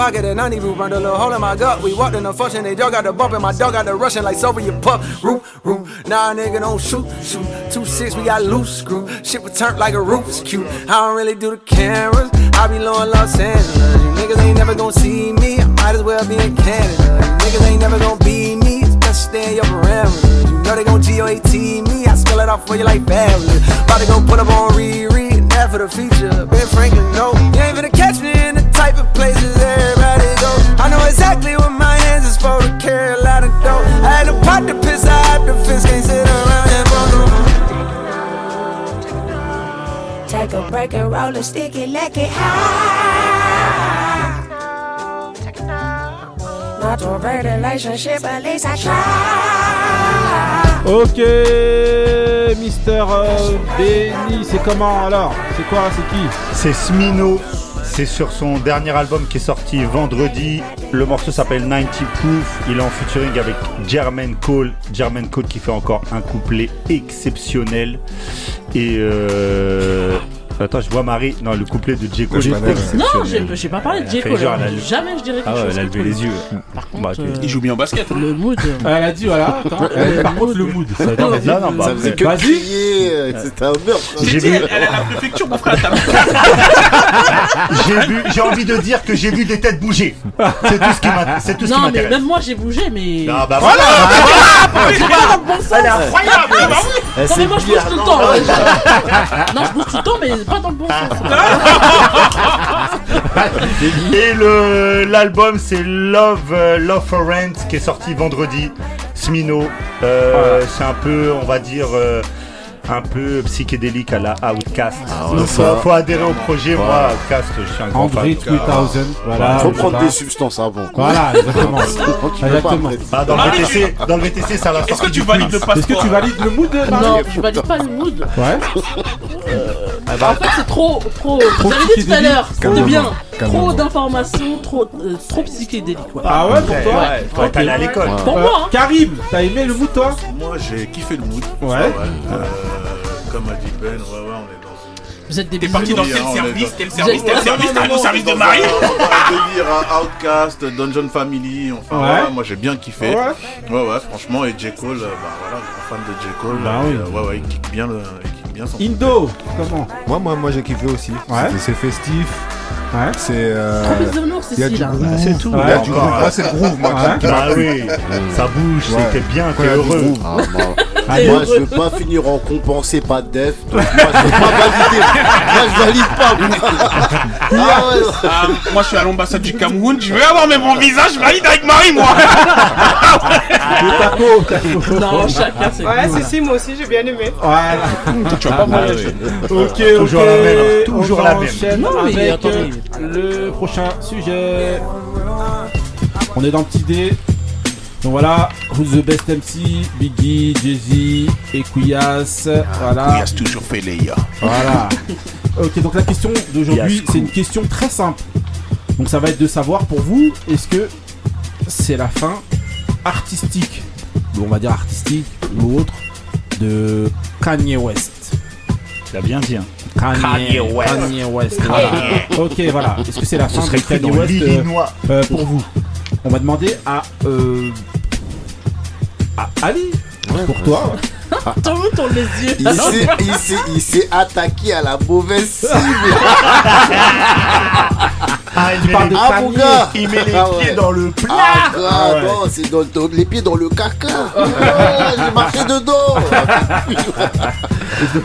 pocket, and I need to burned a little hole in my gut. We walked in the function, they dog got the bump, and my dog got the rushing like Soviet pup. Root, root. Nah, nigga, don't shoot, shoot. Two six, we got loose screw. Shit was turned like a Rubik's cube. I don't really do the cameras. I be low in Los Angeles. You niggas ain't never gonna see me. I might as well be in Canada. You niggas ain't never gonna be me. It's best stay in your parameters. You know they gon' G-O-A-T me. I spell it out for you like fabulous. About to go put up on Riri. and That for the feature. Ben Franklin, no. You ain't finna catch me in the type of places for to carry a lot of dough. I had to pot the piss, I had the fist, can't sit around and bundle. Take a break and roll a sticky, lick it high. Not to break the relationship, at least I try. Ok, Mister euh, Benny, c'est comment alors? C'est quoi C'est qui? C'est Smino. C'est sur son dernier album qui est sorti vendredi. Le morceau s'appelle 90 Proof. Il est en featuring avec Jermaine Cole. Jermaine Cole qui fait encore un couplet exceptionnel. Et euh... Attends, je vois Marie. Non, le couplet de J. Cole. Non, j'ai j'ai pas parlé de J. Cole. hein. Jamais je dirais quelque Ah ouais, chose. elle a levé contre les lui. yeux. Par Bah, contre, euh, Il joue bien au basket. Le mood. Elle a dit voilà. [LAUGHS] Attends, euh, par contre le mood. Non, non, bah, Ça faisait que Vas-y. crier, euh, c'était un meurtre. J'ai J'ai dit, vu- elle, la préfecture, mon frère. t'as- J'ai vu, j'ai envie de dire que j'ai vu des têtes bouger. C'est tout ce qui m'a- c'est tout ce qui Non, mais m'intéresse. même moi j'ai bougé, mais. Ah bah voilà! voilà. C'est pas dans le bon sens! Elle est incroyable, Non, bah mais moi je bouge tout le temps! ouais. Non, je bouge tout le temps, mais pas dans le bon sens. [LAUGHS] Et le l'album c'est Love euh, Love for Rent qui est sorti vendredi. Smino. Euh, C'est un peu, on va dire. euh, un peu psychédélique à la Outcast. ouais, Donc ça. faut, faut adhérer au projet. Moi, Outcast, je suis un grand André fan. 3000, voilà. Faut prendre des substances avant. Voilà, [LAUGHS] exactement. Exactement. après. Ah, dans, le Marie, VTC, dans le VTC, ça va Est-ce que tu valides le passeport Est-ce que tu valides le mood Marie Non, je valide pas le mood. Ouais. [LAUGHS] Ah bah, En fait, c'est trop, trop. Trop Vous avez dit tout à l'heure, c'était bien. Trop d'informations, trop, euh, trop psychédélique. Ah ouais, pour toi Ouais, faut à l'école. Ouais. Pour Euh, moi, hein. Karim, t'as aimé le mood toi? Moi, j'ai kiffé le mood. Ouais. Comme a dit Ben, ouais, ouais, on est dans une. Vous êtes des T'es parti dans quel service Tel service Tel service T'arrives au service de Marie délire à Outcast, Dungeon Family, enfin Ouais. ouais, moi j'ai bien kiffé. Ouais. Ouais, franchement, et J. Cole, euh, bah voilà, grand fan de J. Cole. Bah oui. euh, ouais, ouais, il kick bien, le. Indo, comment Moi, moi, moi j'ai kiffé aussi. Ouais. C'est festif. Ouais. C'est. euh, Il y a du là. groove. C'est tout. Il y a Ouais. du groove. Ah, c'est le groove, moi. Ouais. Bah oui, ça bouge, Ouais. c'était bien, t'es heureux. Ah, moi, je veux pas finir en compensé, pas de def. Donc moi, je veux pas valider. Moi, je valide pas. moi. [LAUGHS] Ah ouais. Ah, Moi, je suis à l'ambassade du Cameroun. Je veux avoir mes bons visages? Je valide avec Marie, moi. [LAUGHS] Taco, taco. Non, chacun c'est Ouais, si, si, moi aussi j'ai bien aimé. Voilà. Tu vas pas voyager. Ok, Toujours ok. la même, hein. Toujours On la même. Non, mais avec attendez. le prochain sujet. On est dans le petit dé. Donc voilà, Who's the best MC Biggie, Jay-Z, Equias. Voilà. Il a toujours fait les gars. Voilà. ok, donc la question d'aujourd'hui, c'est une question très simple. Donc ça va être de savoir pour vous, est-ce que c'est la fin artistique, ou on va dire artistique ou autre, de Kanye West? Tu l'as bien dit. hein. Kanye, Kanye West. Kanye West. voilà. Ok, voilà. Est-ce que c'est la Ce fin de Kanye West euh, euh, pour vous? On va demander à, euh, à Ali. pour toi. [LAUGHS] Tout tourne les yeux. [LAUGHS] Il s'est- attaqué à la mauvaise cible. [LAUGHS] Ah, il met les- de Ah, Kanye. mon gars il met les Ah pieds ouais. dans le plat. Ah, Ah ouais. non, c'est dans, dans les pieds dans le caca. Oh, J'ai marché dedans.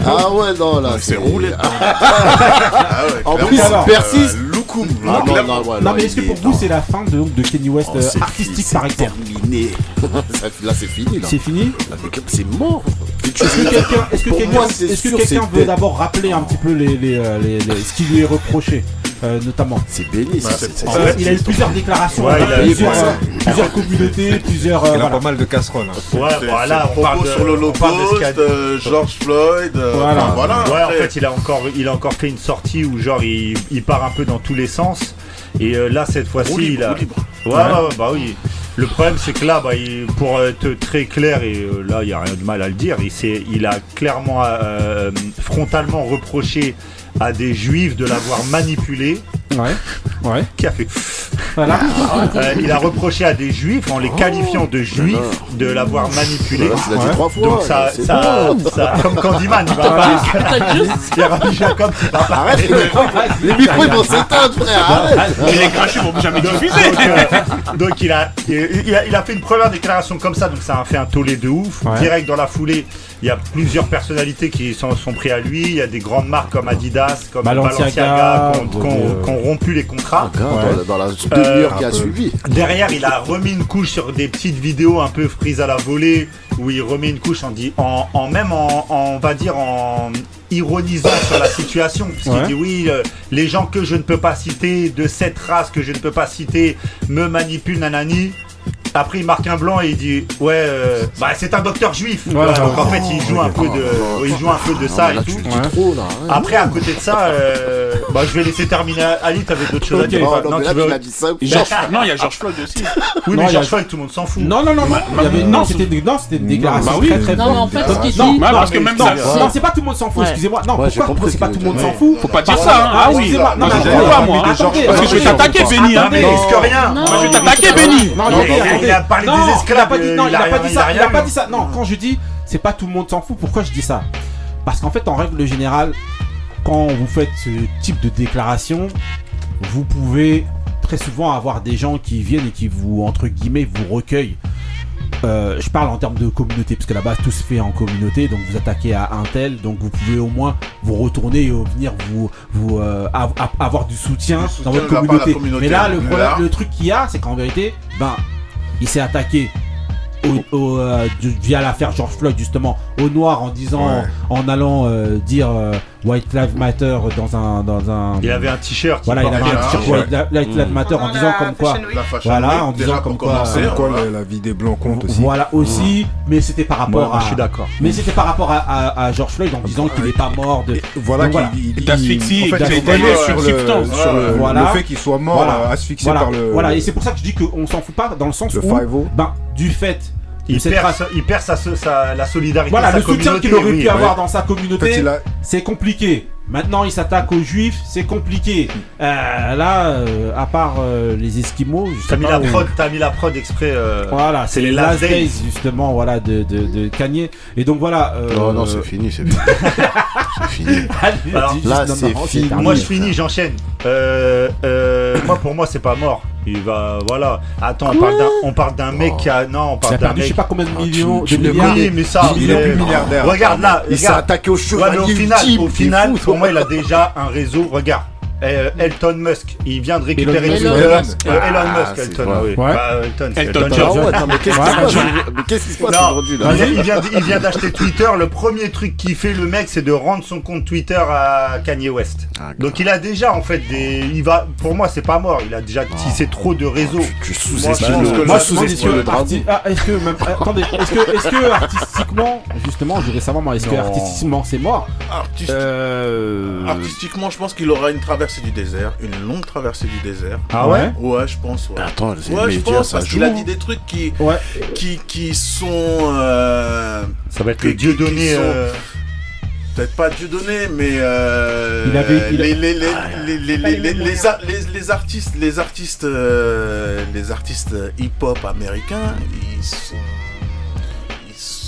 ah ouais, non, là. C'est roulé. Ah ouais, en plus, il persiste. Euh, Ah, non, clairement. non, ouais, Non non, mais est-ce que pour vous c'est la fin de, de Kanye West Oh, euh, artistique par c'est exemple terminé. [LAUGHS] Là, c'est fini. là. C'est fini c'est- mort. Est-ce que quelqu'un veut d'abord rappeler un petit peu les, euh, les- les- ce qui lui est reproché euh, notamment C'est béni. Euh, il a eu plusieurs déclarations, Ouais, avec il a eu plusieurs, euh, communautés, plusieurs. euh, Il a voilà. pas mal de casseroles. hein. Ouais, C'est- voilà, c'est on parle propos de, sur on parle de ce l'Holocauste, euh, George Floyd. euh, Voilà. enfin, voilà. Ouais, en fait, il a encore, il a encore fait une sortie où genre il, il part un peu dans tous les sens. Et euh, là, cette fois-ci, il a. Ouais, ouais, bah oui. Le problème, c'est que là, bah, il- pour être très clair, et euh, là, il n'y a rien de mal à le dire, il, s'est- il a clairement, euh, frontalement reproché à des juifs de l'avoir manipulé. Ouais, ouais. Qui a fait. Voilà. Euh, il a reproché à des juifs, en les qualifiant de juifs, de l'avoir manipulé. Voilà, il a dit trois fois, Donc ça, c'est ça, ça- comme Candyman, il va pas. Rabhi Jacob, il va pas. Arrête, les micros, les micros, ils vont s'éteindre, frère, arrête. Et les grincheux vont jamais diffuser. Donc, euh, donc il, a, il, il a, il a fait une première déclaration comme ça, donc ça a fait un tollé de ouf. Ouais. Direct dans la foulée, il y a plusieurs personnalités qui sont, sont pris à lui. Il y a des grandes marques comme Adidas, comme Balenciaga, Balenciaga, qui ont- euh, rompu les contrats. Dans- dans la demi-heure qui a suivi. Derrière, il a remis une couche sur des petites vidéos un peu frises à la volée, où il remet une couche en, dit, en, en même en, en- on va dire en ironisant sur la situation, parce Ouais. qu'il dit oui, euh, les gens que je ne peux pas citer, de cette race que je ne peux pas citer, me manipulent, nanani. Après, il marque un blanc et il dit ouais, euh, bah c'est un docteur juif. Voilà. Donc en fait, il joue un peu de, il joue un peu de ça et tout. hein. Après, à côté de ça, euh, bah, je vais laisser terminer. Ali, t'avais d'autres choses à Ok. dire Oh, non, là, tu veux- tu. George- Non, il y a George Floyd aussi. Oui, Non, mais il y a- George Floyd, tout le monde s'en fout. Non, non, non, non. Non, c'était des, non, déclarations Bah oui. très très Non, en fait, ce qu'il non, non, parce que même non, ça- non, c'est pas tout le monde s'en fout, excusez-moi. Non, pourquoi, c'est pas tout le monde s'en fout? Faut pas dire Parce- ça, hein. Ah, Ah oui. excusez-moi. Non, Moi, Parce que je vais t'attaquer, Benny. Ah, mais risque rien. Non. Je vais t'attaquer, Benny. Attendez, il a- parlé des esclaves, Il a pas dit, non, il il a a pas rien- dit il a ça. Il a rien pas eu. dit ça. Non, quand je dis c'est pas tout le monde s'en fout, pourquoi je dis ça? Parce qu'en fait, en règle générale, quand vous faites ce type de déclaration, vous pouvez très souvent avoir des gens qui viennent et qui vous, entre guillemets, vous recueillent. Euh, je parle en termes de communauté, parce que là-bas tout se fait en communauté, donc vous attaquez à un tel, donc vous pouvez au moins vous retourner et venir vous, vous euh, av- av- avoir du soutien, dans votre communauté. communauté. Mais là, le, problème, Là. le truc qu'il y a, c'est qu'en vérité, ben, il s'est attaqué au- au, euh, du- via l'affaire George Floyd justement au noir en disant Ouais. en allant euh, dire euh, White Lives Matter dans un dans un Il avait un t-shirt. voilà il avait un t-shirt. White, Li- White Lives Matter en Pendant disant la comme quoi voilà en disant comme quoi hein. La, la vie des blancs compte aussi. voilà aussi mais c'était par rapport Moi, à je suis d'accord. mais c'était par rapport à, à- à George Floyd en disant qu'il n'est pas mort de Voilà, il- il- D'asphyxie en et fait, qu'il a il été revenait sur le, fait qu'il soit mort, asphyxié par le. voilà et c'est pour ça que je dis qu'on s'en fout pas dans le sens le où 5-0. ben du fait Il perd, sa- il perd sa, sa- la solidarité. Voilà, sa le soutien qu'il aurait oui, pu ouais. avoir dans sa En fait, communauté, a- c'est compliqué. Maintenant, il s'attaque aux juifs, c'est compliqué. Euh, là, euh, à part euh, les Esquimaux, T'as mis, la où- prod, t'as mis la prod exprès. euh, Voilà, c'est les Last Days, justement, voilà, de, de, de Kanye. Et donc voilà. euh, Non, non, c'est fini, c'est fini. [LAUGHS] c'est fini. [LAUGHS] Alors, là, c'est fini. Moi, je finis, j'enchaîne. Euh, euh, moi, pour moi, c'est pas mort. Il va, voilà. Attends, on parle d'un, on parle d'un mec qui a, non, on Il parle a d'un perdu je mec. sais pas combien de millions, tu de milliards. Oui, mais ça, Il est mais- plus milliardaire. Regarde là, Il s'est attaqué au chevalier au final, au final, pour moi, il a déjà un réseau. Regarde. Euh, Elton Musk, il vient de récupérer Elon Twitter. Musk. Euh, Elon Ah, Musk, Elton, oui. Ouais. Pas Elton, Elton Elton Ah John. ouais, attends, mais qu'est-ce qui se passe aujourd'hui Mais qu'est-ce qui se passe Non, aujourd'hui là il vient- il vient, d'acheter Twitter. Le premier truc qu'il fait, le mec, c'est de rendre son compte Twitter à Kanye West. Ah, Donc il a déjà en fait des. Il va. Pour moi, c'est pas mort. Il a déjà tissé trop de réseaux. Tu Moi, sous-estimes Moi, tu je me demande, est-ce sous-estimes que, le dragon. arti- ah, est-ce que même, ah, attendez, est-ce que, est-ce que artistiquement, justement, je voudrais savoir, moi, est-ce que artistiquement c'est mort? Euh, Artistiquement, je pense qu'il aura une traversée du désert, une longue traversée du désert. Ah ouais? Ouais, je pense. Ouais. Attends, les Ouais, je médias, pense ça parce joue. qu'il a dit des trucs qui, Ouais. qui, qui sont. euh, Ça va être le dieu donné. sont- euh, Peut-être pas Dieu donné, mais Il avait- il a- les, les, les, les, les, pas les, les les, mêmes les moyens. a- les- les artistes, les artistes, euh, les artistes hip-hop américains, ils sont.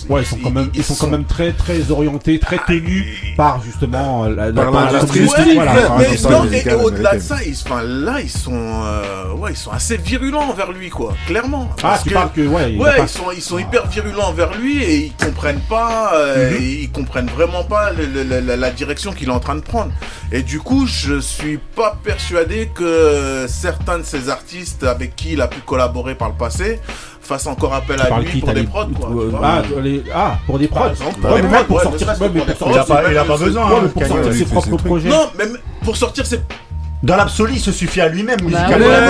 Ouais, ils sont quand même, ils sont quand même très, très orientés, très tenus par justement euh, la, Par l'industrie. industrie, Ouais, voilà. mais- non, et, au-delà de ça, ils, enfin, là, ils sont, euh, ouais, ils sont assez virulents envers lui, quoi, clairement. Ah, Parce tu que- parles que, ouais, Ouais, pas- ils sont, ils sont hyper virulents envers lui et ils comprennent pas, euh, Mhm. ils comprennent vraiment pas le- le- le- la, la direction qu'il est en train de prendre. Et du coup, je suis pas persuadé que certains de ces artistes avec qui il a pu collaborer par le passé fassent encore appel à lui pour des prods, quoi. ah, les- ah, pour des Par prods. exemple, Ouais, pour mais sortir, Il a pas, besoin. Pour sortir ses propres projets. Non, même pour sortir ses Dans l'absolu, il se suffit à lui-même Bah musicalement. ouais,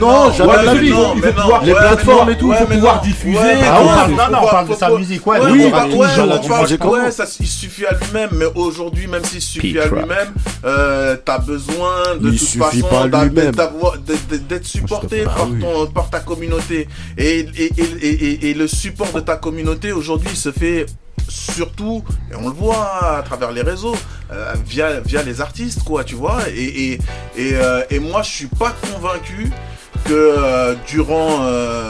non, jamais la mais vie. non, Il faut non, pouvoir- les plateformes et tout, il faut pouvoir diffuser. Ouais, Ah ouais, ouais, non, non, on parle de sa musique, ouais. Oui, parle- tout ouais, ça, il suffit à lui-même, mais aujourd'hui, même s'il suffit à lui-même, euh, t'as besoin de Il toute suffit façon d'être supporté Bah par, oui. ton, par ta communauté. Et, et, et, et, et- et le support de ta communauté aujourd'hui se fait surtout, et on le voit à travers les réseaux, euh, via, via les artistes, quoi, tu vois. Et, et, et, euh, et moi, je suis pas convaincu que euh, durant, euh,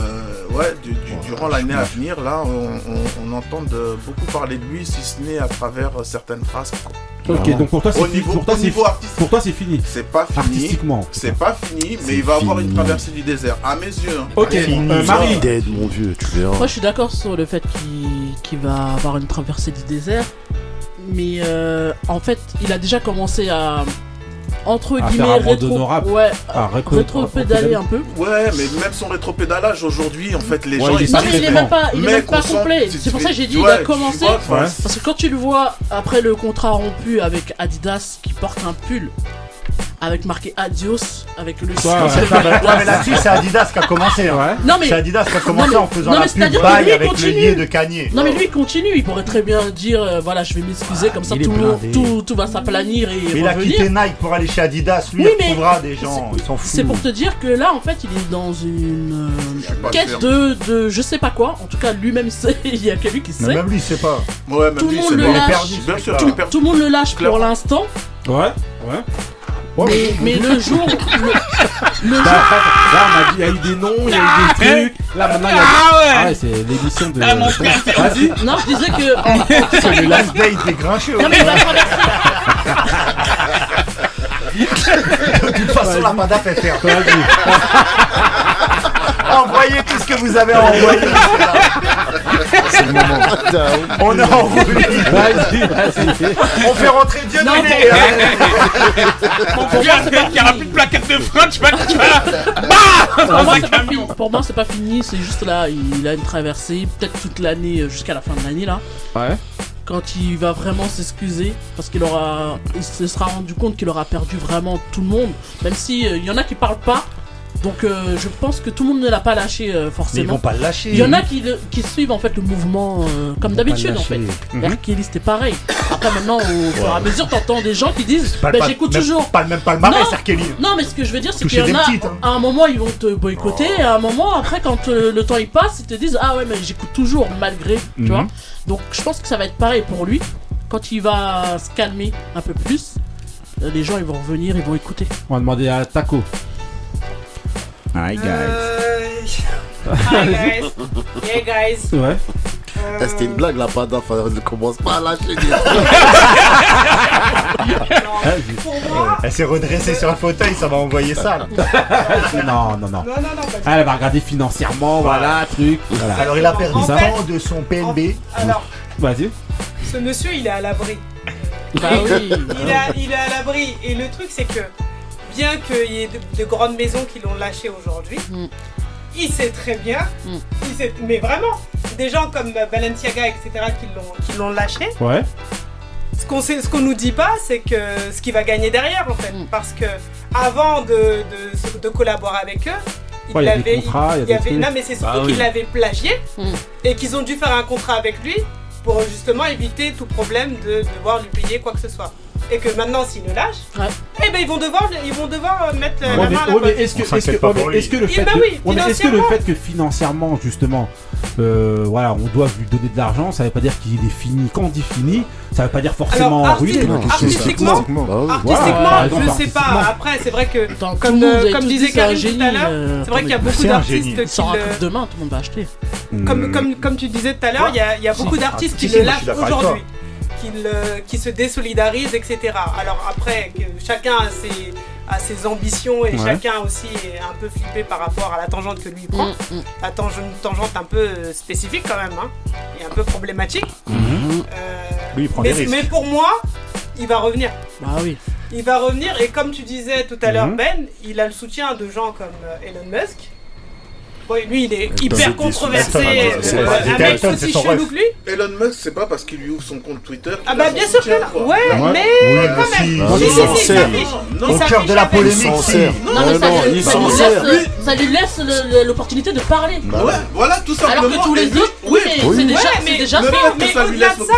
ouais, du- du- durant l'année à venir, là, on, on, on entende beaucoup parler de lui, si ce n'est à travers euh, certaines phrases. quoi. Ok, donc pour toi, c'est fini. niveau- Pour toi, niveau pour toi, c'est fini. C'est pas fini. Artistiquement. C'est pas fini, mais il va avoir une traversée du désert, à mes yeux. hein. Ok, euh, Marie. Dead, mon vieux, tu verras. Moi, je suis d'accord sur le fait qu'il va avoir une traversée du désert. Mais euh, en fait, il a déjà commencé à. Entre À guillemets, faire un monde rétro, honorable. ouais, Ah, rétro- rétro-pédaler un peu. Ouais, mais même son rétropédalage aujourd'hui, en fait, les Ouais, gens il est ils pas Non, mais il est même pas, il est même pas complet. C'est pour ça que j'ai dit il a commencé. vois, enfin, Ouais. Parce que quand tu le vois après le contrat rompu avec Adidas qui porte un pull avec marqué Adios avec le Ouais, [LAUGHS] ouais, mais là-dessus, c'est Adidas qui a commencé. hein. Non mais C'est Adidas qui a Non, commencé mais- en faisant non, la pub bail il avec le lien de Kanye. Non mais lui il continue, il pourrait très bien dire euh, voilà je vais m'excuser comme ça il tout, blindé. tout, tout va s'aplanir et Mais il a quitté Nike pour aller chez Adidas. Lui, Oui, il mais retrouvera des gens. Ils s'en C'est foutent. pour te dire que là en fait il est dans une euh, quête de, de je sais pas quoi. En tout cas lui-même [LAUGHS] sait, il y a que lui qui Mais sait. même lui, il sait pas. Ouais, même Tout le lui, monde c'est le lâche. Tout, il le monde le pour l'instant. Ouais, ouais. Mais, mais le jour, [LAUGHS] le, le Là, jour, là, on a dit, il y a eu des noms, il y a eu des trucs. Là, maintenant, il y a Ah ouais. Ah ouais, c'est l'édition de. Ah, mon frère. Vas-y. non je disais que [LAUGHS] C'est le last day des grincheux. non mais. De toute façon, la Panda fait faire. Envoyez tout ce que vous avez envoyé. C'est le moment. On est en roue libre. Vas-y, vas-y. On fait rentrer Dieu. Mon [LAUGHS] frère, il n'y aura plus de plaquettes de frein, tu vas tu vas- Bah Pour Dans moi, un c'est pas camion. fini. Pour moi, c'est pas fini. C'est juste là, il a une traversée, peut-être toute l'année euh, jusqu'à la fin de l'année là. Ouais. Quand il va vraiment s'excuser, parce qu'il aura, il se sera rendu compte qu'il aura perdu vraiment tout le monde. Même si euh, il y en a qui parlent pas. Donc euh, je pense que tout le monde ne l'a pas lâché euh, Mais ils forcément. vont pas le lâcher. Il y en a qui, le- qui suivent en fait le mouvement euh, comme d'habitude en fait. Kelly c'était pareil. Après maintenant au fur et à mesure t'entends des gens qui disent Pas- bah, pas- j'écoute même- toujours. Pas le même palmarès. Kelly. Non, mais ce que je veux dire, c'est Toucher qu'il y en a. petites, hein. À un moment, ils vont te boycotter, et à un moment, après, quand euh, le temps il passe, ils te disent Ah ouais, mais j'écoute toujours malgré, tu Mhm. vois. Donc, je pense que ça va être pareil pour lui. Quand il va se calmer un peu plus, les gens ils vont revenir, ils vont écouter. On va demander à Taco. Hi Euh, Hi guys. Yeah guys. Ouais. Euh, C'était une blague, la Panda. Enfin, ne commence pas à lâcher des Pour moi. Elle s'est redressée sur le fauteuil, ça va envoyer ça. là. Non, non, non. Non, non, non, pas du Ah, elle va regarder financièrement, voilà, truc. Voilà. Alors il a perdu En ça. fait- tant de son PNB. Alors, Vas-y. ce monsieur, il est à l'abri. Bah oui. Il, a- il est à l'abri. Et le truc, c'est que, bien qu'il y ait de, de grandes maisons qui l'ont lâché aujourd'hui, Mm. il sait très bien, Mm. il sait- mais vraiment, des gens comme euh, Balenciaga, etc., qui l'ont- qui l'ont lâché, Ouais. ce qu'on sait- ce qu'on nous dit pas, c'est que ce qu'il va gagner derrière, en fait. Mm. Parce que avant de, de, de collaborer avec eux, il Ouais, y a des l'avait- contrats, il y a des avait- trucs. non, mais c'est surtout Bah oui. qu'il l'avait plagié Mm. et qu'ils ont dû faire un contrat avec lui pour justement éviter tout problème de devoir lui payer quoi que ce soit. Et que maintenant, s'il le lâche, Ouais. eh ben ils vont devoir, ils vont devoir euh, mettre la, Ouais, la mais, main à la ouais, mais est-ce que, est-ce mais est-ce le fait ben que, oui, ouais, mais est-ce que le financièrement. fait que financièrement justement, euh, voilà, on doit lui donner de l'argent, ça veut pas dire qu'il est fini. Quand on dit fini, ça veut pas dire forcément Alors, arti- non. artistiquement, Bah oui. artistiquement, exemple, je sais pas. Après, c'est vrai que comme, monde, euh, comme disait Karim génie, tout à l'heure, euh, c'est vrai qu'il y a beaucoup d'artistes qui demain, tout le monde va acheter. comme, comme, comme tu disais tout à l'heure, il y a, il y a beaucoup d'artistes qui si, si, le lâchent aujourd'hui, qui, le- qui se désolidarisent, etc. Alors après, que chacun a ses, a ses ambitions et Ouais. chacun aussi est un peu flippé par rapport à la tangente que lui il prend. Mm, mm. La tangente, une tangente un peu euh, spécifique quand même, hein, et un peu problématique. Euh, Lui, il prend mais, des risques. mais pour moi, il va revenir. Bah oui. Il va revenir et comme tu disais tout à l'heure Mhm. Ben, il a le soutien de gens comme euh, Elon Musk. Ouais, lui, il est hyper controversé. sous- euh, aussi chelou que lui. Elon Musk, c'est pas parce qu'il lui ouvre son compte Twitter. qu'il Ah bah bien sûr que là. Ouais, mais Oui, quand même. si, Si, il si, au cœur de la avec- polémique, il s'en si. sert. Non, mais ça, lui- laisse, ça lui laisse le- le- l'opportunité de parler. Bah ouais, voilà, tout Alors simplement. que tous les autres, oui, mais oui. c'est déjà, mais, fait. au-delà de ça,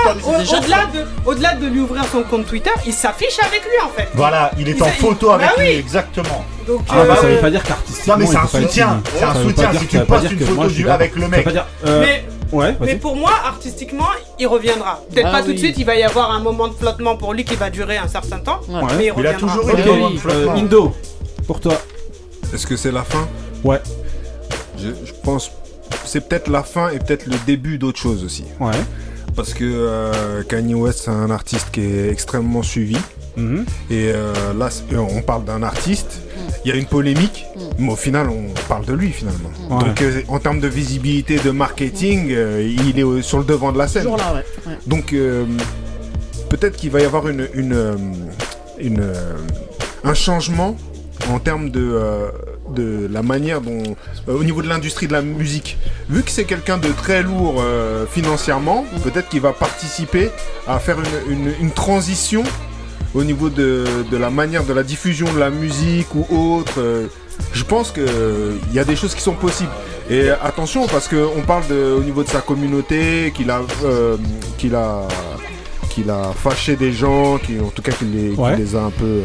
au-delà de, lui ouvrir son compte Twitter, il s'affiche avec lui en fait. Voilà, il est en photo avec Bah lui, oui. exactement. Donc, Ah bah ça euh, veut pas dire qu'artistiquement. Non, mais c'est il un soutien. C'est un soutien. Si tu postes une photo du- avec le d'accord. Ça veut mec. euh, Mais- Ouais, Mais pour moi, artistiquement, il reviendra. Peut-être Ah pas tout de suite, il va y avoir un moment de flottement pour lui qui va durer un certain temps. Ouais. Mais il reviendra. Ok, euh, Indo, pour toi. Est-ce que c'est la fin? Ouais. Je, je pense c'est peut-être la fin et peut-être le début d'autre chose aussi. Ouais. Parce que euh, Kanye West c'est un artiste qui est extrêmement suivi. Mhm. Et euh, là, euh, on parle d'un artiste. Il y a une polémique, mais au final, on parle de lui finalement. Ouais. Donc, euh, en termes de visibilité, de marketing, euh, il est sur le devant de la scène. Toujours là, ouais. ouais. Donc euh, peut-être qu'il va y avoir une, une, une, un changement en termes de, euh, de la manière dont, euh, au niveau de l'industrie de la musique. Vu que c'est quelqu'un de très lourd euh, financièrement, peut-être qu'il va participer à faire une, une- une transition au niveau de, de la manière de la diffusion de la musique ou autre. euh, je pense qu'il y a des choses qui sont possibles. Et attention, parce qu'on parle de, au niveau de sa communauté, qu'il a, qu'il a, qu'il a fâché des gens, qui, en tout cas qu'il les a un peu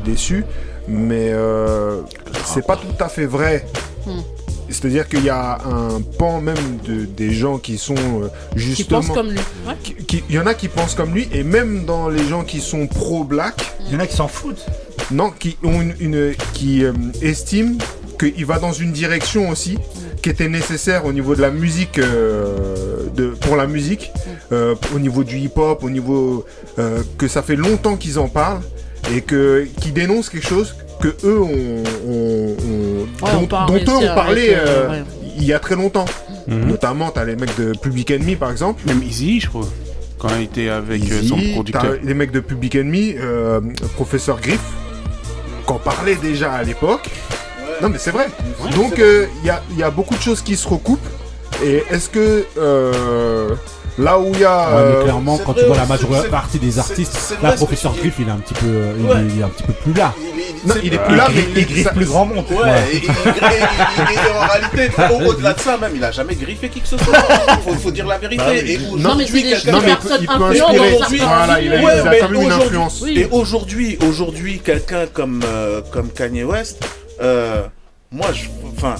déçus. Mais euh, c'est pas tout à fait vrai. Hmm. C'est-à-dire qu'il y a un pan même de, des gens qui sont euh, Qui justement... pense comme lui. Ouais. qui- qui- Il y en a qui pensent comme lui, et même dans les gens qui sont pro-black... Il y en a qui s'en foutent. Non, qui, ont une, une- qui euh, estiment qu'il va dans une direction aussi qui était nécessaire au niveau de la musique, euh, de, pour la musique, euh, au niveau du hip-hop, au niveau euh, que ça fait longtemps qu'ils en parlent et que qui dénoncent quelque chose que eux ont, ont- ont- Ouais, dont, on pas dont eux ont parlé euh, ouais. il y a très longtemps. Mhm. Notamment, t'as les mecs de Public Enemy par exemple. Même Easy, je crois. Quand il était avec euh, son producteur. t'as les mecs de Public Enemy, euh, Professeur Griff, qu'on parlait déjà à l'époque. Non mais c'est vrai. Ouais, Donc euh, il y, a, y a beaucoup de choses qui se recoupent. Et est-ce que euh, là où il y a... Ouais, mais euh, clairement, quand tu vois la majorité partie des artistes, là, professeur. Griff, il est un petit peu, euh, il, Ouais. est, il est un petit peu plus là. Non, il est plus là, mais il griffe plus grand monde. Ouais, Ouais. et, et- et- et- et en réalité, au- au-delà de ça, même, il a jamais griffé qui que ce soit. Faut, faut dire la vérité. Bah oui. Et Non, mais aujourd'hui, c'est des- quelqu'un- Non, mais il peut- personnes il peut influentes inspirer. Voilà, il a, Ouais, il a mais quand même une influence. Et aujourd'hui, aujourd'hui, quelqu'un comme euh, comme Kanye West, euh, moi, je, enfin,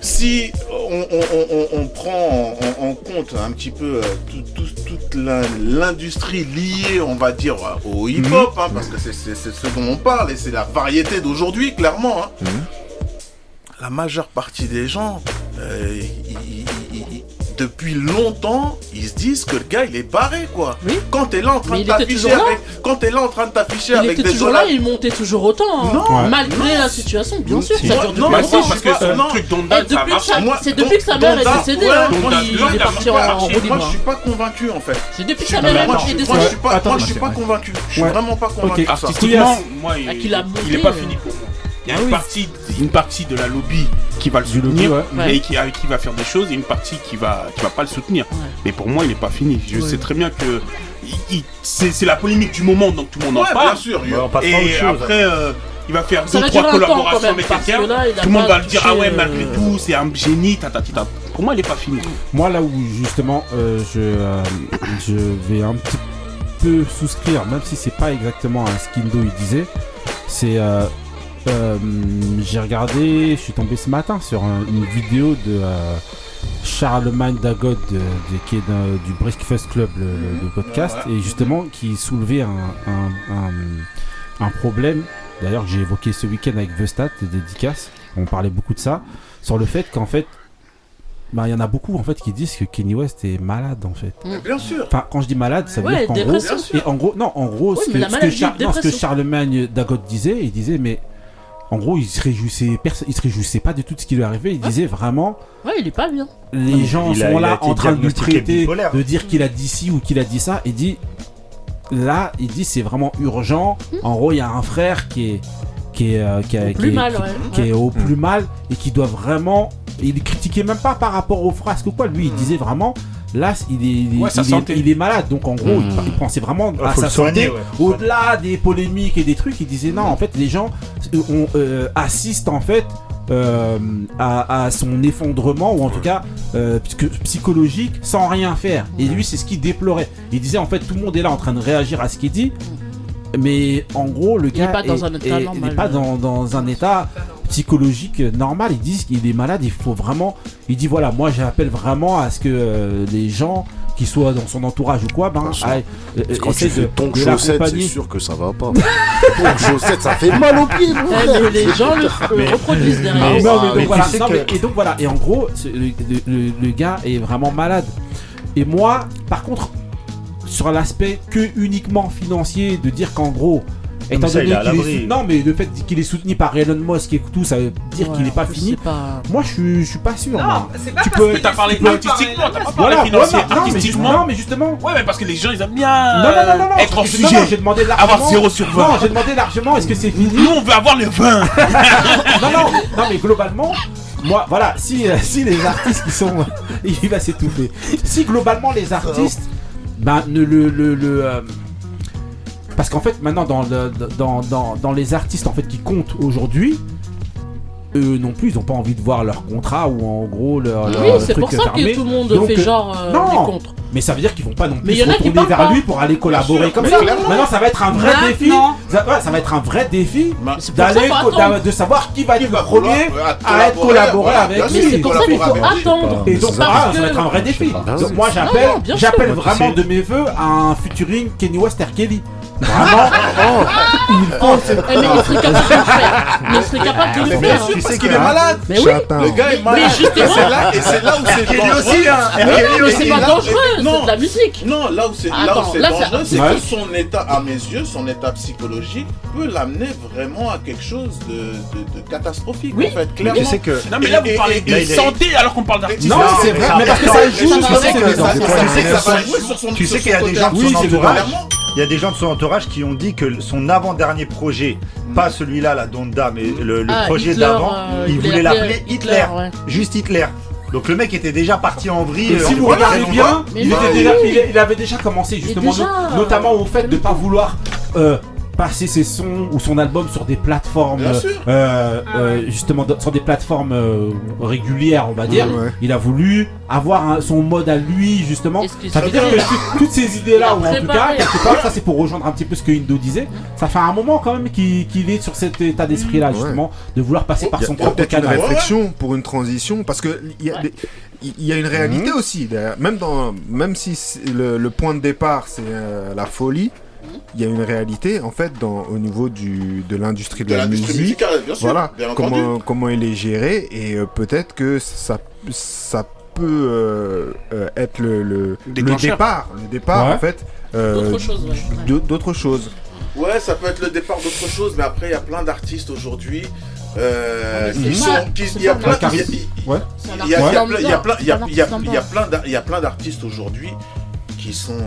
si on, on- on- on- on prend en, en compte un petit peu euh, tout- tout- toute l'industrie liée, on va dire, euh, au hip-hop, hein, parce que c'est ce dont on parle et c'est la variété d'aujourd'hui, clairement. hein. La majeure partie des gens, euh, ils- depuis longtemps, ils se disent que le gars il est barré quoi. Quand t'es là en train Mais de il était t'afficher toujours là. avec, quand t'es là en train de t'afficher Il avec était des toujours là, il montait toujours autant. hein. Non. Malgré la situation, bien sûr. Si. Ça dure non, depuis mais longtemps. si, parce que Euh, truc ça marche. C'est depuis que sa mère est décédée hein, est il a parti en Moi, je suis pas convaincu en fait. C'est depuis que sa mère est décédée. moi, je suis pas, Attends, moi, je suis pas ouais. convaincu. Je suis vraiment pas convaincu. Artistiquement, moi, Ah, il, qu'il a il est pas monté, fini euh. pour moi. Il y a Ah une, oui. partie, une partie de la lobby qui va le lobby, soutenir ouais. Ouais. et qui, avec qui va faire des choses et une partie qui va, qui va pas le soutenir. Mais pour moi, il n'est pas fini. Je Ouais. sais très bien que c'est c'est la polémique du moment, donc tout le monde en parle. bien sûr. Autre Et chose. après, euh, il va faire deux, trois collaborations même, avec quelqu'un. Tout le monde va le dire, ah ouais, malgré euh, tout, c'est un génie, tatatata. Pour moi, il n'est pas fini. Moi, là où justement euh, je, euh, je vais un petit peu souscrire, même si c'est pas exactement un Skindo il disait, c'est. Euh, J'ai regardé, je suis tombé ce matin sur un- une vidéo de euh, Charlemagne Dagod, de, de- qui est du Breakfast Club, le, le- le podcast, et justement qui soulevait un, un, un- un problème, d'ailleurs que j'ai évoqué ce week-end avec Vestat, des dédicaces, on parlait beaucoup de ça, sur le fait qu'en fait, bah, il y en a beaucoup en fait qui disent que Kenny West est malade en fait. Mais Bien sûr. Enfin, quand je dis malade, ça veut Ouais, dire qu'en gros, et en gros, non, en gros, Oui, ce, que, ce que maladie, Char- non, ce que dépression. Charlemagne Dagot disait, il disait, mais en gros, il se réjouissait, il se réjouissait pas de tout ce qui lui arrivait. Il disait vraiment. Ouais, il est pas bien. Les gens sont là en train de lui traiter, de dire qu'il a dit ci ou qu'il a dit ça. Il dit. Là, il dit c'est vraiment urgent. Hmm. En gros, il y a un frère qui est. Qui est, qui, au plus mal et qui doit vraiment. Il critiquait même pas par rapport aux frasques ou quoi. Lui, il hmm. disait vraiment Là, il est, malade. Donc, en gros, il, prend, c'est vraiment à sa santé. Au-delà des polémiques et des trucs, il disait non, en fait, les gens euh, euh, assistent en fait euh, à, son effondrement ou en tout cas psychologique sans rien faire. Et lui, c'est ce qu'il déplorait. Il disait en fait, tout le monde est là en train de réagir à ce qu'il dit. Mais en gros, le gars n'est pas, pas dans un état psychologique normal. Ils disent qu'il est malade, il faut vraiment. Il dit voilà, moi j'appelle vraiment à ce que euh, les gens qui soient dans son entourage ou quoi, ben, euh, quand tu fais ton chaussette, c'est sûr que ça va pas. [LAUGHS] ton chaussette, ça fait mal au pied eh, les, gens le, reproduisent derrière. Et donc voilà, et en gros, le, le gars est vraiment malade. Et moi, par contre, sur l'aspect que uniquement financier, de dire qu'en gros, étant donné il est. Non, mais le fait qu'il est soutenu par Elon Musk et tout, ça veut dire ouais, qu'il n'est pas fini. Pas... Moi, je, je suis pas sûr. Non, moi. Pas tu peux. T'as parlé artistiquement, t'as pas parlé voilà, financier, non, artistiquement. Non mais, justement. Ouais, mais parce que les gens, ils aiment bien. Non, non, non, non. Être en sujet. J'ai demandé largement. Avoir 0 sur 20. Non, j'ai demandé largement. Est-ce que c'est fini? Nous, on veut avoir les 20. [LAUGHS] non, non, non, mais globalement moi, voilà, si, euh, si les artistes qui sont. [LAUGHS] il va s'étouffer. Si globalement les artistes ben, ne le, le, le, le euh, parce qu'en fait, maintenant, dans, les artistes en fait, qui comptent aujourd'hui, eux non plus, ils n'ont pas envie de voir leur contrat ou en gros leur. leur c'est pour ça fermé. que tout le monde fait euh, genre euh, non. Mais ça veut dire qu'ils vont pas non plus se retourner vers lui pour aller collaborer comme ça. Maintenant, ça va être un vrai défi. Ça, va être un vrai défi d'aller de savoir qui va être le premier à être avec lui. C'est pour ça qu'il faut attendre. Et donc, ça va être un vrai défi. Donc, moi, j'appelle, vraiment de mes voeux un featuring Kenny West Kelly. 啊哈哈 Oh. mais il serait. Mais il serait le faire. Bien qu'il est malade. Mais oui, le gars est malade. Et c'est là, et c'est là où c'est dangereux. aussi, hein. c'est pas dangereux, c'est la musique. Non, là où c'est dangereux, c'est que son état, à mes yeux, son état psychologique peut l'amener vraiment à quelque chose de catastrophique. En fait, clairement. Non, mais là, vous parlez de santé alors qu'on parle d'artiste. Non, c'est vrai, mais parce que ça joue. Tu sais qu'il y a des gens de son entourage. Il y a des gens de son entourage qui ont dit que son avant Dernier projet, pas celui-là, la Donda, mais le, projet d'avant, il voulait l'appeler Hitler, juste Hitler. Donc le mec était déjà parti en vrille. Si vous regardez bien, il, avait déjà commencé justement, notamment au fait de ne pas vouloir euh, passer ses sons ou son album sur des plateformes, euh, ah euh, justement sur des plateformes euh, régulières, on va dire. Il a voulu avoir son mode à lui, justement. Ça veut dire que toutes ces idées-là, ou en tout cas, pas, ça c'est pour rejoindre un petit peu ce que Indo disait. Ça fait un moment quand même qu'il est sur cet état mmh. d'esprit-là, justement, de vouloir passer par son propre canal. Une réflexion pour une transition, parce qu'il y a une réalité mmh. aussi. Même, dans, même si le, point de départ, c'est la folie, il y a une réalité en fait au niveau du, de l'industrie de, la musique. Voilà, comment, comment elle est gérée et euh, peut-être que ça, ça peut euh, euh, être le, le, départ, le départ ouais. en fait d'autres choses. Ouais. Ça peut être le départ d'autre chose, mais après il y a plein d'artistes aujourd'hui. Qui sont, il y a plein, d'artistes aujourd'hui qui sont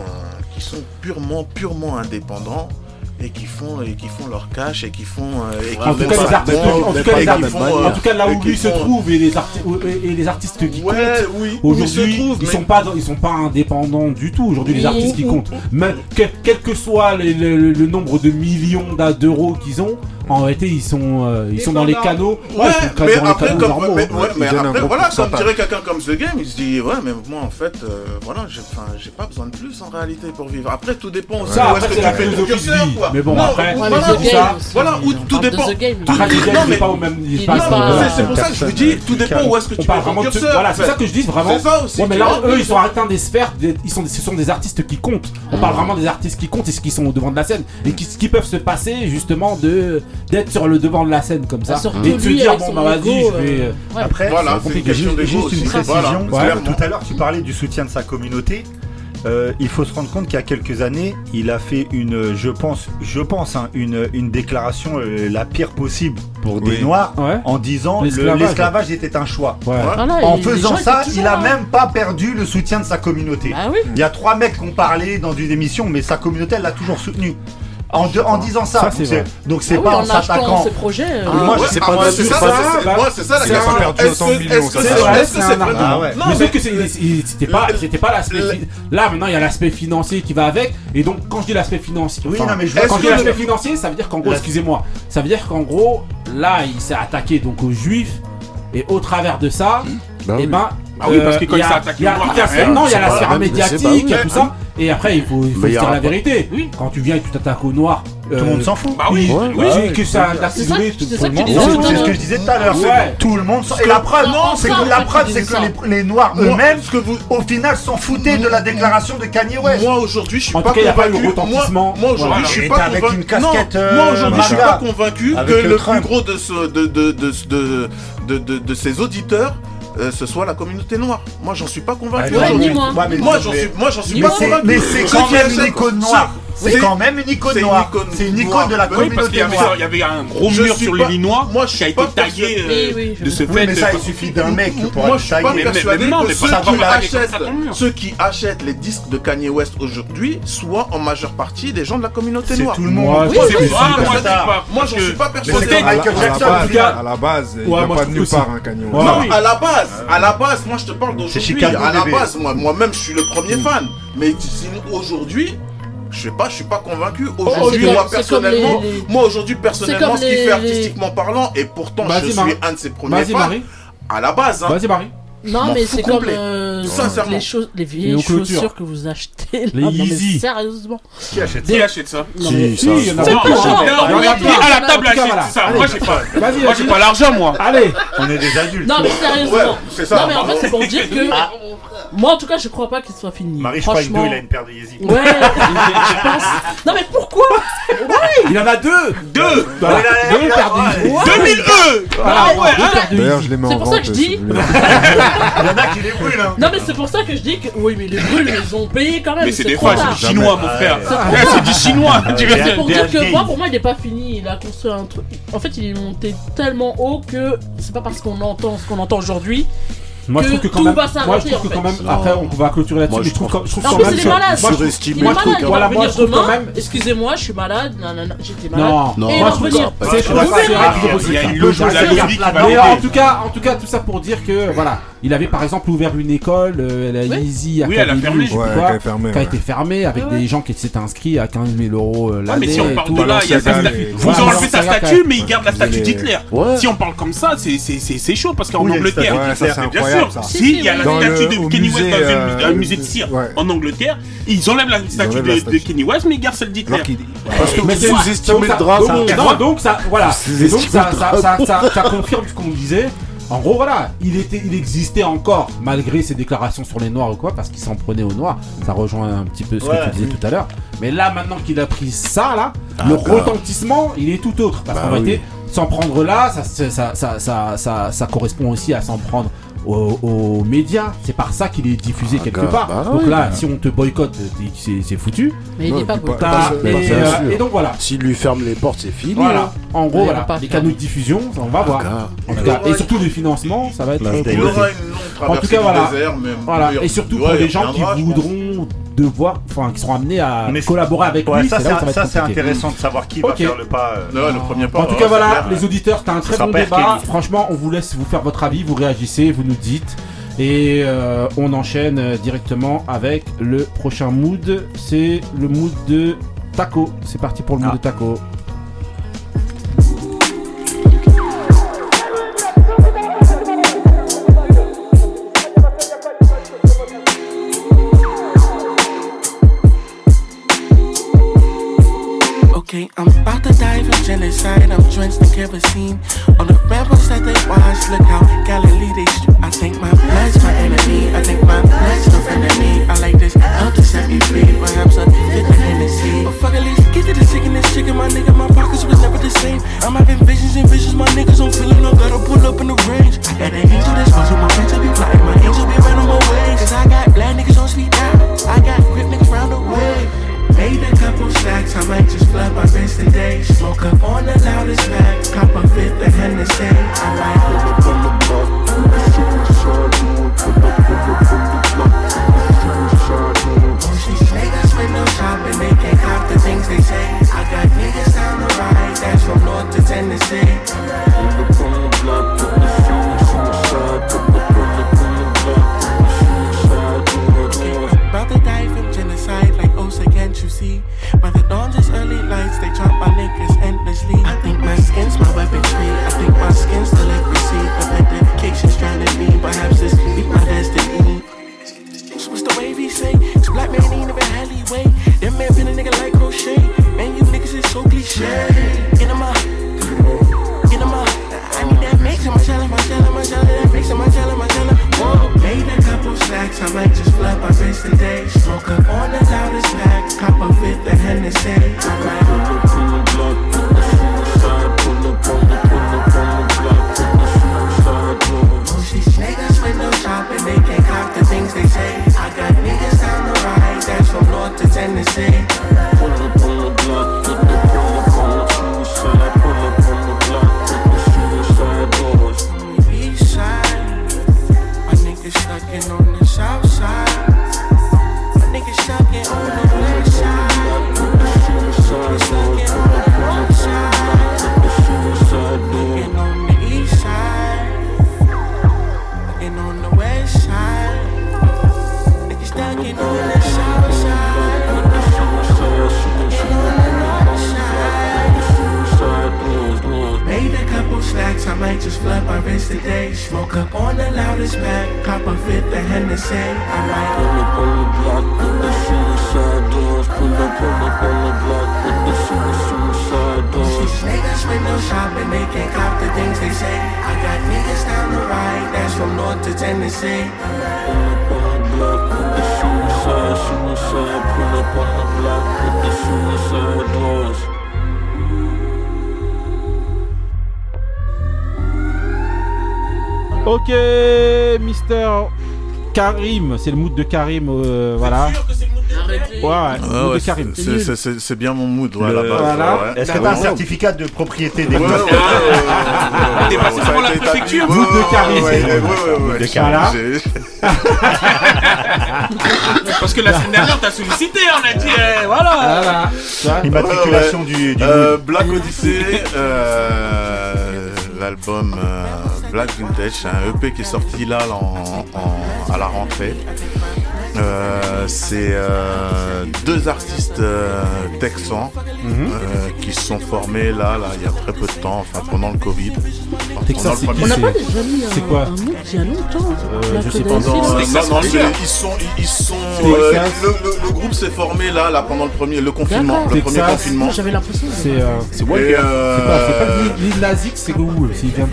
sont purement, purement indépendants et qui font et qui font leur cash et qui font euh, et qui en, tout cas, les artistes, en, euh, tout cas, là où lui se trouvent et les artistes et les artistes qui comptent. aujourd'hui ils sont pas ils sont pas indépendants du tout. Aujourd'hui les artistes qui comptent. Même quel que soit le nombre de millions d'euros qu'ils ont en réalité, ils sont, euh, ils sont dans les canaux. Ouais, mais après, comme, mais, hein. ouais, mais après voilà, quand dirait quelqu'un comme The Game, il se dit, ouais, mais moi, en fait, euh, voilà, j'ai pas besoin de plus en réalité pour vivre. Après, tout dépend aussi où est-ce que tu fais le curseur. Mais bon, après, voilà, voilà, où tout dépend. Non, mais pas au même C'est pour ça que je vous dis, tout dépend où est-ce que tu fais le curseur. Voilà, c'est ça que je dis vraiment. Mais là, eux, ils sont atteints des sphères, ils sont, ce sont des artistes qui comptent. On parle vraiment des artistes qui comptent et qui sont au devant de la scène et qui peuvent se passer justement de d'être sur le devant de la scène comme ça ah, et de se dire bon bah je vais euh, après voilà, c'est une question juste, juste une précision. Tout à l'heure tu parlais du soutien de sa communauté. Euh, il faut se rendre compte qu'il y a quelques années, il a fait une, je pense, je pense, hein, une, une, déclaration euh, la pire possible pour des. Noirs en disant l'esclavage. était un choix. En faisant ça, il a même pas perdu le soutien de sa communauté. Il y a trois mecs qui ont parlé dans une émission, mais sa communauté, elle l'a toujours soutenu. En, disant ça, ça c'est donc c'est pas oui, en s'attaquant. projets. Moi, je sais ah, pas. C'est ça, moi, c'est ça la question. perdu autant de millions. C'est vrai ah que c'était pas, c'était pas l'aspect. Là, maintenant, il y a l'aspect financier qui va avec. Et donc, quand je dis l'aspect financier, oui, non, mais je quand je dis l'aspect financier, ça veut dire qu'en gros, excusez-moi, ça veut dire qu'en gros, là, il s'est attaqué donc aux juifs. Et au travers de ça, bah eh et ben ah oui, parce que quand euh, il s'est attaqué hein. Non, il y a la sphère médiatique, tout ça. Et après, il faut, se dire la vérité. Quand tu viens et tu t'attaques au noir, tout le monde euh, s'en fout. Bah oui, bah oui, que ça C'est ce que je disais tout à l'heure. Tout le monde s'en fout. Et la preuve, non, c'est que la preuve, c'est que les noirs eux-mêmes, au final, s'en foutaient de la déclaration de Kanye West. Moi aujourd'hui, je suis pas convaincu. Moi aujourd'hui, je suis pas convaincu. Moi aujourd'hui, je suis pas convaincu que le plus gros de de de de de ces auditeurs euh, ce soit la communauté noire. Moi, j'en suis pas convaincu. Ouais, moi, j'en suis, pas convaincu. Mais c'est quand même une. C'est quand même une icône noire. C'est une icône de la communauté noire. Il y avait un gros mur sur l'Illinois qui a été tagué euh, de ce fait. Mais ça, euh, il suffit d'un mec pour Moi, je suis pas persuadé que ceux qui achètent les disques de Kanye West aujourd'hui soient en majeure partie des gens de la communauté noire. C'est tout le monde. Moi, je suis pas persuadé. Michael À la base, il n'a pas de nulle part hein, Kanye West. Non, à la base, à la base, moi, je te parle d'aujourd'hui. À la base, moi-même, je suis le premier fan. Mais aujourd'hui, je sais pas, je suis pas convaincu. Aujourd'hui, moi personnellement, moi aujourd'hui personnellement, ce qu'il fait artistiquement parlant, et pourtant je suis un de ses premiers fans. À la base, hein. Vas-y Marie. Non, mais c'est comme euh, les, choses, vieilles chaussures que vous achetez. Là, les Yeezy. Sérieusement. Qui achète ça Qui achète ça Si, mais... ça. Il y en a pas. à la table achète ça. Moi, j'ai pas. Moi, j'ai pas l'argent, moi. Allez. On est des adultes. Non, mais sérieusement. C'est ça. Non, mais en fait, c'est pour dire que. Ah. Moi, en tout cas, je crois pas qu'il soit fini. Marie, je crois il a une paire de Yeezy. Ouais. Non, mais pourquoi? Il en a deux. Deux. Deux paires de 2000 E. Ah ouais. D'ailleurs, je les mets en C'est pour ça que je dis. [LAUGHS] Il y en a qui les brûlent, hein. Non, mais c'est pour ça que je dis que. Oui, mais les brûles, ils ont payé quand même. Mais c'est des fois, c'est du chinois, mon ah, frère. C'est du chinois. Ah, c'est pour dire que moi, pour moi, il n'est pas fini. Il a construit un truc. En fait, il est monté tellement haut que c'est pas parce qu'on entend ce qu'on entend aujourd'hui moi, je trouve que quand même, après, on va clôturer là-dessus, mais je trouve quand même, surestimé le moi, je trouve quand même, excusez-moi, je suis malade, nanana, j'étais malade. Non, non, moi, je il y a Mais en tout cas, en tout cas, tout ça pour dire que, voilà. Il avait par exemple ouvert une école, euh, la oui. Easy oui, fermé, je ouais, quoi, qui a, fermé, qui a été fermée avec des gens qui s'étaient inscrits à 15 000 euros l'année. Ah, mais si on parle de là, il y a sa. Vous ouais, enlevez sa statue, mais il garde la statue d'Hitler. Si on parle comme ça, c'est chaud parce qu'en Angleterre, Hitler, bien sûr, sûr, si, il y a la statue de Kenny West dans un musée de cire en Angleterre, ils enlèvent la statue de, Kenny West, mais ils gardent celle d'Hitler. Parce que mais vous estimez le dragon. Non, donc ça, voilà. Ça confirme ce qu'on disait. En gros, voilà, il, existait encore, malgré ses déclarations sur les Noirs ou quoi, parce qu'il s'en prenait aux Noirs. Ça rejoint un petit peu ce que tu disais tout à l'heure. Mais là, maintenant qu'il a pris ça, là, le retentissement, il est tout autre. Parce qu'en oui. réalité, s'en prendre là, ça, correspond aussi à s'en prendre aux, médias. C'est par ça qu'il est diffusé ah, quelque bah part. Bah donc là, si on te boycotte, c'est foutu. Mais il pas, pas, pas euh, et, donc voilà. S'il lui ferme les portes, c'est fini. Voilà. Hein. En gros, voilà. Les canaux de diffusion, on va voir. En tout cas, et surtout du financement, ça va être. Il y aura une En tout cas, voilà. Voilà. Et surtout pour les gens qui voudront devoir, enfin, qui seront amenés à collaborer avec lui. Ça, c'est intéressant de savoir qui va faire le pas. Euh, le premier pas. En tout hein, cas, voilà, les auditeurs, c'était un très bon débat. Franchement, on vous laisse vous faire votre avis, vous réagissez, vous nous dites. Et euh, on enchaîne euh, directement avec le prochain mood. C'est le mood de Taco. C'est parti pour le mood ah. de Taco. Okay, I'm about to dive in genocide. I'm drenched in kerosene. On the rebels that they watch, look how Galilee they shoot. I think my blood's my enemy. I think my blood's no me. I like this help to set me free. Perhaps a fit the Hennessy. But fuck at least get to the chicken and chicken. My nigga, my pockets was never the same. I'm having visions and visions. My niggas don't feeling. I gotta pull up in the range. I got an angel that's to my angel be flying. My angel be right on my way. Cause I got black niggas on speed now. I got grip niggas round the way. Made a couple stacks, I might just flood my face today. Smoke up on the loudest pack, cop a fifth of Hennessy. I like it. Most niggas they can't cop the things they say. I got niggas down the ride, that's from North to Tennessee. Karim, c'est le mood de Karim, euh, voilà. Ouais, ouais, Ouais, mood ouais, de Karim. c'est- c'est- c'est c'est bien mon mood, ouais, à la Le- base. voilà. ouais. Est-ce que t'as un certificat de propriété des Ouais, ouais, ouais, ouais, ouais, ouais, T'es ouais, passé ouais, devant ça a la préfecture. Mood de Ouais, Karim. ouais, ouais, ouais, ouais, Mood ouais. de Karim. J'ai- Parce que la semaine dernière, t'as sollicité, on a dit, eh, voilà. Immatriculation Ouais, ouais. du, du Euh. Black Odyssey, euh, l'album euh, Black Vintage, c'est un EP qui est sorti là en, en- à la rentrée. Euh, c'est euh, deux artistes euh, texans Mhm. euh, qui se sont formés là, là, il y a très peu de temps, enfin pendant le Covid. Enfin, Texas, pendant le c'est premier- On n'a pas déjà mis un, C'est quoi un il y a longtemps. Euh, je sais pas. Non, c'est- ils sont, ils, ils sont. Euh, le, le- le groupe s'est formé là, là pendant le premier, le confinement, D'accord. le premier Texas. confinement. J'avais l'impression. que- C'est c'est Walker. euh, C'est pas, c'est pas l'île- l'île Nazik, c'est où C'est il vient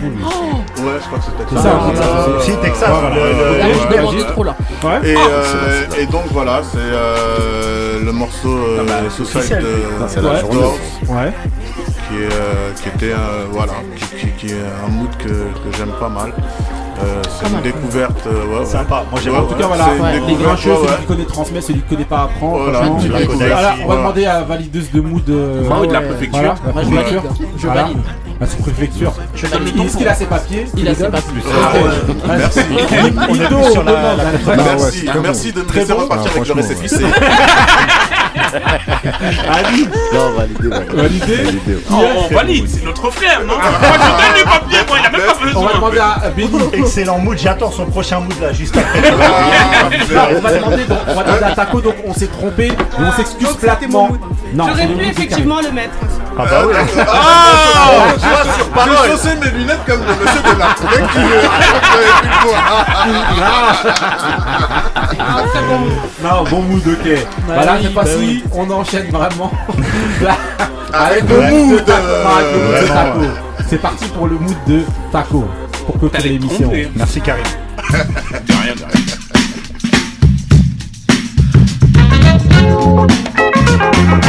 je crois que c'est C'est Texas. ça, Ouais, Texas, ouais, c'est- ouais, Si, Texas, ouais, le- ouais, le- ouais, Là, ouais, je ouais. demandais trop là. Ouais. Et, Ah, euh, et donc voilà, c'est euh, le morceau euh, de c'est la de Ouais. qui, euh, qui était euh, voilà, qui, qui- qui est un mood que, que j'aime pas mal. Euh, c'est une découverte, euh, ouais, ouais. Sympa. Moi, j'aime Ouais, En tout cas, voilà, les grincheux, celui qui connaît transmet, celui qui connaît pas apprend. Voilà, on va demander à valideuse de mood. euh, Bah de la préfecture. Voilà, la Moi, je préfecture. valide. La sous-préfecture. Est-ce qu'il a ses papiers Il a ses papiers. Ah ouais. Merci. Ah ouais, Merci, de me laisser repartir Ah, avec le récépissé. Ali, Non, validé, validé. validé. Validé. Oh, on valide, c'est notre frère, non Moi, je donne les papiers, moi, il a même pas On va besoin. demander à Benny. Excellent mood. J'attends son prochain mood là, juste après. Ah, on va demander, donc, on va demander à Taco, donc on s'est trompé, et on s'excuse platement. J'aurais pu effectivement le mettre. Ah bah oui. Ah [LAUGHS] Tu vois, sur parole J'ai chaussé mes lunettes comme le monsieur de la préfecture. J'avais plus le Karim. Non, bon mood, ok. voilà, oui, cette bah fois-ci, oui. on enchaîne vraiment. [LAUGHS] Là, Avec le le mood de mood, Taco. euh, avec le mood de Taco. C'est parti pour le mood de Taco. Pour clôturer l'émission. Merci Karim. [LAUGHS] De rien, de rien. How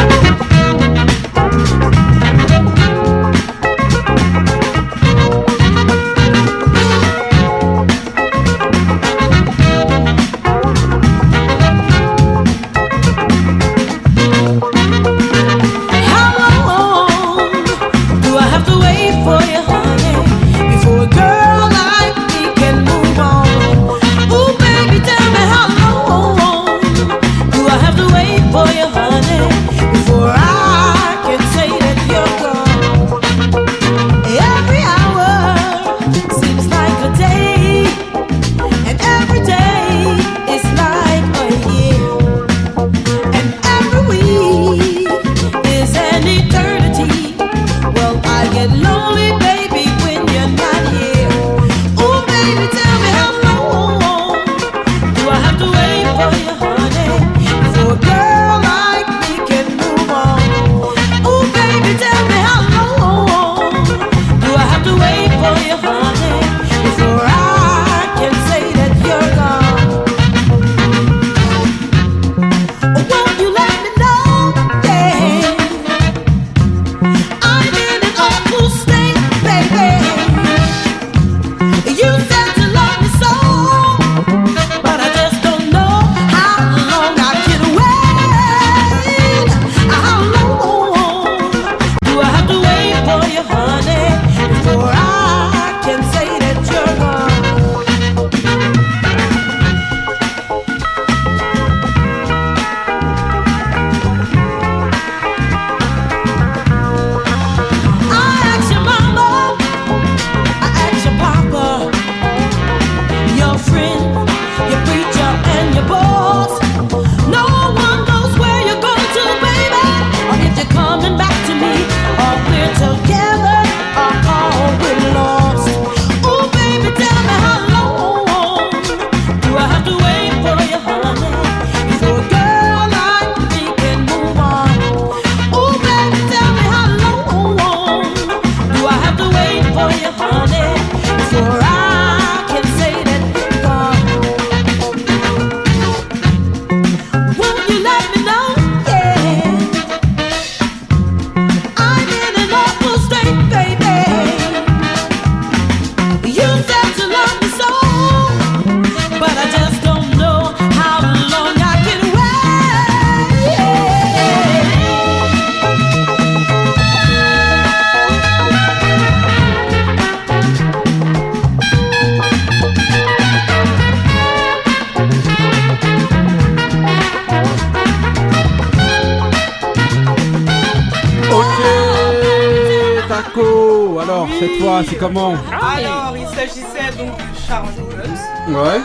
c'est comment Alors, il s'agissait donc de Jones. Ouais.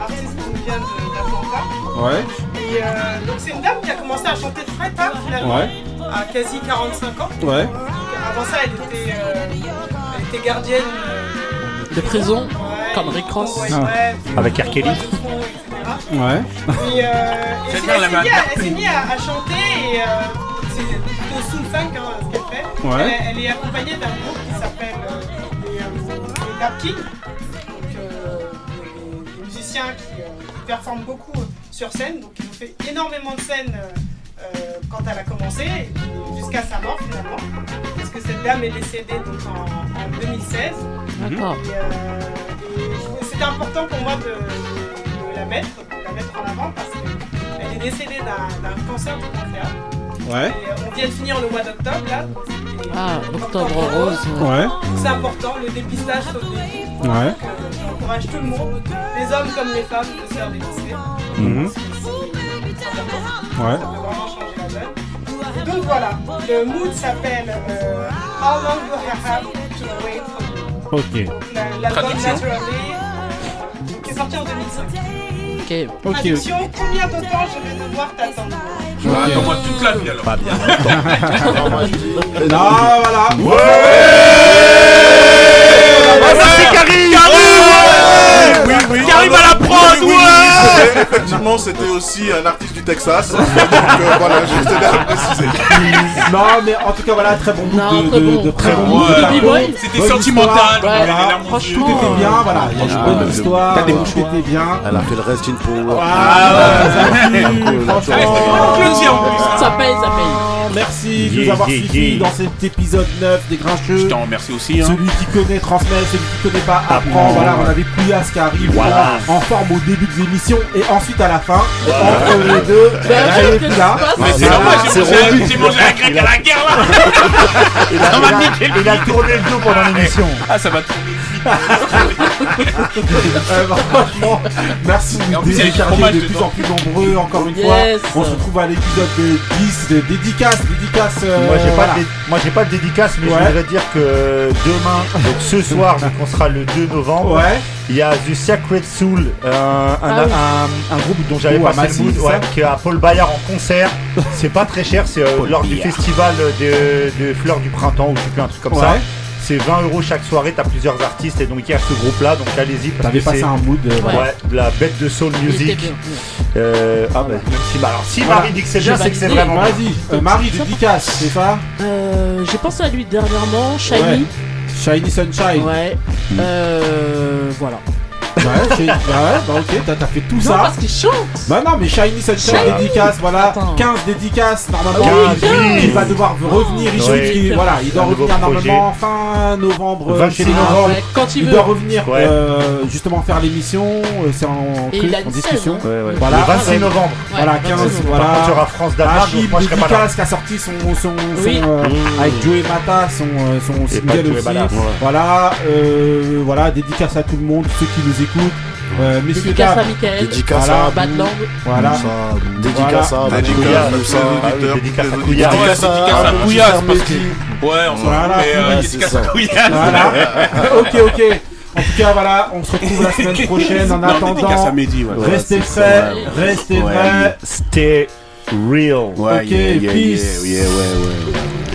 artiste qui vient de- d'Atlanta. Ouais. Et euh, donc c'est une dame qui a commencé à chanter très tard finalement, Ouais. à quasi 45 ans. Ouais. Avant ça, elle était, euh, elle était gardienne euh, De prison, ouais, comme Rick Ross. ouais, Ah. ouais, Avec R. Kelly. Ouais. Et, euh, et C'est elle s'est mise à, elle s'est mise à, à chanter et euh, c'est plutôt soul funk hein, ce qu'elle fait. Ouais. Elle, elle est accompagnée d'un groupe s'appelle euh, les, euh, les. Donc, euh, des, des musiciens qui, euh, qui performent beaucoup sur scène. Donc ils ont fait énormément de scènes quand elle a commencé, jusqu'à sa mort finalement. Parce que cette dame est décédée donc, en, en 2016. D'accord. Euh, c'était important pour moi de, de la mettre, de la mettre en avant parce qu'elle est décédée d'un cancer du pancréas. Ouais. Et, on vient de finir le mois d'octobre là. donc Ah, Octobre Rose. Ouais. C'est important, le dépistage des. Ouais. Donc, euh, j'encourage tout le monde, les hommes comme les femmes, de se faire dépister. Ouais. Ça peut vraiment changer la donne. Et donc voilà, le mood s'appelle euh, How long do I have to wait for you? Ok. La- L'album Traduction. Naturally, qui est sorti en 2005. Ok. Ok. Traduction, combien de temps je vais devoir t'attendre Ah, Attends-moi toute la vie alors. Pas bien. [LAUGHS] Non, voilà. Oui, oui. Qui arrive à la prod, Oui, oui, ouais. Effectivement, c'était aussi un artiste du Texas. Donc euh, voilà, je tenais à le préciser. Non, mais en tout cas, voilà, très bon Non, de, très de, bon. de très bon Ouais. mood. De B-boy. C'était bonne sentimental, histoire, ouais, voilà. yeux. Tout était bien, voilà. Il y a une bonne histoire, T'as des tout était bien. Elle a fait le reste in power. Ah, ouais, [LAUGHS] cool, franchement. Le tien, en plus, hein. Ça paye, ça paye. Merci de nous avoir yeah, suivis yeah. dans cet épisode 9 des Grincheux. Je t'en remercie aussi. Hein. Celui qui connaît transmet, celui qui connaît pas apprend. Voilà, on avait Pouillas qui arrive Voilà. en forme au début de l'émission et ensuite à la fin. Entre les deux, Mais là, est plus c'est Voilà. normal, j'ai mangé, la grecque à la guerre là. Il a tourné le dos pendant l'émission. Ah, ça va tourner. [LAUGHS] Euh, franchement, merci de a télécharger fromage de plus dedans. en plus nombreux, encore une Yes. fois. On se retrouve à l'épisode de 10 de dédicace. Dédicace. euh, Moi j'ai pas, de dé- moi, j'ai pas de dédicace, mais Ouais. je voudrais dire que demain, donc ce soir, donc on sera le 2 novembre, Ouais. il y a The Sacred Soul, euh, un, Ah oui. un- un groupe dont j'avais passé le ouais, ça qui est à Paul Bayard en concert. C'est pas très cher, c'est euh, lors du festival de, de Fleurs du Printemps ou je sais plus, un truc comme ça. C'est 20 euros chaque soirée, t'as plusieurs artistes et donc il y a ce groupe là, donc allez-y. parce T'avais que passé c'est- un mood. euh, Ouais. voilà. Ouais, de la bête de soul music. Euh, ah bah, même si, bah alors, si Voilà. Marie dit que c'est J'ai bien, c'est que c'est vraiment bien. Vas-y, euh, Marie, dédicace, c'est ça Euh, J'ai pensé à lui dernièrement, Shiny. Shiny Sunshine. Ouais. Euh. Voilà. Ouais, j'ai- bah ouais, bah ok, t'as t'as fait tout Non, ça. parce qu'il chante. Bah non, mais Shiny Sunshine Shiny. dédicace, voilà, Attends. 15 dédicaces normalement. Ah oui, 15, oui. Il va devoir revenir, il, Ouais. il- voilà, il doit Un nouveau revenir projet. normalement fin novembre, euh, 26 chez les novembre. gens. Ouais, quand il Il veut. doit revenir Ouais. euh, justement faire l'émission, euh, c'est en, Et truc, il a en une discussion. scène, Ouais, ouais. Voilà. le 26 novembre. Voilà, Ouais, 15, 26 voilà. Contre, il y aura France-Danemark, donc Achille moi je serai pas là. Dédicace qui a sorti son, son, son, Oui. euh, Mmh. avec Joey Mata, son, euh, son Et pas single Joey aussi. Badass. Ouais. Voilà, euh, voilà, dédicace à tout le monde, ceux qui nous écoutent. Euh, messieurs, Dédicace dames, à Michael. Dédicace Voilà. à Bad Langue. voilà. Dédicace à Dédicace à. Ah oui, dédicace à Couillard. Ouais, Dédicace à- dédicace à à Couillard, Frère parce que. Ouais, on s'en Voilà. mais euh, dédicace à ça. Couillard. Voilà. [LAUGHS] ok, ok. En tout cas, voilà, on se retrouve la semaine prochaine. En Non, dédicace à attendant, restez frais, ça, restez vrais. Stay real. Ok, peace. ouais, ouais.